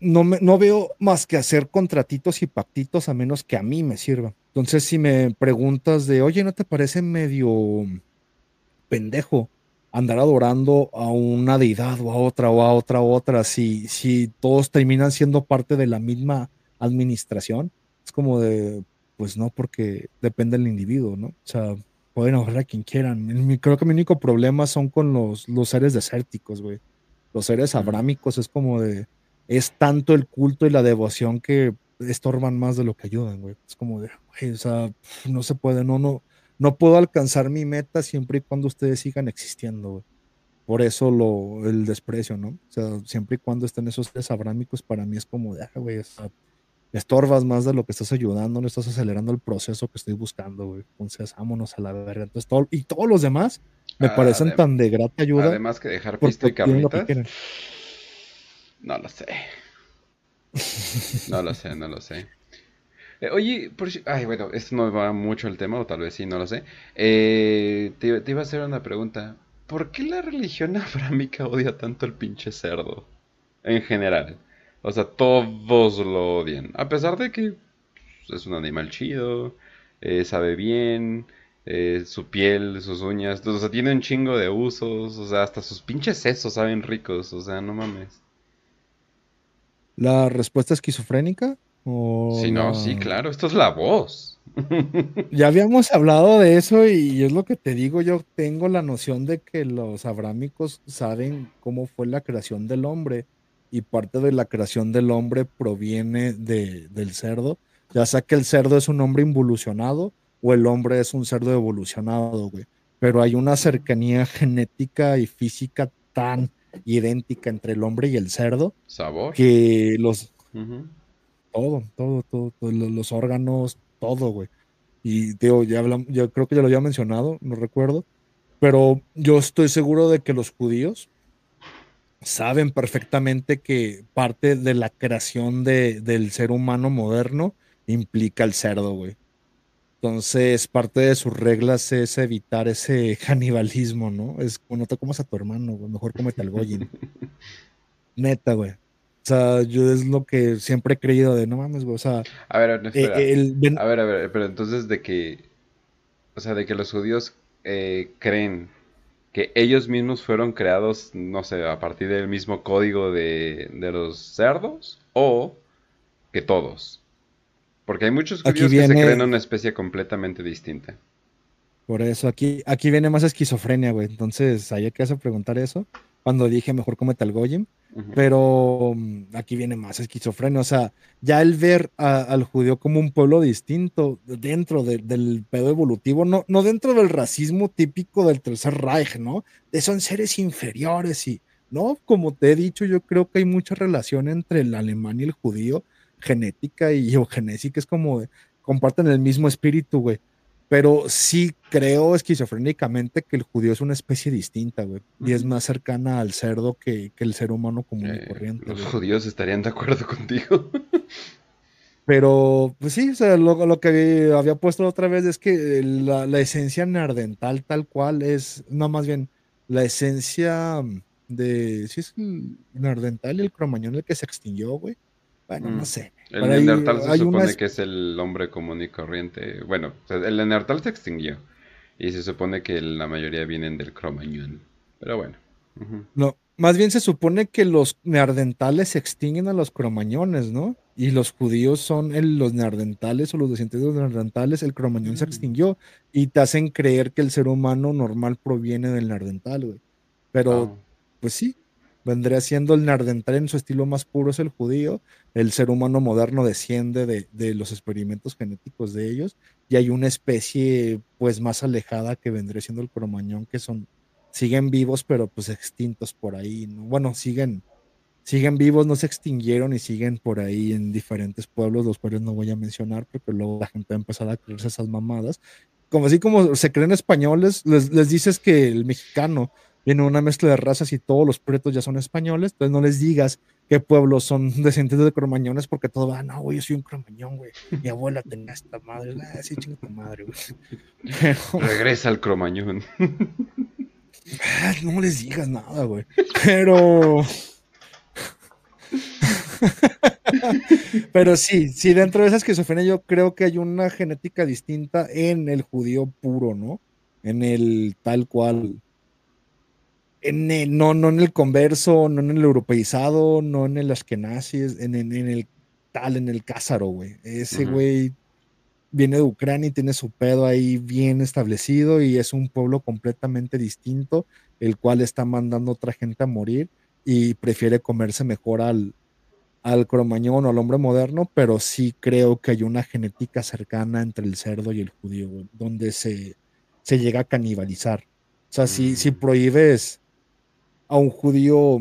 no, me, no veo más que hacer contratitos y pactitos a menos que a mí me sirva. Entonces, si me preguntas de, oye, ¿no te parece medio pendejo andar adorando a una deidad o a otra o a otra o a otra si, si todos terminan siendo parte de la misma administración? Es como de, pues no, porque depende del individuo, ¿no? O sea, pueden ahorrar a quien quieran. Creo que mi único problema son con los, los seres desérticos, güey. Los seres abrámicos es como de, es tanto el culto y la devoción que estorban más de lo que ayudan, güey. Es como de, güey, o sea, no se puede, no, no, no puedo alcanzar mi meta siempre y cuando ustedes sigan existiendo, güey. Por eso lo, el desprecio, ¿no? O sea, siempre y cuando estén esos seres abrámicos, para mí es como de, ah, güey, estorbas más de lo que estás ayudando, no estás acelerando el proceso que estoy buscando, güey. Entonces, vámonos a la verga. Entonces, todo, y todos los demás me ah, parecen tan de grata ayuda. Además que dejar pista y carnitas. No lo sé. No lo sé, no lo sé. Eh, oye, por ay, bueno, esto no va mucho el tema, o tal vez sí, no lo sé. Eh, te, te, iba a hacer una pregunta. ¿Por qué la religión abrámica odia tanto el pinche cerdo? En general. O sea, todos lo odian. A pesar de que es un animal chido, eh, sabe bien, eh, su piel, sus uñas, o sea, tiene un chingo de usos, o sea, hasta sus pinches sesos saben ricos, o sea, no mames. ¿La respuesta esquizofrénica? ¿O sí, no, sí, claro, esto es la voz. ya habíamos hablado de eso y es lo que te digo, yo tengo la noción de que los abrámicos saben cómo fue la creación del hombre y parte de la creación del hombre proviene de, del cerdo, ya sea que el cerdo es un hombre involucionado o el hombre es un cerdo evolucionado, güey. Pero hay una cercanía genética y física tan idéntica entre el hombre y el cerdo. Sabor. Que los... Todo, todo, todo, los órganos, todo, güey. Y digo, ya hablamos, yo creo que ya lo había mencionado, no recuerdo, pero yo estoy seguro de que los judíos saben perfectamente que parte de la creación de, del ser humano moderno implica el cerdo, güey. Entonces, parte de sus reglas es evitar ese canibalismo, ¿no? Es como no te comas a tu hermano, güey, mejor cómete al Goyin. Neta, güey. O sea, yo es lo que siempre he creído de no mames, güey. O sea, a ver, no, espera. Eh, a ver, a ver, pero entonces de que, o sea, de que los judíos eh, creen que ellos mismos fueron creados, no sé, a partir del mismo código de, los cerdos o que todos. Porque hay muchos judíos que se creen una especie completamente distinta. Por eso, aquí, aquí viene más esquizofrenia, güey. Entonces, hay que hacer preguntar eso. Cuando dije mejor cómete al Goyim. Pero mm, aquí viene más esquizofrenia. O sea, ya el ver al judío como un pueblo distinto dentro del pedo evolutivo, no, no dentro del racismo típico del Tercer Reich, ¿no? De son seres inferiores y, no, como te he dicho, yo creo que hay mucha relación entre el alemán y el judío, genética y geogenética, es como comparten el mismo espíritu, güey pero sí creo esquizofrénicamente que el judío es una especie distinta, güey. Y es más cercana al cerdo que, el ser humano común y eh, corriente. Los judíos estarían de acuerdo contigo. Pero, pues sí, o sea, lo, que había puesto otra vez es que la, esencia nardental tal cual es, no, más bien, la esencia de, sí es el nardental y el cromañón el que se extinguió, güey. Bueno, no mm. sé. El Neandertal se supone que es el hombre común y corriente. Bueno, el Neandertal se extinguió. Y se supone que la mayoría vienen del Cromañón. Pero bueno. No, más bien se supone que los neardentales se extinguen a los cromañones, ¿no? Y los judíos son los neardentales o los descendientes de los neardentales, el cromañón se mm. extinguió y te hacen creer que el ser humano normal proviene del neardental, güey. Pero, pues sí, vendría siendo el nardental en su estilo más puro es el judío, el ser humano moderno desciende de, los experimentos genéticos de ellos y hay una especie pues más alejada que vendría siendo el cromañón que son siguen vivos pero pues extintos por ahí, ¿no? bueno, siguen siguen vivos, no se extinguieron y siguen por ahí en diferentes pueblos, los cuales no voy a mencionar porque luego la gente va a empezar a creerse esas mamadas. Como así como se creen españoles, les, les dices que el mexicano viene una mezcla de razas y todos los pretos ya son españoles, entonces no les digas qué pueblos son descendientes de cromañones porque todo va, no, güey, yo soy un cromañón, güey. Mi abuela tenía esta madre, ah, sí, chinga tu madre, güey. Regresa al cromañón. Ah, no les digas nada, güey. Pero. Pero sí, sí, dentro de esa esquizofrenia yo creo que hay una genética distinta en el judío puro, ¿no? En el tal cual no, no en el converso, no en el europeizado, no en el ashkenazis, en, en, el tal, en el cázaro, güey. Ese güey viene de Ucrania y tiene su pedo ahí bien establecido y es un pueblo completamente distinto, el cual está mandando a otra gente a morir y prefiere comerse mejor al, al cromañón o al hombre moderno, pero sí creo que hay una genética cercana entre el cerdo y el judío, donde se, se llega a canibalizar. O sea, si, si mm. prohíbes a un judío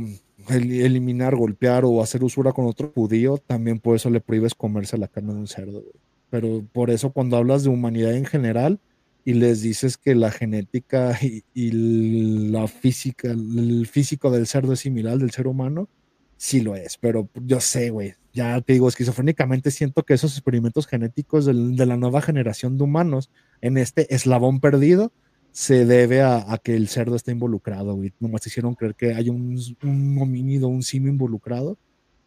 eliminar, golpear o hacer usura con otro judío, también por eso le prohíbes comerse la carne de un cerdo. Pero por eso cuando hablas de humanidad en general y les dices que la genética y, la física, el físico del cerdo es similar del ser humano, sí lo es, pero yo sé, güey, ya te digo, esquizofrénicamente siento que esos experimentos genéticos de, la nueva generación de humanos en este eslabón perdido se debe a, que el cerdo está involucrado, güey. Nomás hicieron creer que hay un, un homínido, un simio involucrado,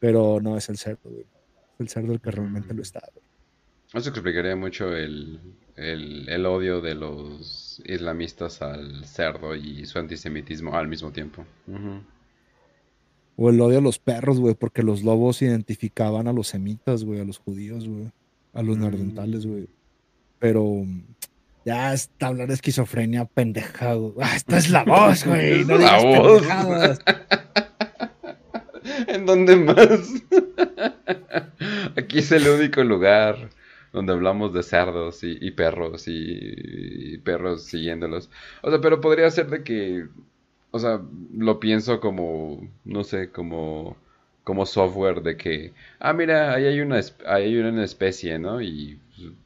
pero no es el cerdo, güey. Es el cerdo el que realmente lo está, güey. Eso explicaría mucho el, el, odio de los islamistas al cerdo y su antisemitismo al mismo tiempo. O el odio a los perros, güey, porque los lobos identificaban a los semitas, güey, a los judíos, güey, a los nordentales, güey. Mm. Pero ya está hablar de esquizofrenia pendejado. Ah, esta es la voz, güey. No la voz. ¿En dónde más? Aquí es el único lugar donde hablamos de cerdos y, perros y, y, perros siguiéndolos. O sea, pero podría ser de que o sea, lo pienso como, no sé, como, como software de que, ah, mira, ahí hay una, hay una especie, ¿no? Y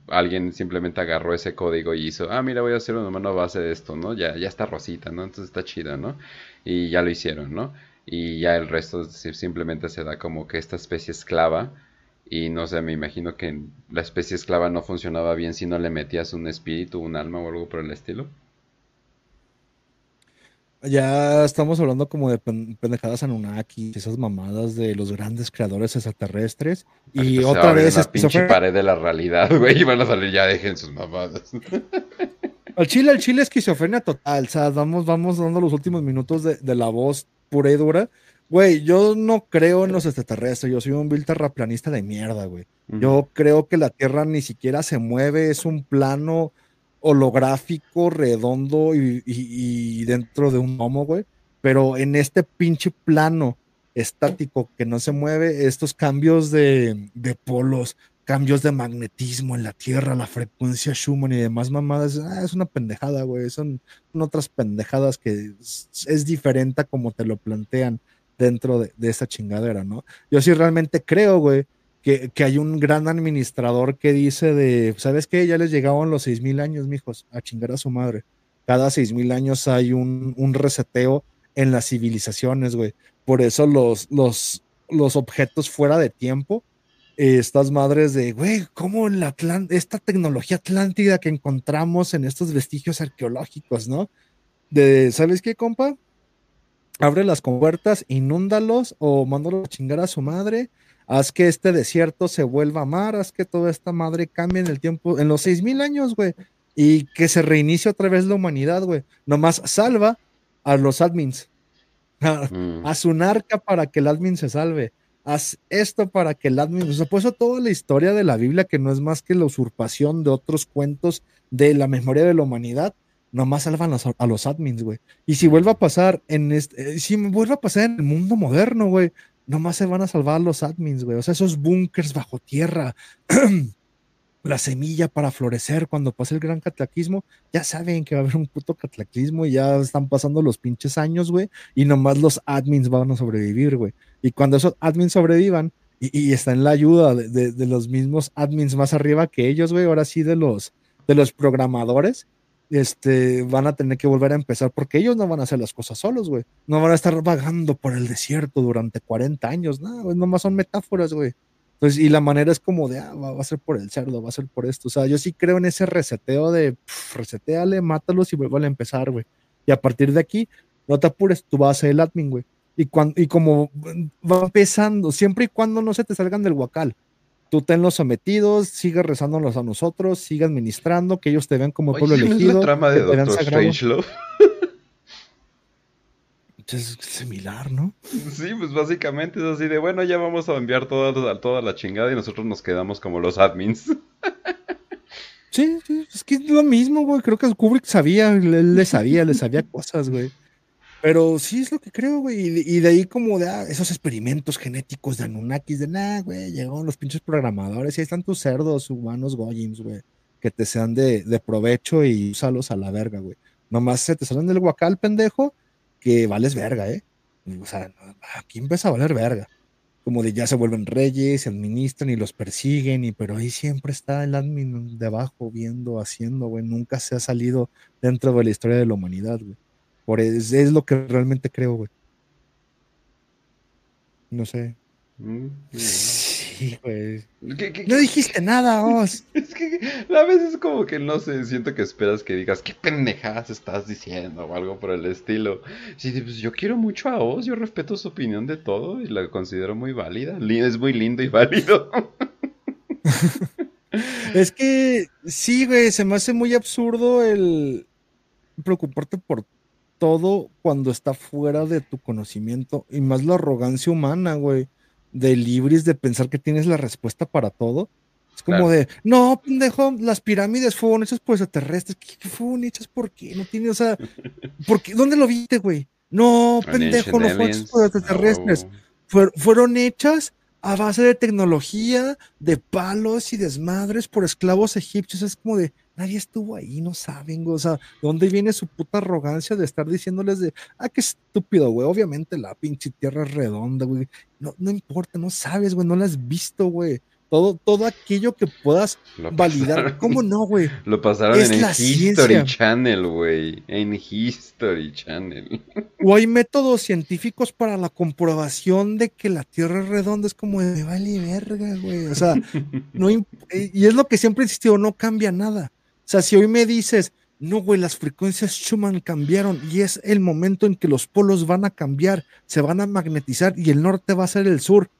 alguien simplemente agarró ese código y hizo, ah, mira, voy a hacer una mano base de esto, ¿no? Ya, ya está rosita, ¿no? Entonces está chido, ¿no? Y ya lo hicieron, ¿no? Y ya el resto simplemente se da como que esta especie esclava. Y no sé, me imagino que la especie esclava no funcionaba bien si no le metías un espíritu, un alma o algo por el estilo. Ya estamos hablando como de pendejadas Anunnaki, esas mamadas de los grandes creadores extraterrestres. Y otra vez. La pinche pared de la realidad, güey. Y van a salir, ya dejen sus mamadas. Al chile, al chile, esquizofrenia total. O sea, vamos, vamos dando los últimos minutos de, la voz pura y dura. Güey, yo no creo en los extraterrestres. Yo soy un vil terraplanista de mierda, güey. Yo creo que la Tierra ni siquiera se mueve. Es un plano holográfico, redondo y, dentro de un homo, güey. Pero en este pinche plano estático que no se mueve, estos cambios de, polos, cambios de magnetismo en la Tierra, la frecuencia Schumann y demás mamadas, ah, es una pendejada, güey. Son, otras pendejadas que es, diferente a como te lo plantean dentro de, de esa chingadera, ¿no? Yo sí realmente creo, güey, que, hay un gran administrador que dice de, ¿sabes qué? Ya les llegaban los seis mil años, mijos, a chingar a su madre. Cada seis mil años hay un, un, reseteo en las civilizaciones, güey. Por eso los, los, los objetos fuera de tiempo, estas madres de, güey, ¿cómo la esta tecnología atlántida que encontramos en estos vestigios arqueológicos, ¿no? De, ¿sabes qué, compa? Abre las compuertas, inúndalos o mándalo a chingar a su madre haz que este desierto se vuelva mar, haz que toda esta madre cambie en el tiempo, en los seis mil años, güey, y que se reinicie otra vez la humanidad, güey. Nomás salva a los admins. Mm. Haz un arca para que el admin se salve. Haz esto para que el admin. O sea, pues toda la historia de la Biblia, que no es más que la usurpación de otros cuentos de la memoria de la humanidad, nomás salvan a los admins, güey. Y si vuelve a pasar en este, eh, si vuelve a pasar en el mundo moderno, güey, nomás se van a salvar los admins, güey. O sea, esos bunkers bajo tierra, la semilla para florecer cuando pase el gran cataclismo, ya saben que va a haber un puto cataclismo y ya están pasando los pinches años, güey, y nomás los admins van a sobrevivir, güey. Y cuando esos admins sobrevivan y, y está en la ayuda de, de, los mismos admins más arriba que ellos, güey, ahora sí de los, de los programadores, este, van a tener que volver a empezar porque ellos no van a hacer las cosas solos, güey. No van a estar vagando por el desierto durante 40 años, no, güey, nomás son metáforas, güey. Entonces, y la manera es como de, ah, va, a ser por el cerdo, va a ser por esto. O sea, yo sí creo en ese reseteo de, reseteale, mátalos y vuelve a empezar, güey. Y a partir de aquí, no te apures, tú vas a ser el admin, güey. Y, cuando, y como va empezando, siempre y cuando no se te salgan del huacal tú tenlos sometidos, sigue rezándolos a nosotros, sigue administrando, que ellos te vean como pueblo elegido. Es la trama de Doctor Strangelove. Es similar, ¿no? Sí, pues básicamente es así de, bueno, ya vamos a enviar toda, toda la chingada y nosotros nos quedamos como los admins. Sí, sí, es que es lo mismo, güey. Creo que Kubrick sabía, él le sabía, le sabía cosas, güey. Pero sí es lo que creo, güey. Y, de ahí como de ah, esos experimentos genéticos de Anunnakis, de nada, güey, llegaron los pinches programadores y ahí están tus cerdos humanos goyims, güey, que te sean de, de provecho y úsalos a la verga, güey. Nomás se te salen del guacal, pendejo, que vales verga, ¿eh? O sea, aquí empieza a valer verga como de ya se vuelven reyes, se administran y los persiguen, y pero ahí siempre está el admin debajo viendo, haciendo, güey, nunca se ha salido dentro de la historia de la humanidad, güey. Por es, es lo que realmente creo, güey. No sé. Mm, Sí, güey. no dijiste nada, vos. es que a veces como que no sé, siento que esperas que digas qué pendejadas estás diciendo o algo por el estilo. Sí, pues yo quiero mucho a Oz, yo respeto su opinión de todo y la considero muy válida. Es muy lindo y válido. es que sí, güey, se me hace muy absurdo el preocuparte por todo cuando está fuera de tu conocimiento y más la arrogancia humana, güey de libres de pensar que tienes la respuesta para todo. Es como de, no, pendejo, las pirámides fueron hechas por extraterrestres. ¿Qué, fueron hechas por qué? No tiene, o sea, ¿por ¿dónde lo viste, güey? No, pendejo, no fueron hechas por extraterrestres. fueron hechas a base de tecnología, de palos y desmadres por esclavos egipcios. Es como de, nadie estuvo ahí, no saben, o sea, ¿dónde viene su puta arrogancia de estar diciéndoles de, ah, qué estúpido, güey? Obviamente la pinche tierra es redonda, güey. No, no importa, no sabes, güey, no la has visto, güey todo, todo aquello que puedas validar. ¿Cómo no, güey? Lo pasaron en History Channel, güey. En History Channel. O hay métodos científicos para la comprobación de que la Tierra es redonda. Es como de vale verga, güey. O sea, no, y es lo que siempre he insistido, no cambia nada. O sea, si hoy me dices, no, güey, las frecuencias Schumann cambiaron y es el momento en que los polos van a cambiar, se van a magnetizar y el norte va a ser el sur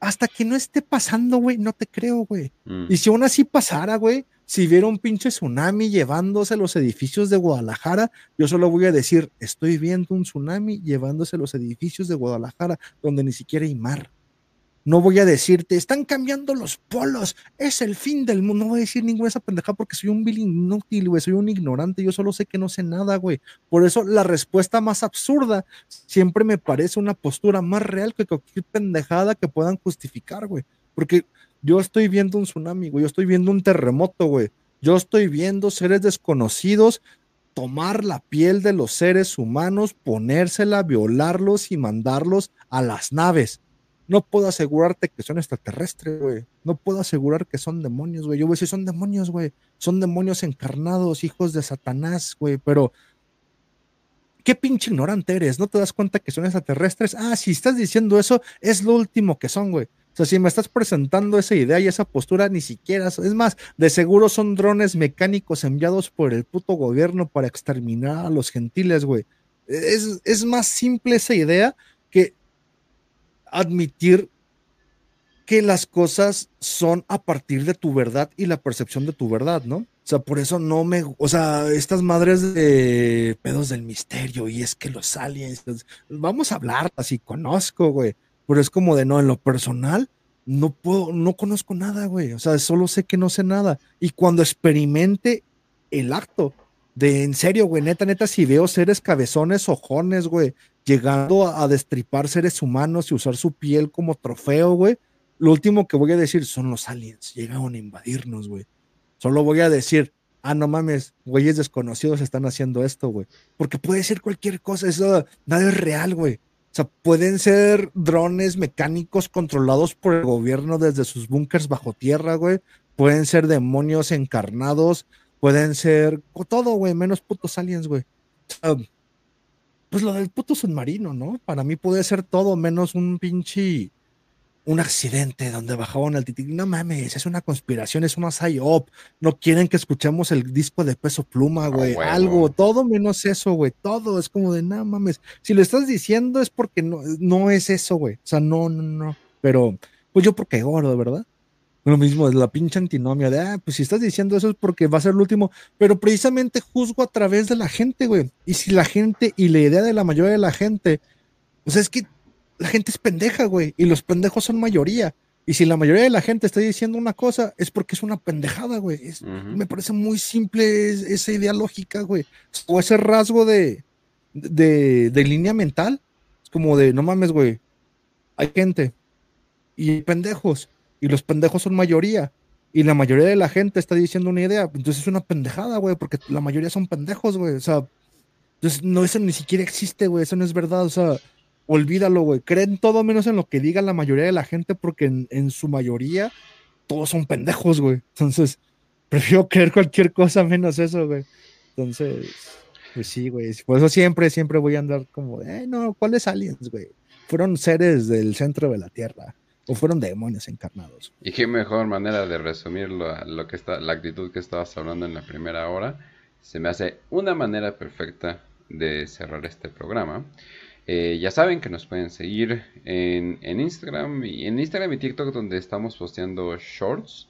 hasta que no esté pasando, güey, no te creo, güey. Mm. Y si aún así pasara, güey, si viera un pinche tsunami llevándose los edificios de Guadalajara, yo solo voy a decir, estoy viendo un tsunami llevándose los edificios de Guadalajara, donde ni siquiera hay mar. No voy a decirte, están cambiando los polos, es el fin del mundo. No voy a decir ninguna esa pendejada porque soy un vil inútil, güey, soy un ignorante. Yo solo sé que no sé nada, güey. Por eso la respuesta más absurda siempre me parece una postura más real que cualquier pendejada que puedan justificar, güey. Porque yo estoy viendo un tsunami, güey, yo estoy viendo un terremoto, güey. Yo estoy viendo seres desconocidos tomar la piel de los seres humanos, ponérsela, violarlos y mandarlos a las naves no puedo asegurarte que son extraterrestres, güey. No puedo asegurar que son demonios, güey. Yo voy a decir, son demonios, güey. Son demonios encarnados, hijos de Satanás, güey. Pero, qué pinche ignorante eres. ¿No te das cuenta que son extraterrestres? Ah, si estás diciendo eso, es lo último que son, güey. O sea, si me estás presentando esa idea y esa postura, ni siquiera. Es más, de seguro son drones mecánicos enviados por el puto gobierno para exterminar a los gentiles, güey. Es, es más simple esa idea que admitir que las cosas son a partir de tu verdad y la percepción de tu verdad, ¿no? O sea, por eso no me, o sea, estas madres de pedos del misterio y es que los aliens, vamos a hablar así, conozco, güey, pero es como de no, en lo personal, no puedo, no conozco nada, güey, o sea, solo sé que no sé nada. Y cuando experimente el acto de, en serio, güey, neta, neta, si veo seres cabezones, ojones, güey, llegando a, destripar seres humanos y usar su piel como trofeo, güey, lo último que voy a decir son los aliens, llegaron a invadirnos, güey. Solo voy a decir, ah, no mames, güeyes desconocidos están haciendo esto, güey. Porque puede ser cualquier cosa, eso nada es real, güey. O sea, pueden ser drones mecánicos controlados por el gobierno desde sus búnkers bajo tierra, güey. Pueden ser demonios encarnados, pueden ser todo, güey, menos putos aliens, güey. O sea, pues lo del puto submarino, ¿no? Para mí puede ser todo menos un pinche un accidente donde bajaban el Titanic. No mames, es una conspiración, es una psyop. No quieren que escuchemos el disco de peso pluma, güey. Algo, todo menos eso, güey. Todo es como de, no mames. Si lo estás diciendo es porque no, no es eso, güey. O sea, no, no, no. Pero, pues yo porque gordo, ¿verdad? Lo mismo, es la pinche antinomia de, ah, pues si estás diciendo eso es porque va a ser el último, pero precisamente juzgo a través de la gente, güey. Y si la gente y la idea de la mayoría de la gente, o sea, es que la gente es pendeja, güey, y los pendejos son mayoría. Y si la mayoría de la gente está diciendo una cosa, es porque es una pendejada, güey. Me parece muy simple esa idea lógica, güey. O ese rasgo de, de, de, línea mental. Es como de, no mames, güey. Hay gente y pendejos. Y los pendejos son mayoría. Y la mayoría de la gente está diciendo una idea. Entonces es una pendejada, güey, porque la mayoría son pendejos, güey. O sea, entonces no, eso ni siquiera existe, güey. Eso no es verdad. O sea, olvídalo, güey. Creen todo menos en lo que diga la mayoría de la gente porque en, su mayoría todos son pendejos, güey. Entonces, prefiero creer cualquier cosa menos eso, güey. Entonces, pues sí, güey. Por eso siempre, siempre voy a andar como, eh, no, ¿cuáles aliens, güey? Fueron seres del centro de la Tierra. Fueron demonios encarnados. Y qué mejor manera de resumirlo a lo que está, la actitud que estabas hablando en la primera hora. Se me hace una manera perfecta de cerrar este programa. Eh, ya saben que nos pueden seguir en, Instagram y en Instagram y TikTok donde estamos posteando shorts.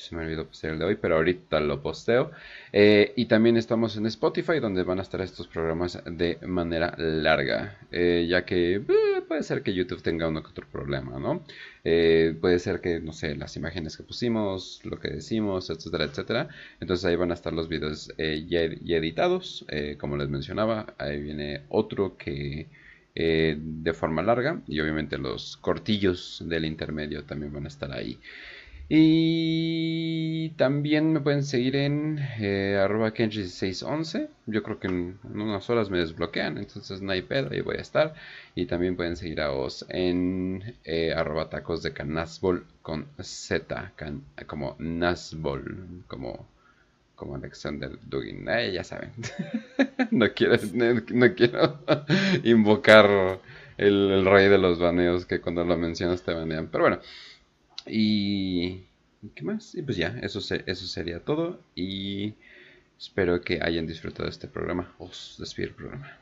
Se me olvidó postear el de hoy, pero ahorita lo posteo. Eh, y también estamos en Spotify donde van a estar estos programas de manera larga. Eh, ya que puede ser que YouTube tenga uno que otro problema, ¿no? puede ser que, no sé, las imágenes que pusimos, lo que decimos, etcétera, etcétera. Entonces ahí van a estar los videos ya, editados. como les mencionaba, ahí viene otro que eh, de forma larga y obviamente los cortillos del intermedio también van a estar ahí. Y también me pueden seguir en eh, arroba kenji1611. Yo creo que en, unas horas me desbloquean, entonces no hay pedo, ahí voy a estar. Y también pueden seguir a vos en eh, arroba tacos de canasbol con Z, como Nasbol, como como Alexander Dugin. Eh, ya saben. no quiero, no, quiero invocar el, rey de los baneos que cuando lo mencionas te banean. Pero bueno. Y... ¿Qué más? Y pues ya, eso, eso sería todo. Y espero que hayan disfrutado este programa. Os despido el programa.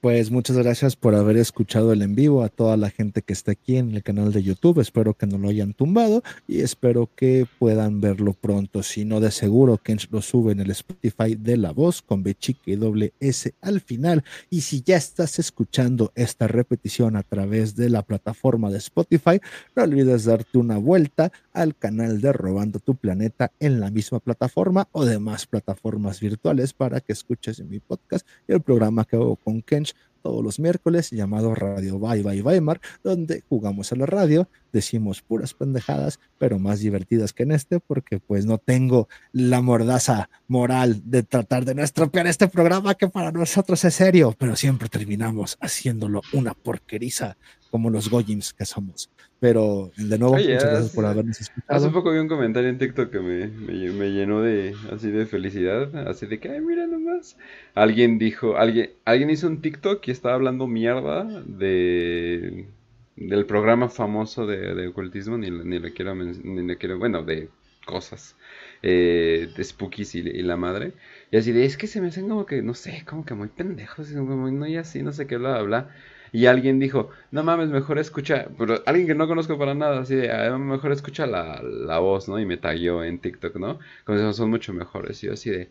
Pues muchas gracias por haber escuchado el en vivo a toda la gente que está aquí en el canal de YouTube. Espero que no lo hayan tumbado y espero que puedan verlo pronto. Si no, de seguro que lo sube en el Spotify de La Voz con B y doble S al final. Y si ya estás escuchando esta repetición a través de la plataforma de Spotify, no olvides darte una vuelta al canal de Robando tu Planeta en la misma plataforma o demás plataformas virtuales para que escuches mi podcast y el programa que hago con Kench todos los miércoles llamado Radio Bye Bye Weimar, donde jugamos a la radio, decimos puras pendejadas, pero más divertidas que en este, porque pues no tengo la mordaza moral de tratar de no estropear este programa que para nosotros es serio, pero siempre terminamos haciéndolo una porqueriza como los Goyins que somos. Pero de nuevo, muchas gracias por habernos escuchado. Hace poco vi un comentario en TikTok que me, me, llenó de así de felicidad, así de que, ay, mira nomás. Alguien dijo, alguien, alguien hizo un TikTok y estaba hablando mierda de del programa famoso de, de ocultismo, ni, ni le quiero, ni le quiero, bueno, de cosas, eh, de Spookies y, la madre. Y así de, es que se me hacen como que, no sé, como que muy pendejos, como no y así, no sé qué, bla, bla, bla. Y alguien dijo, no mames, mejor escucha, pero alguien que no conozco para nada, así de, ah, mejor escucha la, la voz, ¿no? Y me tagueó en TikTok, ¿no? Como son mucho mejores. Yo así de,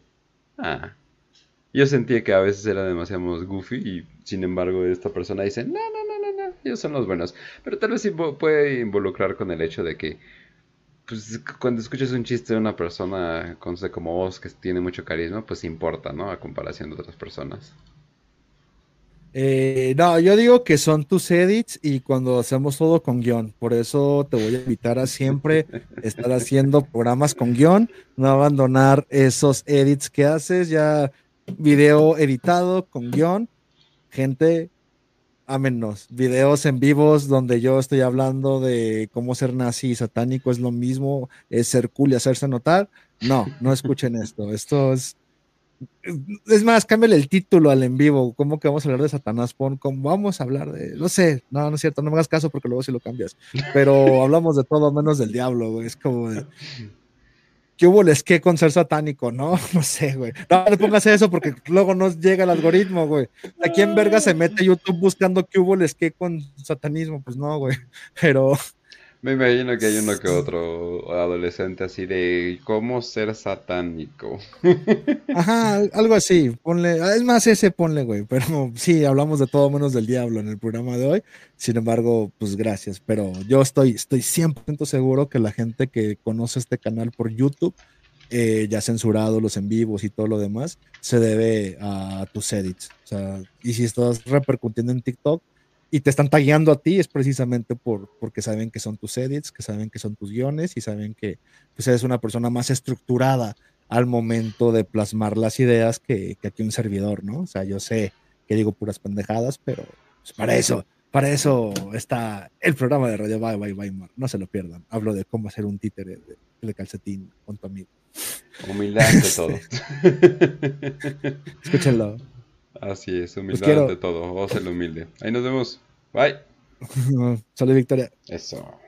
ah. Yo sentía que a veces era demasiado goofy y sin embargo esta persona dice, no, no, no, no, no, ellos son los buenos. Pero tal vez sí puede involucrar con el hecho de que pues cuando escuchas un chiste de una persona como vos que tiene mucho carisma, pues importa, ¿no? A comparación de otras personas. Eh, no, yo digo que son tus edits y cuando hacemos todo con guion. Por eso te voy a invitar a siempre estar haciendo programas con guion, no abandonar esos edits que haces, ya video editado con guion. Gente, ámenos. Videos en vivos donde yo estoy hablando de cómo ser nazi y satánico es lo mismo, es ser cool y hacerse notar. No, no escuchen esto. Esto es es más, cámbiale el título al en vivo. ¿Cómo que vamos a hablar de Satanás? Pon, ¿cómo vamos a hablar de.? No sé, no, no es cierto, no me hagas caso porque luego sí lo cambias. Pero hablamos de todo menos del diablo, güey. Es como de. ¿Qué hubo les que con ser satánico? No, no sé, güey. No le pongas eso porque luego no llega el algoritmo, güey. Aquí en verga se mete YouTube buscando qué hubo les que con satanismo. Pues no, güey. Pero. Me imagino que hay uno que otro adolescente así de cómo ser satánico. Ajá, algo así. Ponle, es más ese ponle, güey. Pero sí, hablamos de todo menos del diablo en el programa de hoy. Sin embargo, pues gracias. Pero yo estoy, estoy 100% seguro que la gente que conoce este canal por YouTube, eh, ya censurado los en vivos y todo lo demás, se debe a tus edits. O sea, y si estás repercutiendo en TikTok, y te están tagueando a ti es precisamente por, porque saben que son tus edits, que saben que son tus guiones y saben que pues, eres una persona más estructurada al momento de plasmar las ideas que, que aquí un servidor, ¿no? O sea, yo sé que digo puras pendejadas, pero pues, para eso, para eso está el programa de Radio Bye Bye Bye No se lo pierdan. Hablo de cómo hacer un títere de, calcetín con tu amigo. Humildad de todo. Escúchenlo. Así es, humildad ante todo. Vos el humilde. Ahí nos vemos. Bye. Salud, Victoria. Eso.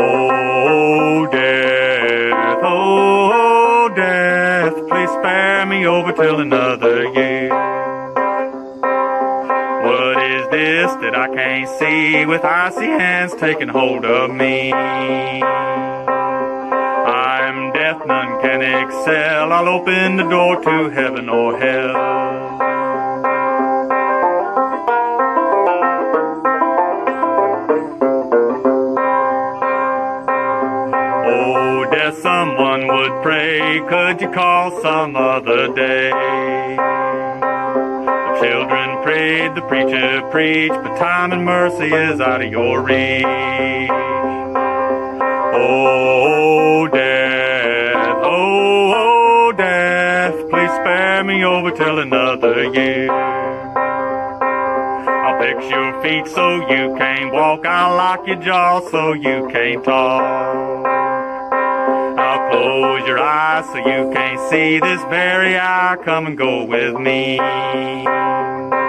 Oh, death, oh, death, please spare me over till. Can't see with icy hands taking hold of me. I'm death, none can excel. I'll open the door to heaven or hell. Oh, someone would pray. Could you call some other day? The Children prayed, the preacher preached, but time and mercy is out of your reach. Oh, death, oh, oh, death, please spare me over till another year. I'll fix your feet so you can't walk, I'll lock your jaw so you can't talk. I'll close your eyes so you can't see this very hour. Come and go with me.